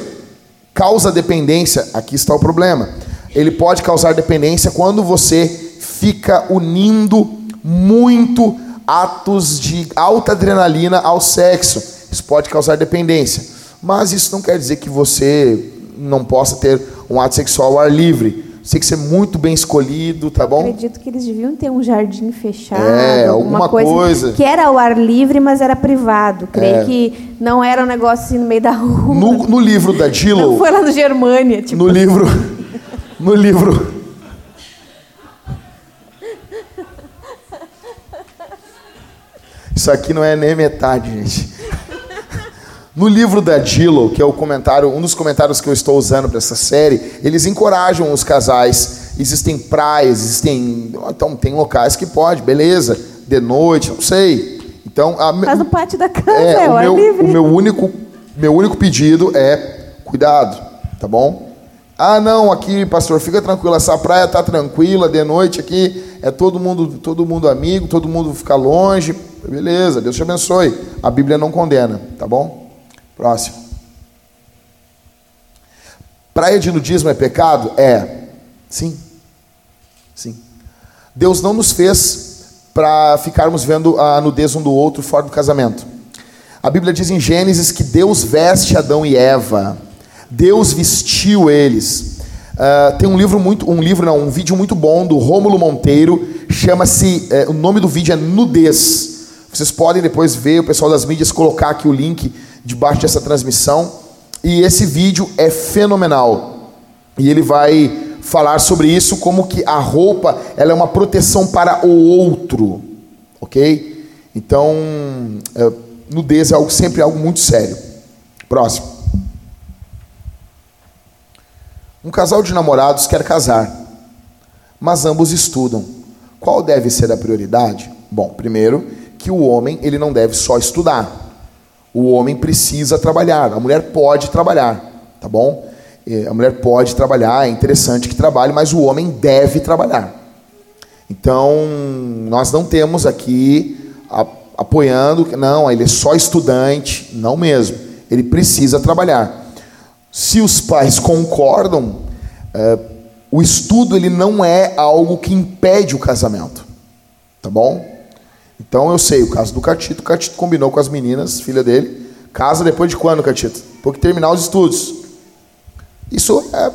causa dependência, aqui está o problema ele pode causar dependência quando você fica unindo muito atos de alta adrenalina ao sexo. Isso pode causar dependência. Mas isso não quer dizer que você não possa ter um ato sexual ao ar livre. Você tem que ser muito bem escolhido, tá bom? Acredito que eles deviam ter um jardim fechado, é, alguma coisa, coisa, que era ao ar livre, mas era privado. Creio é. que não era um negócio assim no meio da rua. No, no livro da Dillow... Não foi lá no Germânia. Tipo no livro no livro. Isso aqui não é nem metade, gente. No livro da Dillo, que é o comentário, um dos comentários que eu estou usando para essa série, eles encorajam os casais. Existem praias, existem, então tem locais que pode, beleza, de noite, não sei. Então, a, Faz no pátio da casa, é, é o, meu, livre. o meu único, meu único pedido é cuidado, tá bom? Ah, não, aqui, pastor, fica tranquilo, essa praia está tranquila, de noite aqui é todo mundo, todo mundo amigo, todo mundo fica longe. Beleza, Deus te abençoe. A Bíblia não condena, tá bom? Próximo. Praia de nudismo é pecado? É. Sim. Sim. Deus não nos fez para ficarmos vendo a nudez um do outro fora do casamento. A Bíblia diz em Gênesis que Deus veste Adão e Eva Deus vestiu eles. Uh, tem um livro muito, um livro não, um vídeo muito bom do Rômulo Monteiro, chama-se, uh, o nome do vídeo é Nudez. Vocês podem depois ver, o pessoal das mídias colocar aqui o link debaixo dessa transmissão. E esse vídeo é fenomenal. E ele vai falar sobre isso como que a roupa ela é uma proteção para o outro, ok? Então, uh, nudez é algo sempre algo muito sério. Próximo. Um casal de namorados quer casar, mas ambos estudam. Qual deve ser a prioridade? Bom, primeiro, que o homem ele não deve só estudar. O homem precisa trabalhar. A mulher pode trabalhar, tá bom? A mulher pode trabalhar, é interessante que trabalhe, mas o homem deve trabalhar. Então, nós não temos aqui apoiando, não, ele é só estudante, não mesmo. Ele precisa trabalhar. Se os pais concordam, é, o estudo ele não é algo que impede o casamento, tá bom? Então eu sei o caso do Catito. O Catito combinou com as meninas, filha dele, casa depois de quando, Catito? Depois que terminar os estudos. Isso é.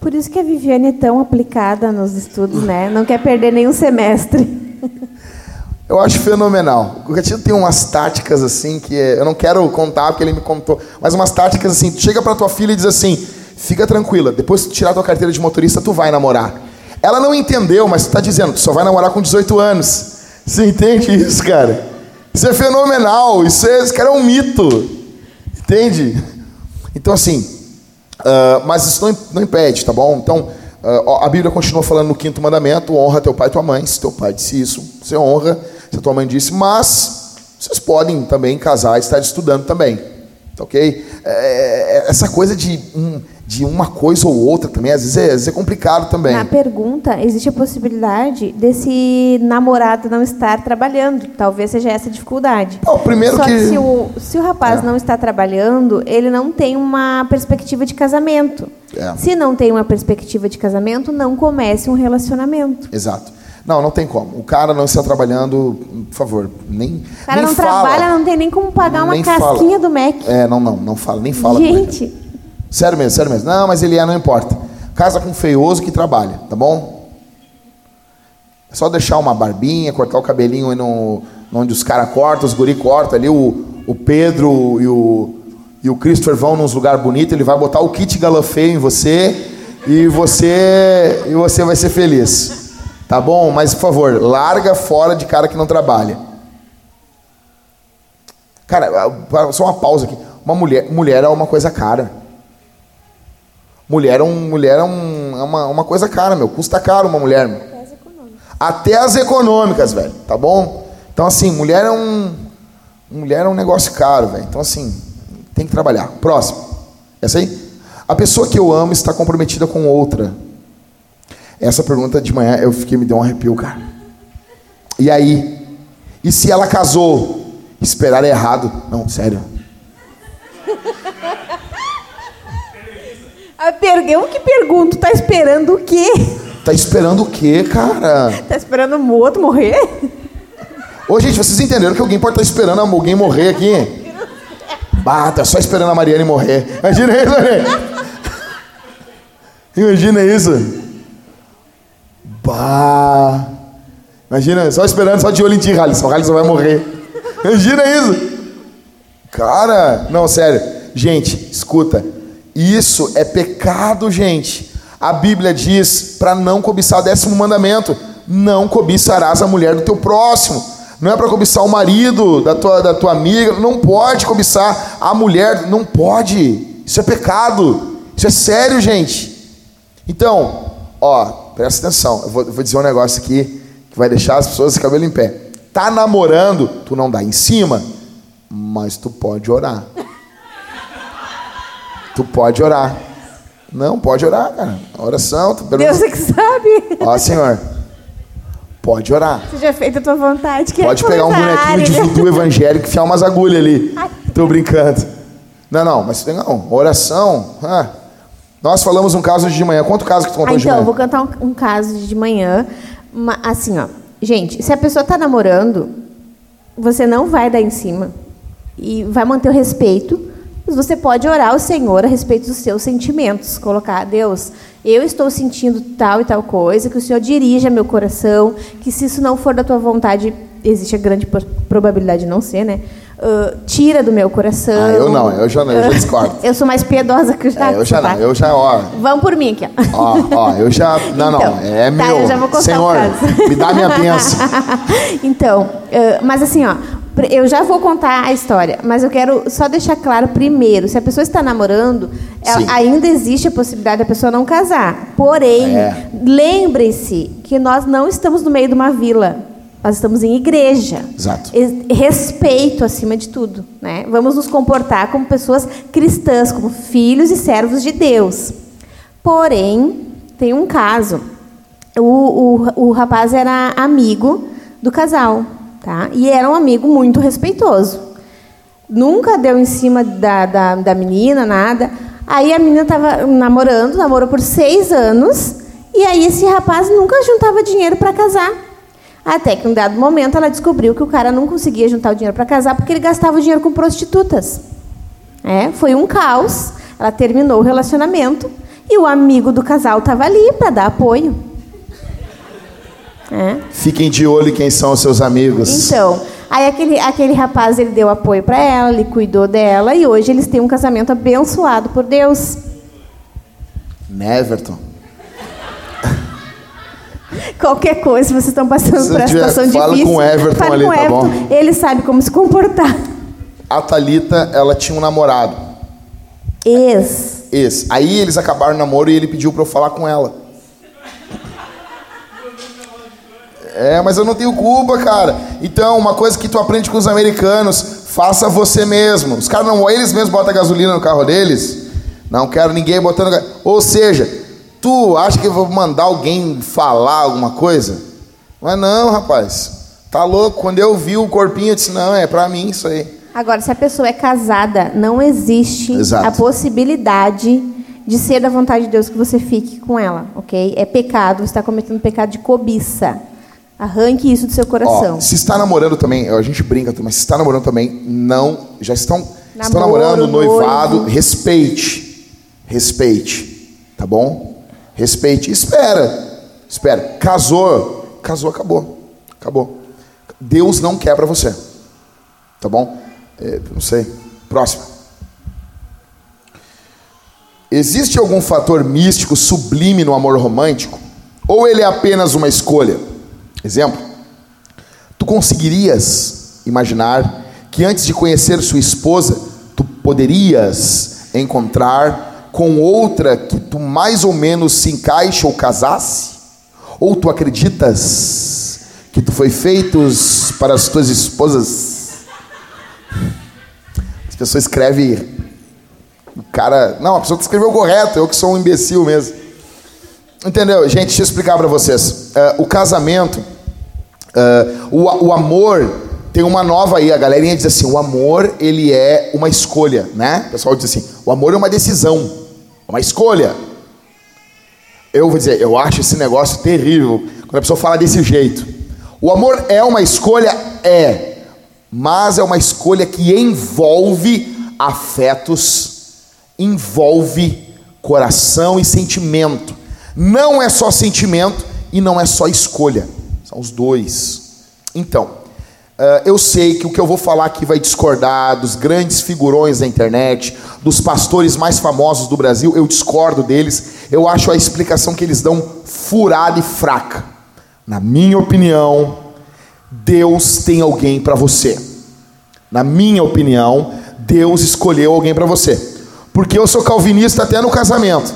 Por isso que a Viviane é tão aplicada nos estudos, né? Não quer perder nenhum semestre. Eu acho fenomenal. O Gatito tem umas táticas assim que é, eu não quero contar porque ele me contou, mas umas táticas assim, tu chega para tua filha e diz assim: "Fica tranquila, depois que tu tirar tua carteira de motorista, tu vai namorar". Ela não entendeu, mas tu tá dizendo, tu só vai namorar com 18 anos. Você entende isso, cara? Isso é fenomenal, isso, é, isso cara é um mito. Entende? Então assim, uh, mas isso não, não impede, tá bom? Então, uh, a Bíblia continua falando no quinto mandamento: honra teu pai e tua mãe. Se teu pai disse isso, você honra se a tua mãe disse, mas vocês podem também casar e estar estudando também. Tá ok? É, é, essa coisa de, um, de uma coisa ou outra também, às vezes, é, às vezes é complicado também. Na pergunta, existe a possibilidade desse namorado não estar trabalhando. Talvez seja essa a dificuldade. Bom, primeiro Só que, que- se, o, se o rapaz É. não está trabalhando, ele não tem uma perspectiva de casamento. É. Se não tem uma perspectiva de casamento, não comece um relacionamento. Exato. Não, não tem como. O cara não está trabalhando, por favor, nem. O cara nem não fala. trabalha, não tem nem como pagar uma Nem casquinha fala. do Mac. É, não, não, não fala, nem fala. Gente, Sério mesmo, sério mesmo. Não, mas ele é, não importa. Casa com feioso que trabalha, tá bom? É só deixar uma barbinha, cortar o cabelinho aí no, onde os caras cortam, os guri cortam ali, o, o Pedro e o, e o Christopher vão nos lugares bonitos, ele vai botar o kit galafeio em você e você e você vai ser feliz. Tá bom? Mas por favor, larga fora de cara que não trabalha. Cara, só uma pausa aqui. Uma mulher, mulher é uma coisa cara. Mulher é, um, mulher é, um, é uma, uma coisa cara, meu. Custa caro uma mulher, meu. Até as econômicas, velho. Tá bom? Então, assim, mulher é um. Mulher é um negócio caro, velho. Então, assim, tem que trabalhar. Próximo. Essa aí? A pessoa que eu amo está comprometida com outra. Essa pergunta de manhã eu fiquei, me deu um arrepio, cara. E aí? E se ela casou? Esperar é errado. Não, sério. a per... eu que pergunto, tá esperando o quê? Tá esperando o quê, cara? Tá esperando o outro morrer? Ô, gente, vocês entenderam que alguém pode estar esperando alguém morrer aqui? Bah, tá só esperando a Mariane morrer. Imagina isso, Mariane. Imagina isso. Bah. Imagina, só esperando, só de olho em ti, Halisson. Halisson vai morrer. Imagina isso. Cara, não, sério. Gente, escuta. Isso é pecado, gente. A Bíblia diz para não cobiçar o décimo mandamento: não cobiçarás a mulher do teu próximo. Não é para cobiçar o marido da tua, da tua amiga. Não pode cobiçar a mulher. Não pode. Isso é pecado. Isso é sério, gente. Então, ó, presta atenção. Eu vou, eu vou dizer um negócio aqui que vai deixar as pessoas de cabelo em pé. Tá namorando, tu não dá em cima, mas tu pode orar. Tu pode orar. Não, pode orar, cara. Oração, tu pergunta. Deus é que sabe. Ó, Senhor, pode orar. Seja feita a tua vontade. Que Pode pegar um bonequinho de voodoo evangélico e enfiar umas agulhas ali. Tô brincando. Não, não, mas não, oração. ah. Nós falamos um caso de manhã. Quanto caso que tu contou Ah, de então, manhã? eu vou cantar um, um caso de manhã. Ma- assim, ó. Gente, se a pessoa tá namorando, você não vai dar em cima. E vai manter o respeito. Mas você pode orar ao Senhor a respeito dos seus sentimentos. Colocar, Deus, eu estou sentindo tal e tal coisa, que o Senhor dirija meu coração, que se isso não for da tua vontade, existe a grande probabilidade de não ser, né? Ah, tira do meu coração. Ah, eu não, eu já não, eu já discordo. eu sou mais piedosa que o É, eu já tá? não, eu já, ó, Vvamos por mim aqui, ó. ó, ó, eu já, não, não, Então, é tá, meu. eu já vou contar Senhor, me dá minha bênção. então, eh, mas assim, ó, eu já vou contar a história, mas eu quero só deixar claro primeiro, se a pessoa está namorando, ela- Sim. ainda existe a possibilidade da pessoa não casar. Porém, É. lembrem-se que nós não estamos no meio de uma vila. Nós estamos em igreja. Exato. Respeito acima de tudo. Né? Vamos nos comportar como pessoas cristãs, como filhos e servos de Deus. Porém, tem um caso. O, o, o rapaz era amigo do casal. Tá? E era um amigo muito respeitoso. Nunca deu em cima da, da, da menina, nada. Aí a menina estava namorando, namorou por seis anos. E aí esse rapaz nunca juntava dinheiro para casar. Até que em um dado momento ela descobriu que o cara não conseguia juntar o dinheiro para casar porque ele gastava o dinheiro com prostitutas. É, foi um caos. Ela terminou o relacionamento e o amigo do casal estava ali para dar apoio. É. Fiquem de olho quem são os seus amigos. Então, aí aquele, aquele rapaz ele deu apoio para ela, ele cuidou dela e hoje eles têm um casamento abençoado por Deus. Neverton. Qualquer coisa, se vocês estão passando Se por essa tiver, situação fala difícil, com o Everton ali, com o tá Everton. bom? Ele sabe como se comportar. A Thalita, ela tinha um namorado. Ex. Esse. Aí eles acabaram o namoro e ele pediu pra eu falar com ela. É, mas eu não tenho culpa, cara. Então, uma coisa que tu aprende com os americanos, faça você mesmo. Os caras não, eles mesmos botam gasolina no carro deles. Não quero ninguém botando. Ou seja, tu acha que eu vou mandar alguém falar alguma coisa? Mas não, rapaz. Tá louco? Quando eu vi o corpinho, eu disse: não, é pra mim isso aí. Agora, se a pessoa é casada, não existe Exato. a possibilidade de ser da vontade de Deus que você fique com ela, ok? É pecado, você está cometendo pecado de cobiça. Arranque isso do seu coração. Ó, se está namorando também, a gente brinca, mas se está namorando também, não, já estão, estão Namoro, namorando, noivado, noivo. respeite, respeite, tá bom? Respeite, espera, espera. Casou, casou, acabou, acabou. Deus não quer para você, tá bom? É, não sei. Próximo. Existe algum fator místico sublime no amor romântico? Ou ele é apenas uma escolha? Exemplo. Tu conseguirias imaginar que antes de conhecer sua esposa, tu poderias encontrar com outra que tu mais ou menos se encaixe ou casasse? Ou tu acreditas que tu foi feitos para as tuas esposas? As pessoas escrevem o cara. Não, a pessoa escreveu correto, eu que sou um imbecil mesmo. Entendeu? Gente, deixa eu explicar para vocês. Eh, o casamento, eh, o, o amor, tem uma nova aí. A galerinha diz assim: o amor, ele é uma escolha, né? O pessoal diz assim: o amor é uma decisão, uma escolha. Eu vou dizer, eu acho esse negócio terrível quando a pessoa fala desse jeito. O amor é uma escolha? É. Mas é uma escolha que envolve afetos, envolve coração e sentimento. Não é só sentimento e não é só escolha. São os dois. Então, eu sei que o que eu vou falar aqui vai discordar dos grandes figurões da internet, dos pastores mais famosos do Brasil. Eu discordo deles. Eu acho a explicação que eles dão furada e fraca. Na minha opinião, Deus tem alguém para você. Na minha opinião, Deus escolheu alguém para você. Porque eu sou calvinista até no casamento.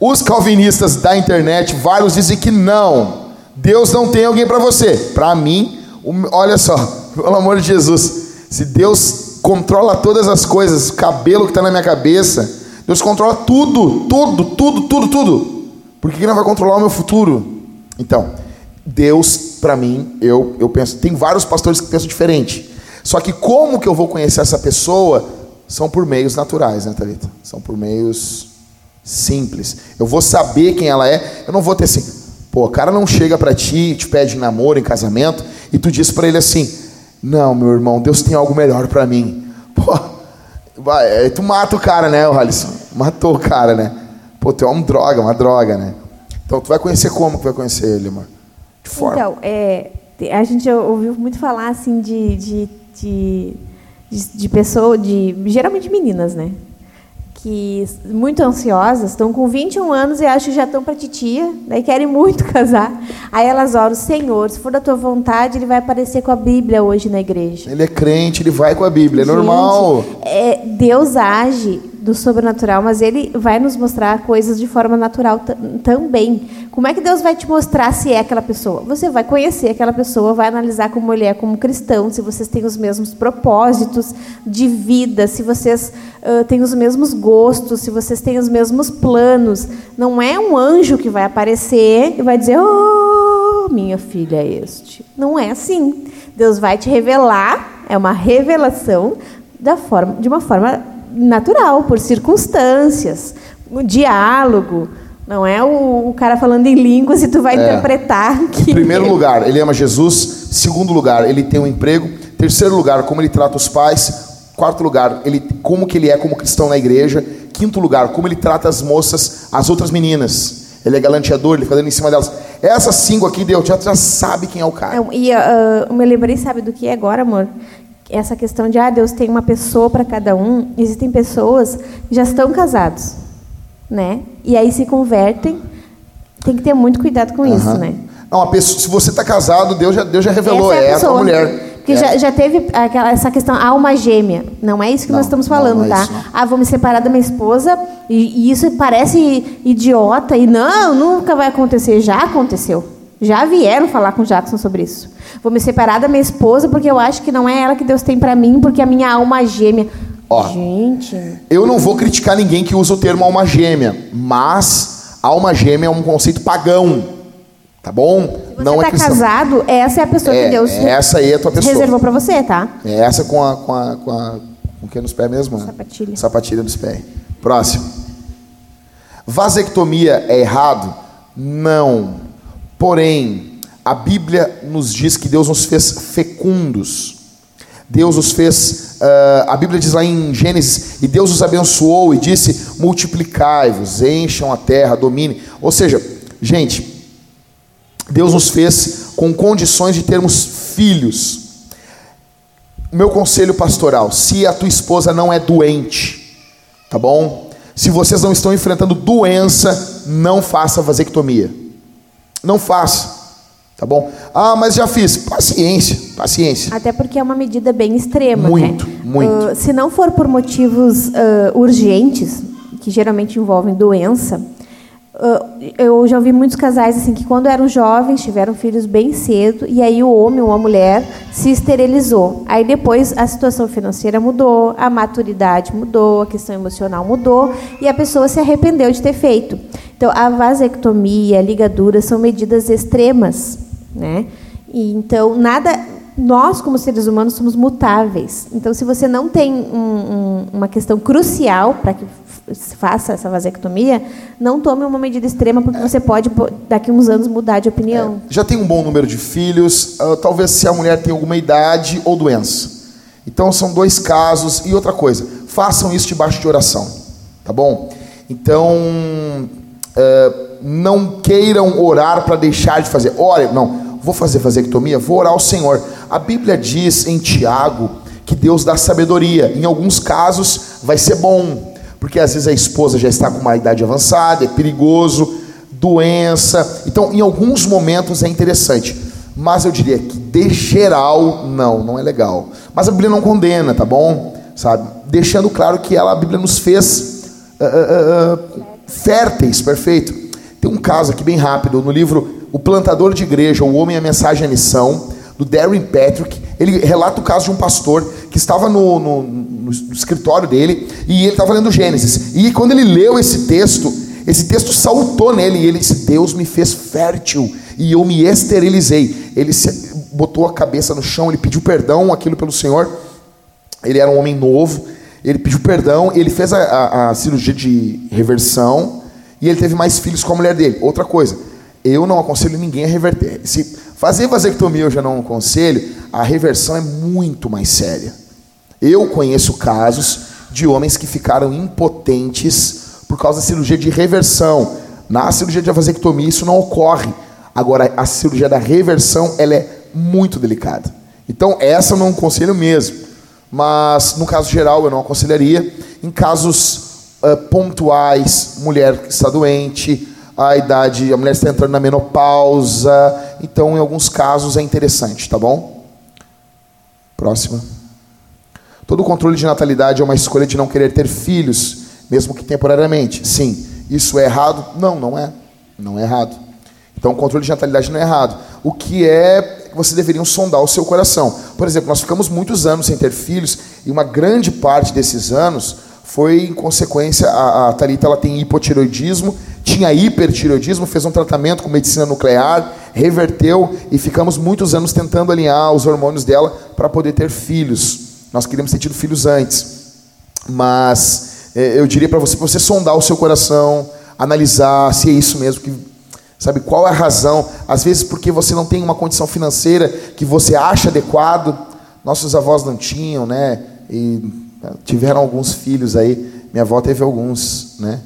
Os calvinistas da internet, vários dizem que não. Deus não tem alguém para você. Para mim, olha só, pelo amor de Jesus, se Deus controla todas as coisas, o cabelo que está na minha cabeça, Deus controla tudo, tudo, tudo, tudo, tudo. Por que não vai controlar o meu futuro? Então, Deus, para mim, eu, eu penso, tem vários pastores que pensam diferente. Só que como que eu vou conhecer essa pessoa? São por meios naturais, né, Thalita? São por meios simples. Eu vou saber quem ela é. Eu não vou ter assim, pô, o cara não chega para ti, te pede namoro, em casamento, e tu diz para ele assim: "Não, meu irmão, Deus tem algo melhor para mim". Pô, vai, tu mata o cara, né, Alisson? Matou o cara, né? Pô, tu é uma droga, uma droga, né? Então tu vai conhecer como que vai conhecer ele, amor? De forma. Então, é, a gente ouviu muito falar assim de, de, de, de, de pessoa, de geralmente meninas, né? Que muito ansiosas, estão com 21 anos e acham que já estão para titia, daí querem muito casar. Aí elas oram, Senhor, se for da tua vontade, ele vai aparecer com a Bíblia hoje na igreja. Ele é crente, ele vai com a Bíblia, é Gente, normal. é, Deus age do sobrenatural, mas Ele vai nos mostrar coisas de forma natural ta- também. Como é que Deus vai te mostrar se é aquela pessoa? Você vai conhecer aquela pessoa, vai analisar como ele é como cristão, se vocês têm os mesmos propósitos de vida, se vocês ah, têm os mesmos gostos, se vocês têm os mesmos planos. Não é um anjo que vai aparecer e vai dizer: Oh, minha filha é este. Não é assim. Deus vai te revelar, é uma revelação da forma, de uma forma natural, por circunstâncias, o diálogo. Não é o, o cara falando em línguas e tu vai interpretar que. Em primeiro lugar, ele ama Jesus. Segundo lugar, ele tem um emprego. Terceiro lugar, como ele trata os pais. Quarto lugar, ele, como que ele é como cristão na igreja. Quinto lugar, como ele trata as moças, as outras meninas. Ele é galanteador, ele fica dando em cima delas. Essas cinco aqui, Deus já, já sabe quem é o cara. Não, e ah, eu me lembrei, sabe do que é agora, amor? Essa questão de, ah, Deus tem uma pessoa para cada um. Existem pessoas que já estão casados, né? E aí se convertem. Tem que ter muito cuidado com isso, Aham. né? Não, a pessoa, se você está casado, Deus já, Deus já revelou, Essa é, a a tua pessoa. mulher. Porque É. já, já teve aquela, essa questão alma gêmea. Não é isso que Não, nós estamos não, falando, não é tá? isso, não. ah, vou me separar da minha esposa e, e isso parece idiota e não, nunca vai acontecer. Já aconteceu. Já vieram falar com o Jackson sobre isso. Vou me separar da minha esposa porque eu acho que não é ela que Deus tem para mim, porque a minha alma gêmea. Ó, Gente. Eu não vou criticar ninguém que usa o termo alma gêmea, mas alma gêmea é um conceito pagão, tá bom? Você não tá é cristão. casado, essa é a pessoa É, que Deus essa aí é a tua pessoa. reservou para você, tá? É essa com a com a com a com o que nos pés mesmo? Sapatilha. Sapatilha dos pés. Próximo. Vasectomia é errado? Não. Porém, a Bíblia nos diz que Deus nos fez fecundos. Deus os fez, ah, a Bíblia diz lá em Gênesis, e Deus os abençoou e disse: multiplicai-vos, encham a terra, domine. Ou seja, gente, Deus nos fez com condições de termos filhos. Meu conselho pastoral: se a tua esposa não é doente, tá bom? Se vocês não estão enfrentando doença, não faça vasectomia. Não faça, tá bom? Ah, mas já fiz. Paciência, paciência. Até porque é uma medida bem extrema, Muito, né? muito. Ah, se não for por motivos ah, urgentes, que geralmente envolvem doença, eu já ouvi muitos casais assim que quando eram jovens tiveram filhos bem cedo e aí o homem ou a mulher se esterilizou. Aí depois a situação financeira mudou, a maturidade mudou, a questão emocional mudou e a pessoa se arrependeu de ter feito. Então a vasectomia, a ligadura são medidas extremas, né? E, então nada nós, como seres humanos, somos mutáveis. Então, se você não tem um- um- uma questão crucial para que faça essa vasectomia, não tome uma medida extrema, porque você pode, po- daqui a uns anos, mudar de opinião. Já tem um bom número de filhos, ah, talvez se a mulher tem alguma idade ou doença. Então são dois casos. E outra coisa, façam isso debaixo de oração, tá bom? Então, eh, não queiram orar para deixar de fazer. Ore, não, vou fazer vasectomia, vou orar ao Senhor. A Bíblia diz em Tiago que Deus dá sabedoria. Em alguns casos vai ser bom, porque às vezes a esposa já está com uma idade avançada, é perigoso, doença. Então, em alguns momentos é interessante, mas eu diria que de geral não, não é legal. Mas a Bíblia não condena, tá bom? Sabe? Deixando claro que ela, a Bíblia nos fez ah, ah, ah, férteis, perfeito. Tem um caso aqui bem rápido no livro O Plantador de Igreja, O Homem, a Mensagem e a Missão, do Darren Patrick. Ele relata o caso de um pastor que estava no, no- no- escritório dele e ele estava lendo Gênesis. E quando ele leu esse texto, esse texto saltou nele e ele disse: Deus me fez fértil e eu me esterilizei. Ele se- botou a cabeça no chão, ele pediu perdão aquilo pelo Senhor. Ele era um homem novo, ele pediu perdão, ele fez a, a- a cirurgia de reversão e ele teve mais filhos com a mulher dele. Outra coisa, eu não aconselho ninguém a reverter. Se fazer vasectomia eu já não aconselho, a reversão é muito mais séria. Eu conheço casos de homens que ficaram impotentes por causa da cirurgia de reversão. Na cirurgia de vasectomia isso não ocorre. Agora, a cirurgia da reversão ela é muito delicada. Então, essa eu não aconselho mesmo. Mas, no caso geral, eu não aconselharia. Em casos ah, pontuais, mulher que está doente, a idade, a mulher está entrando na menopausa. Então, em alguns casos, é interessante, tá bom? Próxima. Todo controle de natalidade é uma escolha de não querer ter filhos, mesmo que temporariamente. Sim. Isso é errado? Não, não é. Não é errado. Então, o controle de natalidade não é errado. O que é que você deveria sondar o seu coração. Por exemplo, nós ficamos muitos anos sem ter filhos e uma grande parte desses anos foi em consequência a, a Thalita ela tem hipotiroidismo, tinha hipertiroidismo, fez um tratamento com medicina nuclear, reverteu e ficamos muitos anos tentando alinhar os hormônios dela para poder ter filhos. Nós queríamos ter tido filhos antes. Mas eh, eu diria para você, pra você sondar o seu coração, analisar se é isso mesmo que sabe qual é a razão. Às vezes porque você não tem uma condição financeira que você acha adequado. Nossos avós não tinham, né? E eh, tiveram alguns filhos aí. Minha avó teve alguns, né?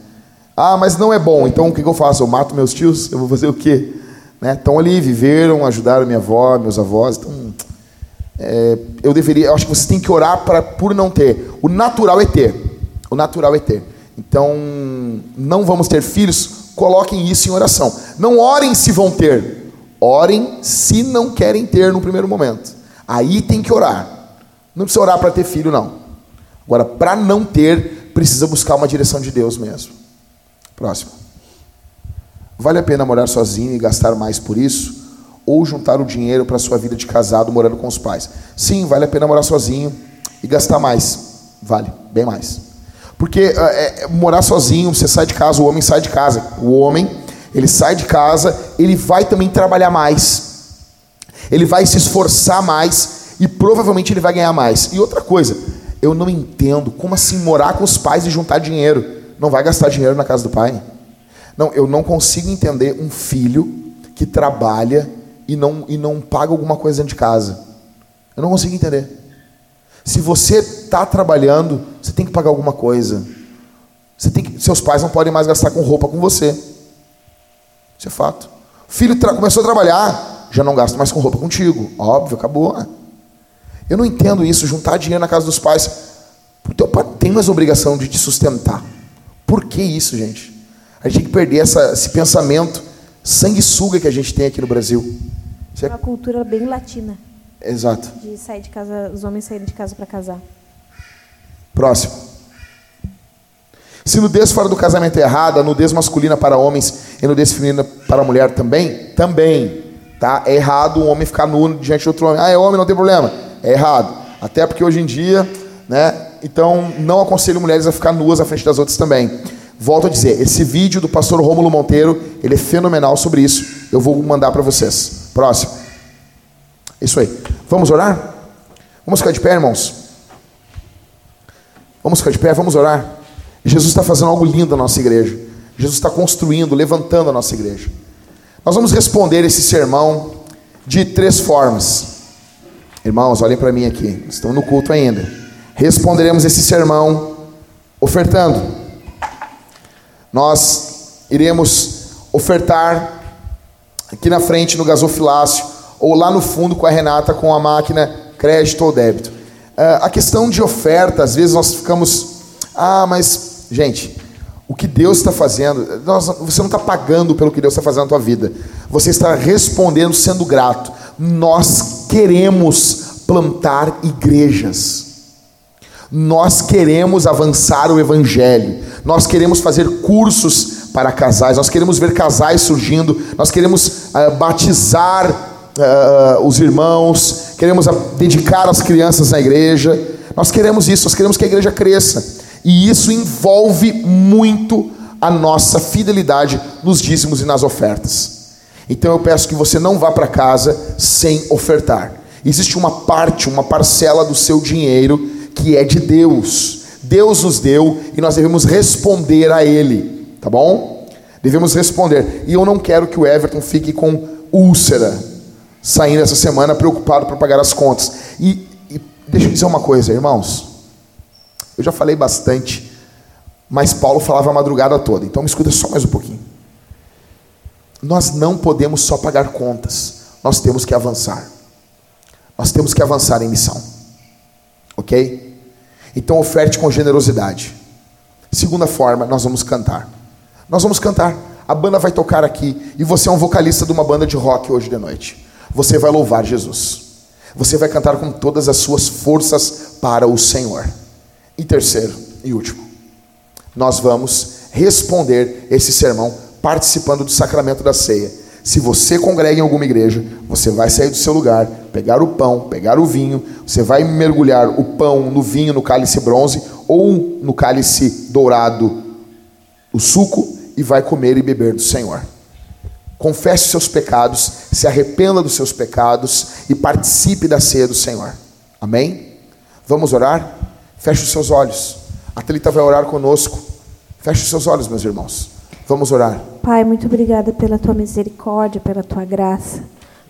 Ah, mas não é bom. Então o que eu faço? Eu mato meus tios? Eu vou fazer o quê? Né? Estão ali, viveram, ajudaram minha avó, meus avós. Então é, eu deveria, eu acho que você tem que orar para por não ter. O natural é ter. O natural é ter. Então, não vamos ter filhos, coloquem isso em oração. Não orem se vão ter. Orem se não querem ter no primeiro momento. Aí tem que orar. Não precisa orar para ter filho, não. Agora, para não ter, precisa buscar uma direção de Deus mesmo. Próximo. Vale a pena morar sozinho e gastar mais por isso? ou juntar o dinheiro para a sua vida de casado morando com os pais? Sim, vale a pena morar sozinho e gastar mais. Vale, bem mais. Porque é, é, morar sozinho, você sai de casa, o homem sai de casa. O homem, ele sai de casa, ele vai também trabalhar mais. Ele vai se esforçar mais e provavelmente ele vai ganhar mais. E outra coisa, eu não entendo como assim morar com os pais e juntar dinheiro. Não vai gastar dinheiro na casa do pai? Não, eu não consigo entender um filho que trabalha e não, e não paga alguma coisa dentro de casa. Eu não consigo entender. Se você está trabalhando, você tem que pagar alguma coisa. Você tem que, seus pais não podem mais gastar com roupa com você. Isso é fato. O filho começou a trabalhar, já não gasta mais com roupa contigo. Óbvio, acabou. Eu não entendo isso, juntar dinheiro na casa dos pais. O teu pai tem mais obrigação de te sustentar. Por que isso, gente? A gente tem que perder essa, esse pensamento sanguessuga que a gente tem aqui no Brasil. é uma cultura bem latina. Exato. De sair de casa, os homens saírem de casa para casar. Próximo. Se nudez fora do casamento é errada, nudez masculina para homens e nudez feminina para mulher também? Também. Tá? É errado um homem ficar nu diante de outro homem. Ah, é homem, não tem problema. É errado. Até porque hoje em dia, né? Então, não aconselho mulheres a ficar nuas à frente das outras também. Volto a dizer, esse vídeo do pastor Rômulo Monteiro, ele é fenomenal sobre isso. Eu vou mandar para vocês. Próximo. Isso aí. Vamos orar? Vamos ficar de pé, irmãos? Vamos ficar de pé, vamos orar. Jesus está fazendo algo lindo na nossa igreja. Jesus está construindo, levantando a nossa igreja. Nós vamos responder esse sermão de três formas. Irmãos, olhem para mim aqui, estão no culto ainda. Responderemos esse sermão ofertando. Nós iremos ofertar aqui na frente no gasofilácio ou lá no fundo com a Renata com a máquina crédito ou débito. Uh, a questão de oferta, às vezes nós ficamos, ah, mas gente, o que Deus está fazendo, nós, você não está pagando pelo que Deus está fazendo na tua vida. Você está respondendo sendo grato. Nós queremos plantar igrejas. Nós queremos avançar o evangelho. Nós queremos fazer cursos para casais. Nós queremos ver casais surgindo. Nós queremos uh, batizar uh, os irmãos. Queremos dedicar as crianças na igreja. Nós queremos isso. Nós queremos que a igreja cresça. E isso envolve muito a nossa fidelidade nos dízimos e nas ofertas. Então eu peço que você não vá para casa sem ofertar. Existe uma parte, uma parcela do seu dinheiro que é de Deus. Deus nos deu e nós devemos responder a Ele, tá bom? Devemos responder. E eu não quero que o Everton fique com úlcera saindo essa semana preocupado para pagar as contas. E, e deixa eu dizer uma coisa, irmãos. Eu já falei bastante, mas Paulo falava a madrugada toda. Então me escuta só mais um pouquinho. Nós não podemos só pagar contas, nós temos que avançar. Nós temos que avançar em missão. Ok? Então oferte com generosidade. Segunda forma, nós vamos cantar. Nós vamos cantar. A banda vai tocar aqui. E você é um vocalista de uma banda de rock hoje de noite. Você vai louvar Jesus. Você vai cantar com todas as suas forças para o Senhor. E terceiro e último, nós vamos responder esse sermão participando do sacramento da ceia. Se você congrega em alguma igreja, você vai sair do seu lugar, pegar o pão, pegar o vinho, você vai mergulhar o pão no vinho, no cálice bronze ou no cálice dourado, o suco, e vai comer e beber do Senhor. Confesse os seus pecados, se arrependa dos seus pecados e participe da ceia do Senhor. Amém? Vamos orar? Feche os seus olhos. A Thalita vai orar conosco. Feche os seus olhos, meus irmãos. Vamos orar. Pai, muito obrigada pela tua misericórdia, pela tua graça,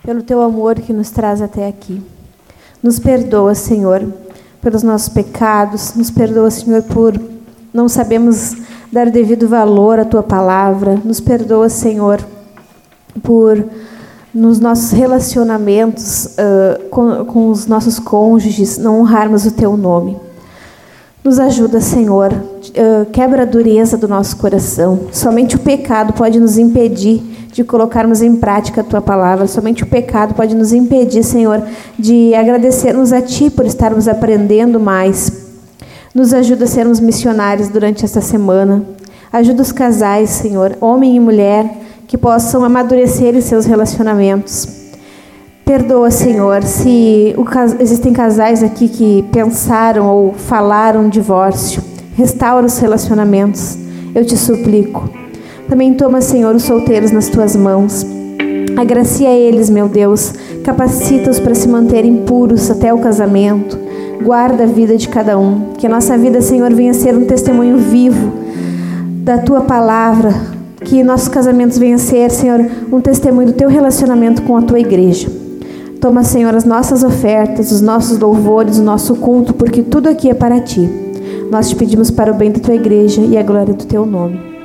pelo teu amor que nos traz até aqui. Nos perdoa, Senhor, pelos nossos pecados. Nos perdoa, Senhor, por não sabemos dar devido valor à tua palavra. Nos perdoa, Senhor, por nos nossos relacionamentos uh, com, com os nossos cônjuges não honrarmos o teu nome. Nos ajuda, Senhor. Quebra a dureza do nosso coração. Somente o pecado pode nos impedir de colocarmos em prática a tua palavra. Somente o pecado pode nos impedir, Senhor, de agradecermos a ti por estarmos aprendendo mais. Nos ajuda a sermos missionários durante esta semana. Ajuda os casais, Senhor, homem e mulher, que possam amadurecer em seus relacionamentos. Perdoa, Senhor, se o, existem casais aqui que pensaram ou falaram divórcio. Restaura os relacionamentos, eu te suplico. Também toma, Senhor, os solteiros nas tuas mãos. Agracia eles, meu Deus. Capacita-os para se manterem puros até o casamento. Guarda a vida de cada um. Que a nossa vida, Senhor, venha ser um testemunho vivo da tua palavra. Que nossos casamentos venham ser, Senhor, um testemunho do teu relacionamento com a tua igreja. Toma, Senhor, as nossas ofertas, os nossos louvores, o nosso culto, porque tudo aqui é para ti. Nós te pedimos para o bem da tua igreja e a glória do teu nome.